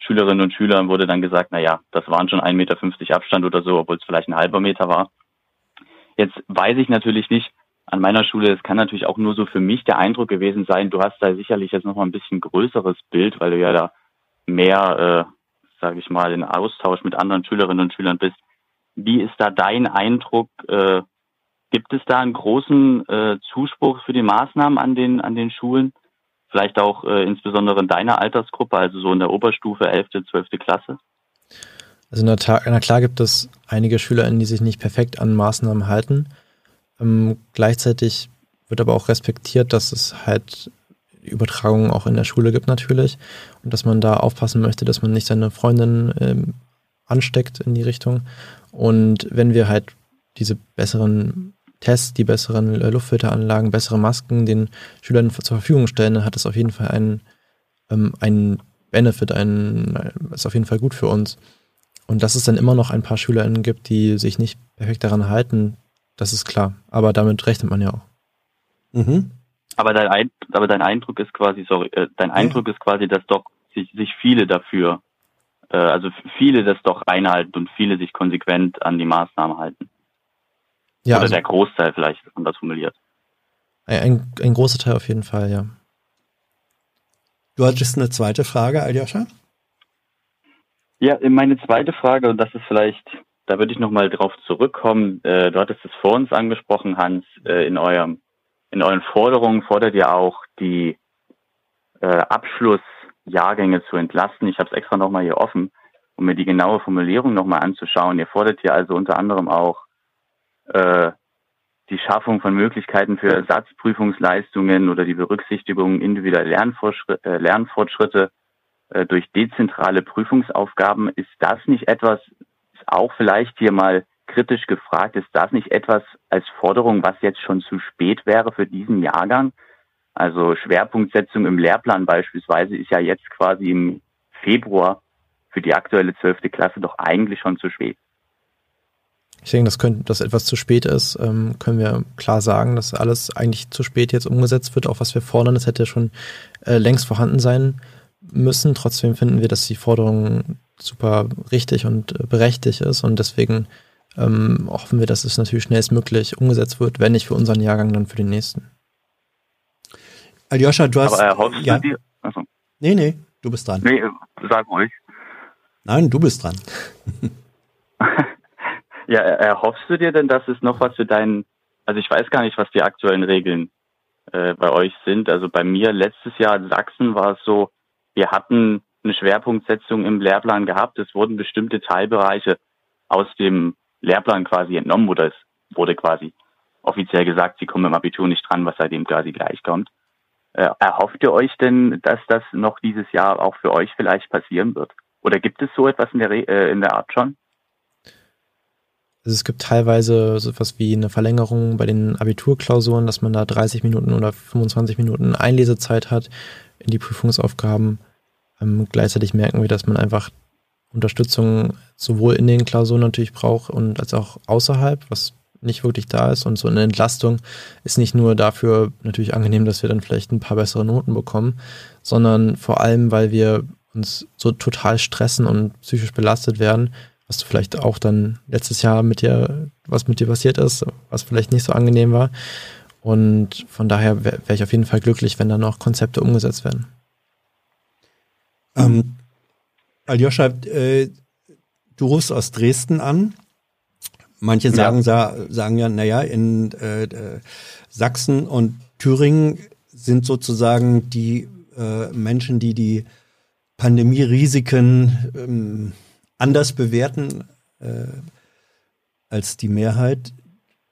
Schülerinnen und Schülern wurde dann gesagt, na ja, das waren schon 1,50 Meter Abstand oder so, obwohl es vielleicht ein halber Meter war. Jetzt weiß ich natürlich nicht, an meiner Schule, es kann natürlich auch nur so für mich der Eindruck gewesen sein, du hast da sicherlich jetzt nochmal ein bisschen größeres Bild, weil du ja da mehr, äh, sage ich mal, in Austausch mit anderen Schülerinnen und Schülern bist. Wie ist da dein Eindruck? Äh, gibt es da einen großen äh, Zuspruch für die Maßnahmen an den, an den Schulen? Vielleicht auch äh, insbesondere in deiner Altersgruppe, also so in der Oberstufe, 11., 12. Klasse? Also in der, Ta na klar gibt es einige SchülerInnen, die sich nicht perfekt an Maßnahmen halten. Ähm, gleichzeitig wird aber auch respektiert, dass es halt Übertragungen auch in der Schule gibt natürlich und dass man da aufpassen möchte, dass man nicht seine Freundin ähm, ansteckt in die Richtung. Und wenn wir halt diese besseren Tests, die besseren äh, Luftfilteranlagen, bessere Masken den Schülern zur Verfügung stellen, dann hat es auf jeden Fall einen, ähm, einen Benefit, einen, äh, ist auf jeden Fall gut für uns. Und dass es dann immer noch ein paar SchülerInnen gibt, die sich nicht perfekt daran halten, das ist klar. Aber damit rechnet man ja auch. Mhm. Aber dein, Eindruck, aber dein Eindruck ist quasi, sorry, äh, dein Eindruck ja. ist quasi, dass doch sich, sich viele dafür, äh, also viele das doch einhalten und viele sich konsequent an die Maßnahmen halten. Ja, Oder also, der Großteil vielleicht anders formuliert. Ein, ein großer Teil auf jeden Fall, ja. Du hattest eine zweite Frage, Aljoscha? Ja, meine zweite Frage, und das ist vielleicht, da würde ich nochmal drauf zurückkommen. Äh, du hattest es vor uns angesprochen, Hans, äh, in eurem, in euren Forderungen fordert ihr auch die äh, Abschlussjahrgänge zu entlasten. Ich habe es extra nochmal hier offen, um mir die genaue Formulierung nochmal anzuschauen. Ihr fordert hier also unter anderem auch äh, die Schaffung von Möglichkeiten für Ersatzprüfungsleistungen oder die Berücksichtigung individueller Lernfortschritte, äh, Lernfortschritte äh, durch dezentrale Prüfungsaufgaben. Ist das nicht etwas, ist auch vielleicht hier mal kritisch gefragt, ist das nicht etwas als Forderung, was jetzt schon zu spät wäre für diesen Jahrgang? Also Schwerpunktsetzung im Lehrplan beispielsweise ist ja jetzt quasi im Februar für die aktuelle zwölfte Klasse doch eigentlich schon zu spät. Ich denke, dass, können, dass etwas zu spät ist, ähm, können wir klar sagen, dass alles eigentlich zu spät jetzt umgesetzt wird. Auch was wir fordern, das hätte schon äh, längst vorhanden sein müssen. Trotzdem finden wir, dass die Forderung super richtig und äh, berechtigt ist und deswegen ähm, hoffen wir, dass es natürlich schnellstmöglich umgesetzt wird, wenn nicht für unseren Jahrgang, dann für den nächsten. Aljoscha, du hast. Aber erhoffst ja. du dir? Achso. Nee, nee, du bist dran. Nee, sag ruhig. Nein, du bist dran. ja, erhoffst du dir denn, dass es noch was für deinen, also ich weiß gar nicht, was die aktuellen Regeln äh, bei euch sind. Also bei mir letztes Jahr in Sachsen war es so, wir hatten eine Schwerpunktsetzung im Lehrplan gehabt. Es wurden bestimmte Teilbereiche aus dem Lehrplan quasi entnommen oder es wurde quasi offiziell gesagt, sie kommen im Abitur nicht dran, was seitdem quasi gleich kommt. Äh, erhofft ihr euch denn, dass das noch dieses Jahr auch für euch vielleicht passieren wird? Oder gibt es so etwas in der, äh, in der Art schon? Also es gibt teilweise so etwas wie eine Verlängerung bei den Abiturklausuren, dass man da 30 Minuten oder 25 Minuten Einlesezeit hat in die Prüfungsaufgaben. Ähm, gleichzeitig merken wir, dass man einfach Unterstützung sowohl in den Klausuren natürlich braucht und als auch außerhalb, was nicht wirklich da ist. Und so eine Entlastung ist nicht nur dafür natürlich angenehm, dass wir dann vielleicht ein paar bessere Noten bekommen, sondern vor allem, weil wir uns so total stressen und psychisch belastet werden, was du vielleicht auch dann letztes Jahr mit dir, was mit dir passiert ist, was vielleicht nicht so angenehm war. Und von daher wäre wär ich auf jeden Fall glücklich, wenn da noch Konzepte umgesetzt werden. Ähm, Aljoscha, äh, du rufst aus Dresden an. Manche sagen, ja. sagen ja, naja, in äh, äh, Sachsen und Thüringen sind sozusagen die äh, Menschen, die die Pandemie-Risiken ähm, anders bewerten äh, als die Mehrheit.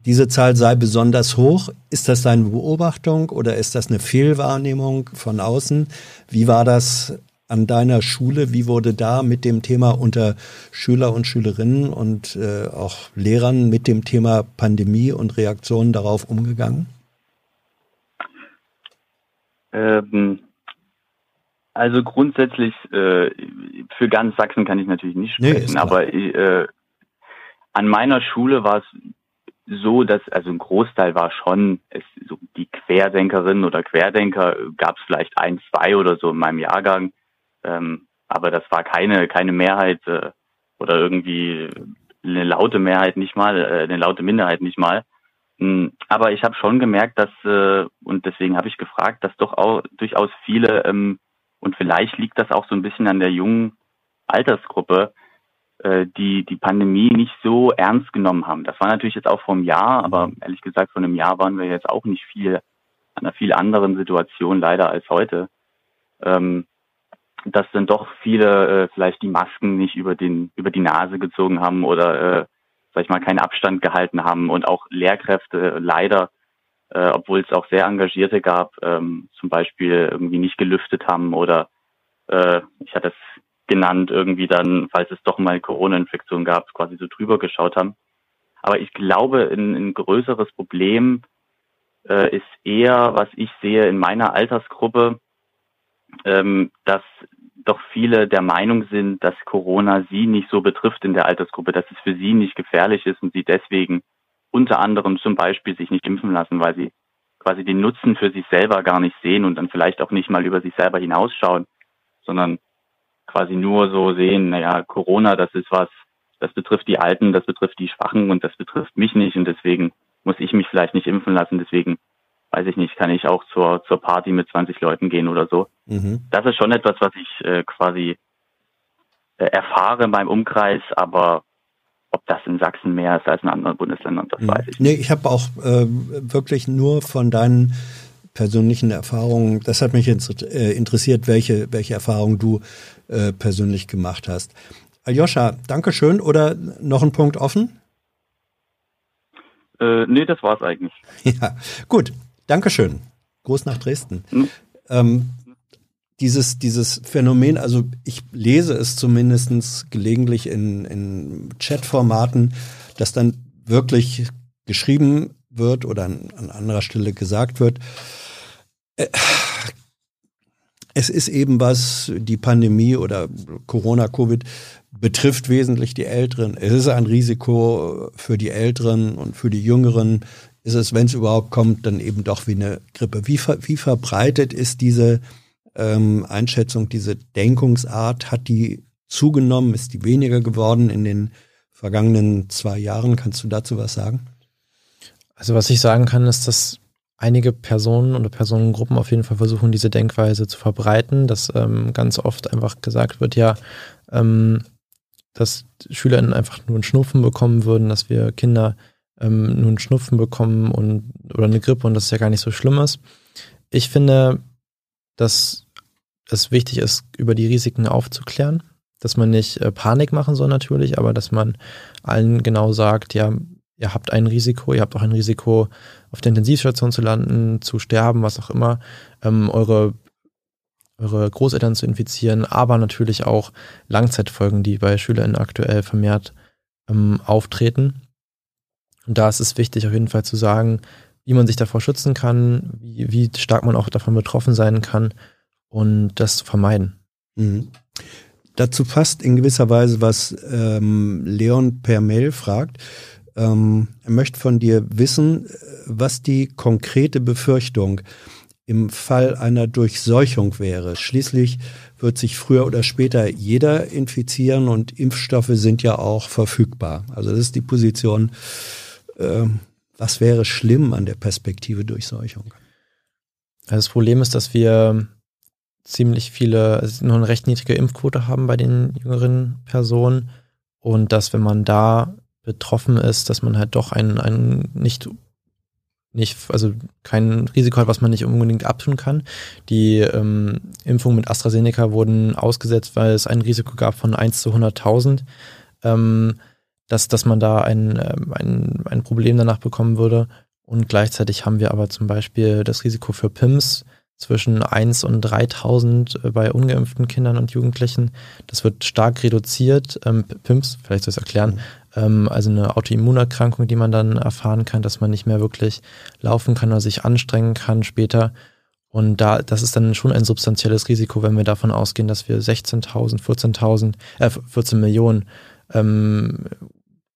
Diese Zahl sei besonders hoch. Ist das deine Beobachtung oder ist das eine Fehlwahrnehmung von außen? Wie war das an deiner Schule? Wie wurde da mit dem Thema unter Schüler und Schülerinnen und äh, auch Lehrern mit dem Thema Pandemie und Reaktionen darauf umgegangen? Ähm, also grundsätzlich äh, für ganz Sachsen kann ich natürlich nicht sprechen, nee, aber äh, an meiner Schule war es so, dass also ein Großteil war schon es, so die Querdenkerinnen oder Querdenker gab es vielleicht ein, zwei oder so in meinem Jahrgang, ähm, aber das war keine keine Mehrheit äh, oder irgendwie eine laute Mehrheit nicht mal, äh, eine laute Minderheit nicht mal. Hm, aber ich habe schon gemerkt, dass äh, und deswegen habe ich gefragt, dass doch auch durchaus viele ähm, und vielleicht liegt das auch so ein bisschen an der jungen Altersgruppe, äh, die die Pandemie nicht so ernst genommen haben. Das war natürlich jetzt auch vor einem Jahr, aber ehrlich gesagt, vor einem Jahr waren wir jetzt auch nicht viel an einer viel anderen Situation leider als heute. Ähm, dass dann doch viele äh, vielleicht die Masken nicht über den über die Nase gezogen haben oder äh, sag ich mal keinen Abstand gehalten haben und auch Lehrkräfte leider äh, obwohl es auch sehr engagierte gab, ähm, zum Beispiel irgendwie nicht gelüftet haben oder äh, ich hatte es genannt, irgendwie dann, falls es doch mal Corona-Infektion gab, quasi so drüber geschaut haben. Aber ich glaube, ein, ein größeres Problem äh, ist eher, was ich sehe in meiner Altersgruppe, ähm, dass doch viele der Meinung sind, dass Corona sie nicht so betrifft in der Altersgruppe, dass es für sie nicht gefährlich ist und sie deswegen unter anderem zum Beispiel sich nicht impfen lassen, weil sie quasi den Nutzen für sich selber gar nicht sehen und dann vielleicht auch nicht mal über sich selber hinausschauen, sondern quasi nur so sehen, naja, Corona, das ist was, das betrifft die Alten, das betrifft die Schwachen und das betrifft mich nicht und deswegen muss ich mich vielleicht nicht impfen lassen, deswegen weiß ich nicht, kann ich auch zur, zur Party mit 20 Leuten gehen oder so. Mhm. Das ist schon etwas, was ich äh, quasi äh, erfahre in meinem Umkreis, aber ob das in Sachsen mehr ist als in anderen Bundesländern, das mhm. weiß ich. Nee, ich habe auch äh, wirklich nur von deinen persönlichen Erfahrungen, das hat mich äh, interessiert, welche, welche Erfahrungen du äh, persönlich gemacht hast. Aljoscha, Dankeschön. Oder noch ein Punkt offen? Äh, nee, das war's eigentlich. Ja, gut. Dankeschön. Gruß nach Dresden. Mhm. Ähm, dieses, dieses Phänomen, also ich lese es zumindest gelegentlich in, in Chatformaten, dass dann wirklich geschrieben wird oder an, an anderer Stelle gesagt wird, äh, es ist eben was, die Pandemie oder Corona, Covid betrifft wesentlich die Älteren. Es ist ein Risiko für die Älteren und für die Jüngeren. Ist es, wenn es überhaupt kommt, dann eben doch wie eine Grippe. Wie, wie verbreitet ist diese ähm, Einschätzung, diese Denkungsart, hat die zugenommen, ist die weniger geworden in den vergangenen zwei Jahren? Kannst du dazu was sagen? Also was ich sagen kann, ist, dass einige Personen oder Personengruppen auf jeden Fall versuchen, diese Denkweise zu verbreiten, dass ähm, ganz oft einfach gesagt wird, ja, ähm, dass SchülerInnen einfach nur einen Schnupfen bekommen würden, dass wir Kinder ähm, nur einen Schnupfen bekommen und oder eine Grippe und das ja gar nicht so schlimm ist. Ich finde, dass es wichtig ist, über die Risiken aufzuklären, dass man nicht äh, Panik machen soll natürlich, aber dass man allen genau sagt, ja, ihr habt ein Risiko, ihr habt auch ein Risiko, auf der Intensivstation zu landen, zu sterben, was auch immer, ähm, eure, eure Großeltern zu infizieren, aber natürlich auch Langzeitfolgen, die bei SchülerInnen aktuell vermehrt ähm, auftreten. Und da ist es wichtig, auf jeden Fall zu sagen, wie man sich davor schützen kann, wie, wie stark man auch davon betroffen sein kann und das zu vermeiden. Mhm. Dazu passt in gewisser Weise, was ähm, Leon per Mail fragt. Ähm, er möchte von dir wissen, was die konkrete Befürchtung im Fall einer Durchseuchung wäre. Schließlich wird sich früher oder später jeder infizieren und Impfstoffe sind ja auch verfügbar. Also das ist die Position, äh, was wäre schlimm an der Perspektive Durchseuchung? Also das Problem ist, dass wir ziemlich viele, also nur eine recht niedrige Impfquote haben bei den jüngeren Personen und dass wenn man da betroffen ist, dass man halt doch ein, ein nicht nicht, also kein Risiko hat, was man nicht unbedingt abtun kann. Die ähm, Impfungen mit AstraZeneca wurden ausgesetzt, weil es ein Risiko gab von 1 zu 100.000, ähm, dass, dass man da ein, ähm, ein, ein Problem danach bekommen würde. Und gleichzeitig haben wir aber zum Beispiel das Risiko für PIMS zwischen 1 und 3000 äh, bei ungeimpften Kindern und Jugendlichen. Das wird stark reduziert. Ähm, PIMS, vielleicht soll ich es erklären, ähm, also eine Autoimmunerkrankung, die man dann erfahren kann, dass man nicht mehr wirklich laufen kann oder sich anstrengen kann später. Und da, das ist dann schon ein substanzielles Risiko, wenn wir davon ausgehen, dass wir 16.000, 14.000, äh, 14 Millionen ähm,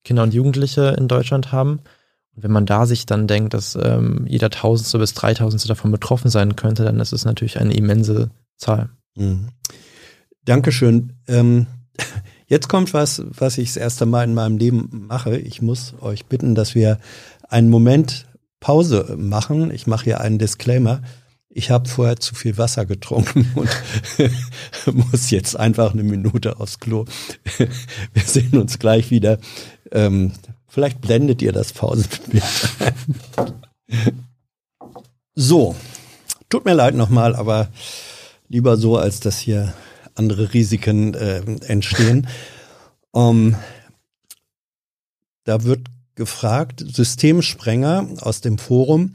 Kinder und Jugendliche in Deutschland haben. Und wenn man da sich dann denkt, dass ähm, jeder Tausendste bis Dreitausendste davon betroffen sein könnte, dann ist es natürlich eine immense Zahl. Mhm. Dankeschön. Ähm, Jetzt kommt was, was ich das erste Mal in meinem Leben mache. Ich muss euch bitten, dass wir einen Moment Pause machen. Ich mache hier einen Disclaimer. Ich habe vorher zu viel Wasser getrunken und muss jetzt einfach eine Minute aufs Klo. Wir sehen uns gleich wieder. Ähm, vielleicht blendet ihr das Pausenbild. So, tut mir leid nochmal, aber lieber so, als dass hier andere Risiken äh, entstehen. Um, da wird gefragt, Systemsprenger aus dem Forum,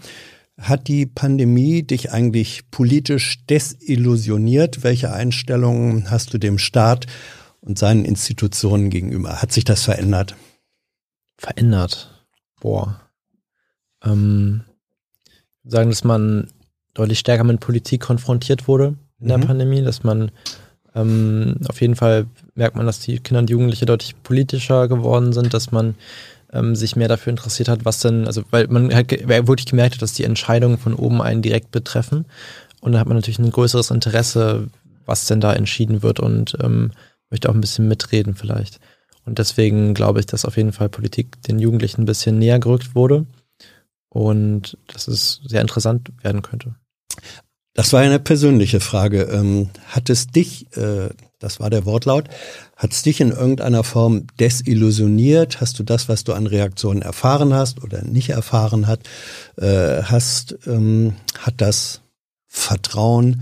hat die Pandemie dich eigentlich politisch desillusioniert? Welche Einstellungen hast du dem Staat und seinen Institutionen gegenüber? Hat sich das verändert? Verändert. Boah. Ähm, sagen, dass man deutlich stärker mit Politik konfrontiert wurde in der mhm. Pandemie, dass man ähm, auf jeden Fall merkt man, dass die Kinder und Jugendliche deutlich politischer geworden sind, dass man ähm, sich mehr dafür interessiert hat, was denn, also weil man halt wirklich gemerkt hat, dass die Entscheidungen von oben einen direkt betreffen. Und da hat man natürlich ein größeres Interesse, was denn da entschieden wird und ähm, möchte auch ein bisschen mitreden vielleicht. Und deswegen glaube ich, dass auf jeden Fall Politik den Jugendlichen ein bisschen näher gerückt wurde und dass es sehr interessant werden könnte. Das war eine persönliche Frage. Ähm, hat es dich, äh, das war der Wortlaut, hat es dich in irgendeiner Form desillusioniert? Hast du das, was du an Reaktionen erfahren hast oder nicht erfahren hat, äh, hast, ähm, hat das Vertrauen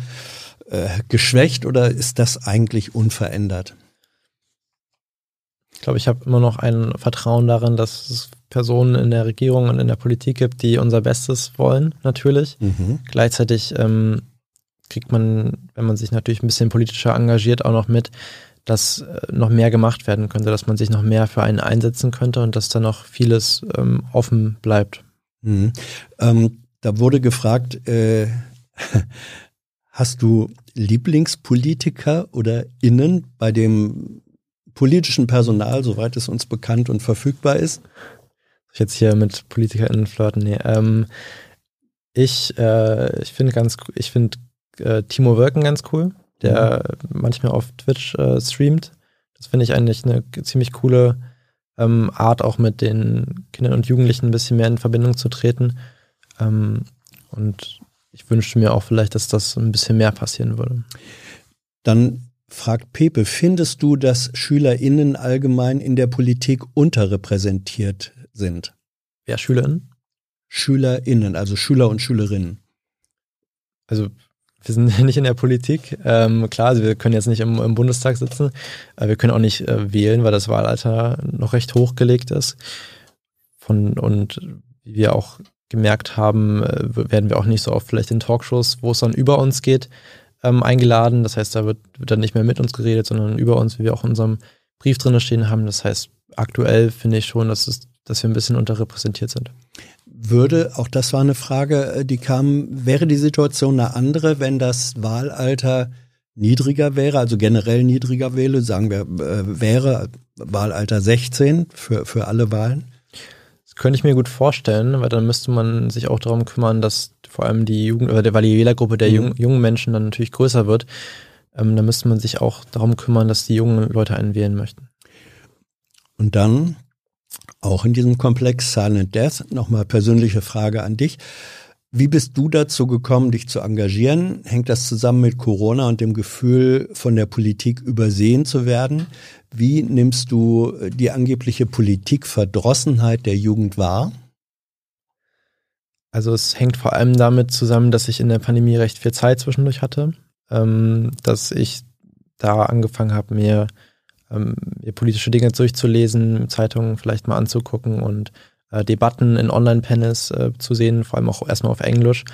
äh, geschwächt oder ist das eigentlich unverändert? Ich glaube, ich habe immer noch ein Vertrauen darin, dass es Personen in der Regierung und in der Politik gibt, die unser Bestes wollen, natürlich. Mhm. Gleichzeitig ähm, kriegt man, wenn man sich natürlich ein bisschen politischer engagiert, auch noch mit, dass äh, noch mehr gemacht werden könnte, dass man sich noch mehr für einen einsetzen könnte und dass da noch vieles ähm, offen bleibt. Mhm. Ähm, da wurde gefragt, äh, hast du Lieblingspolitiker oder Innen bei dem politischen Personal, soweit es uns bekannt und verfügbar ist? ich jetzt hier mit PolitikerInnen flirten? Nee. Ähm, ich äh, ich finde ganz, ich finde äh, Timo Wölken ganz cool, der mhm. manchmal auf Twitch äh, streamt. Das finde ich eigentlich eine ziemlich coole ähm, Art, auch mit den Kindern und Jugendlichen ein bisschen mehr in Verbindung zu treten. Ähm, Und ich wünschte mir auch vielleicht, dass das ein bisschen mehr passieren würde. Dann fragt Pepe, findest du, dass SchülerInnen allgemein in der Politik unterrepräsentiert sind? Wer SchülerInnen? SchülerInnen, also Schüler und Schülerinnen. Also wir sind nicht in der Politik. Ähm, klar, also wir können jetzt nicht im, im Bundestag sitzen. Äh, wir können auch nicht äh, wählen, weil das Wahlalter noch recht hochgelegt ist. Von, und wie wir auch gemerkt haben, äh, werden wir auch nicht so oft vielleicht in Talkshows, wo es dann über uns geht, ähm, eingeladen. Das heißt, da wird, wird, dann nicht mehr mit uns geredet, sondern über uns, wie wir auch in unserem Brief drin stehen haben. Das heißt, aktuell finde ich schon, dass, es, dass wir ein bisschen unterrepräsentiert sind würde, auch das war eine Frage, äh, die kam, wäre die Situation eine andere, wenn das Wahlalter niedriger wäre, also generell niedriger wähle, sagen wir, äh, wäre Wahlalter 16 für, für alle Wahlen? Das könnte ich mir gut vorstellen, weil dann müsste man sich auch darum kümmern, dass vor allem die Jugend, oder weil die Wählergruppe der mhm. jungen, Menschen dann natürlich größer wird. Ähm, dann müsste man sich auch darum kümmern, dass die jungen Leute einen wählen möchten. Und dann auch in diesem Komplex Silent Death. Nochmal persönliche Frage an dich. Wie bist du dazu gekommen, dich zu engagieren? Hängt das zusammen mit Corona und dem Gefühl, von der Politik übersehen zu werden? Wie nimmst du die angebliche Politikverdrossenheit der Jugend wahr? Also es hängt vor allem damit zusammen, dass ich in der Pandemie recht viel Zeit zwischendurch hatte, ähm, dass ich da angefangen habe, mir ähm, politische Dinge durchzulesen, Zeitungen vielleicht mal anzugucken und äh, Debatten in Online-Panels äh, zu sehen, vor allem auch erstmal auf Englisch.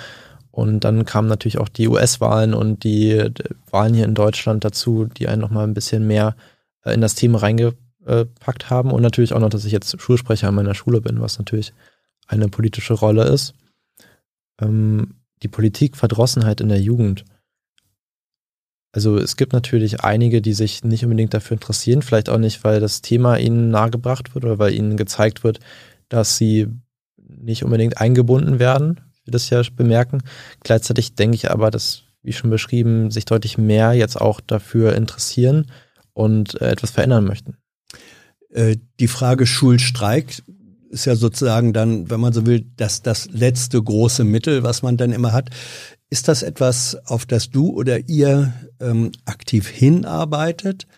Und dann kamen natürlich auch die US-Wahlen und die, Wahlen hier in Deutschland dazu, die einen nochmal ein bisschen mehr äh, in das Thema reingepackt haben. Und natürlich auch noch, dass ich jetzt Schulsprecher an meiner Schule bin, was natürlich eine politische Rolle ist. Ähm, die Politikverdrossenheit in der Jugend also es gibt natürlich einige, die sich nicht unbedingt dafür interessieren, vielleicht auch nicht, weil das Thema ihnen nahegebracht wird oder weil ihnen gezeigt wird, dass sie nicht unbedingt eingebunden werden, wie wir das ja bemerken. Gleichzeitig denke ich aber, dass, wie schon beschrieben, sich deutlich mehr jetzt auch dafür interessieren und äh, etwas verändern möchten. Äh, die Frage Schulstreik ist ja sozusagen dann, wenn man so will, das, das letzte große Mittel, was man dann immer hat. Ist das etwas, auf das du oder ihr ähm, aktiv hinarbeitet?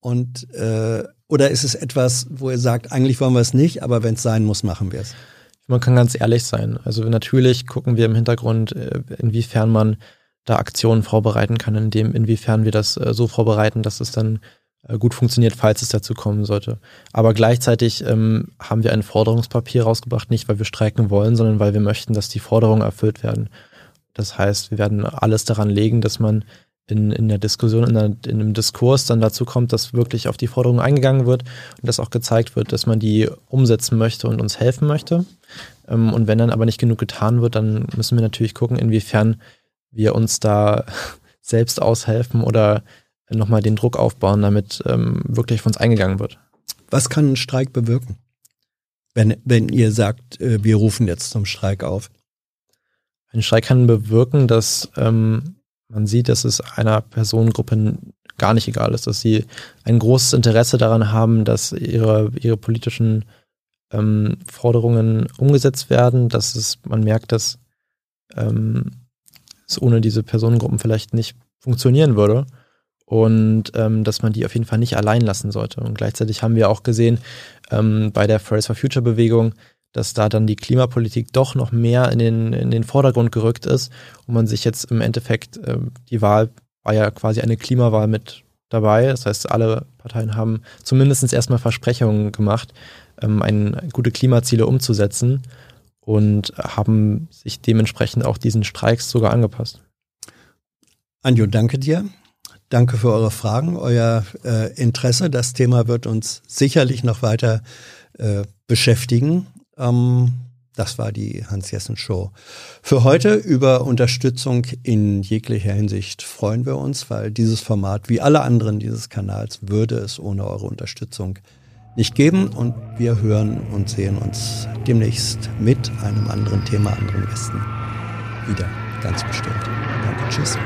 Und äh, oder ist es etwas, wo ihr sagt, eigentlich wollen wir es nicht, aber wenn es sein muss, machen wir es? Man kann ganz ehrlich sein. Also natürlich gucken wir im Hintergrund, äh, inwiefern man da Aktionen vorbereiten kann, in dem, inwiefern wir das äh, so vorbereiten, dass es dann äh, gut funktioniert, falls es dazu kommen sollte. Aber gleichzeitig ähm, haben wir ein Forderungspapier rausgebracht, nicht weil wir streiken wollen, sondern weil wir möchten, dass die Forderungen erfüllt werden. Das heißt, wir werden alles daran legen, dass man in, in der Diskussion, in, der, in einem Diskurs dann dazu kommt, dass wirklich auf die Forderungen eingegangen wird und dass auch gezeigt wird, dass man die umsetzen möchte und uns helfen möchte. Ähm, und wenn dann aber nicht genug getan wird, dann müssen wir natürlich gucken, inwiefern wir uns da selbst aushelfen oder nochmal den Druck aufbauen, damit ähm, wirklich von uns eingegangen wird. Was kann ein Streik bewirken? Wenn, wenn ihr sagt, äh, wir rufen jetzt zum Streik auf. Ein Streik kann bewirken, dass ähm, man sieht, dass es einer Personengruppe gar nicht egal ist, dass sie ein großes Interesse daran haben, dass ihre, ihre politischen ähm, Forderungen umgesetzt werden, dass es, man merkt, dass ähm, es ohne diese Personengruppen vielleicht nicht funktionieren würde und ähm, dass man die auf jeden Fall nicht allein lassen sollte. Und gleichzeitig haben wir auch gesehen ähm, bei der Fridays for Future Bewegung, dass da dann die Klimapolitik doch noch mehr in den, in den Vordergrund gerückt ist und man sich jetzt im Endeffekt, äh, die Wahl war ja quasi eine Klimawahl mit dabei. Das heißt, alle Parteien haben zumindest erstmal Versprechungen gemacht, ähm, ein, gute Klimaziele umzusetzen und haben sich dementsprechend auch diesen Streiks sogar angepasst. Anjo, danke dir. Danke für eure Fragen, euer äh, Interesse. Das Thema wird uns sicherlich noch weiter äh, beschäftigen. Ähm, das war die Hans-Jessen-Show. Für heute über Unterstützung in jeglicher Hinsicht freuen wir uns, weil dieses Format, wie alle anderen dieses Kanals, würde es ohne eure Unterstützung nicht geben. Und wir hören und sehen uns demnächst mit einem anderen Thema, anderen Gästen wieder. Ganz bestimmt. Danke, tschüss.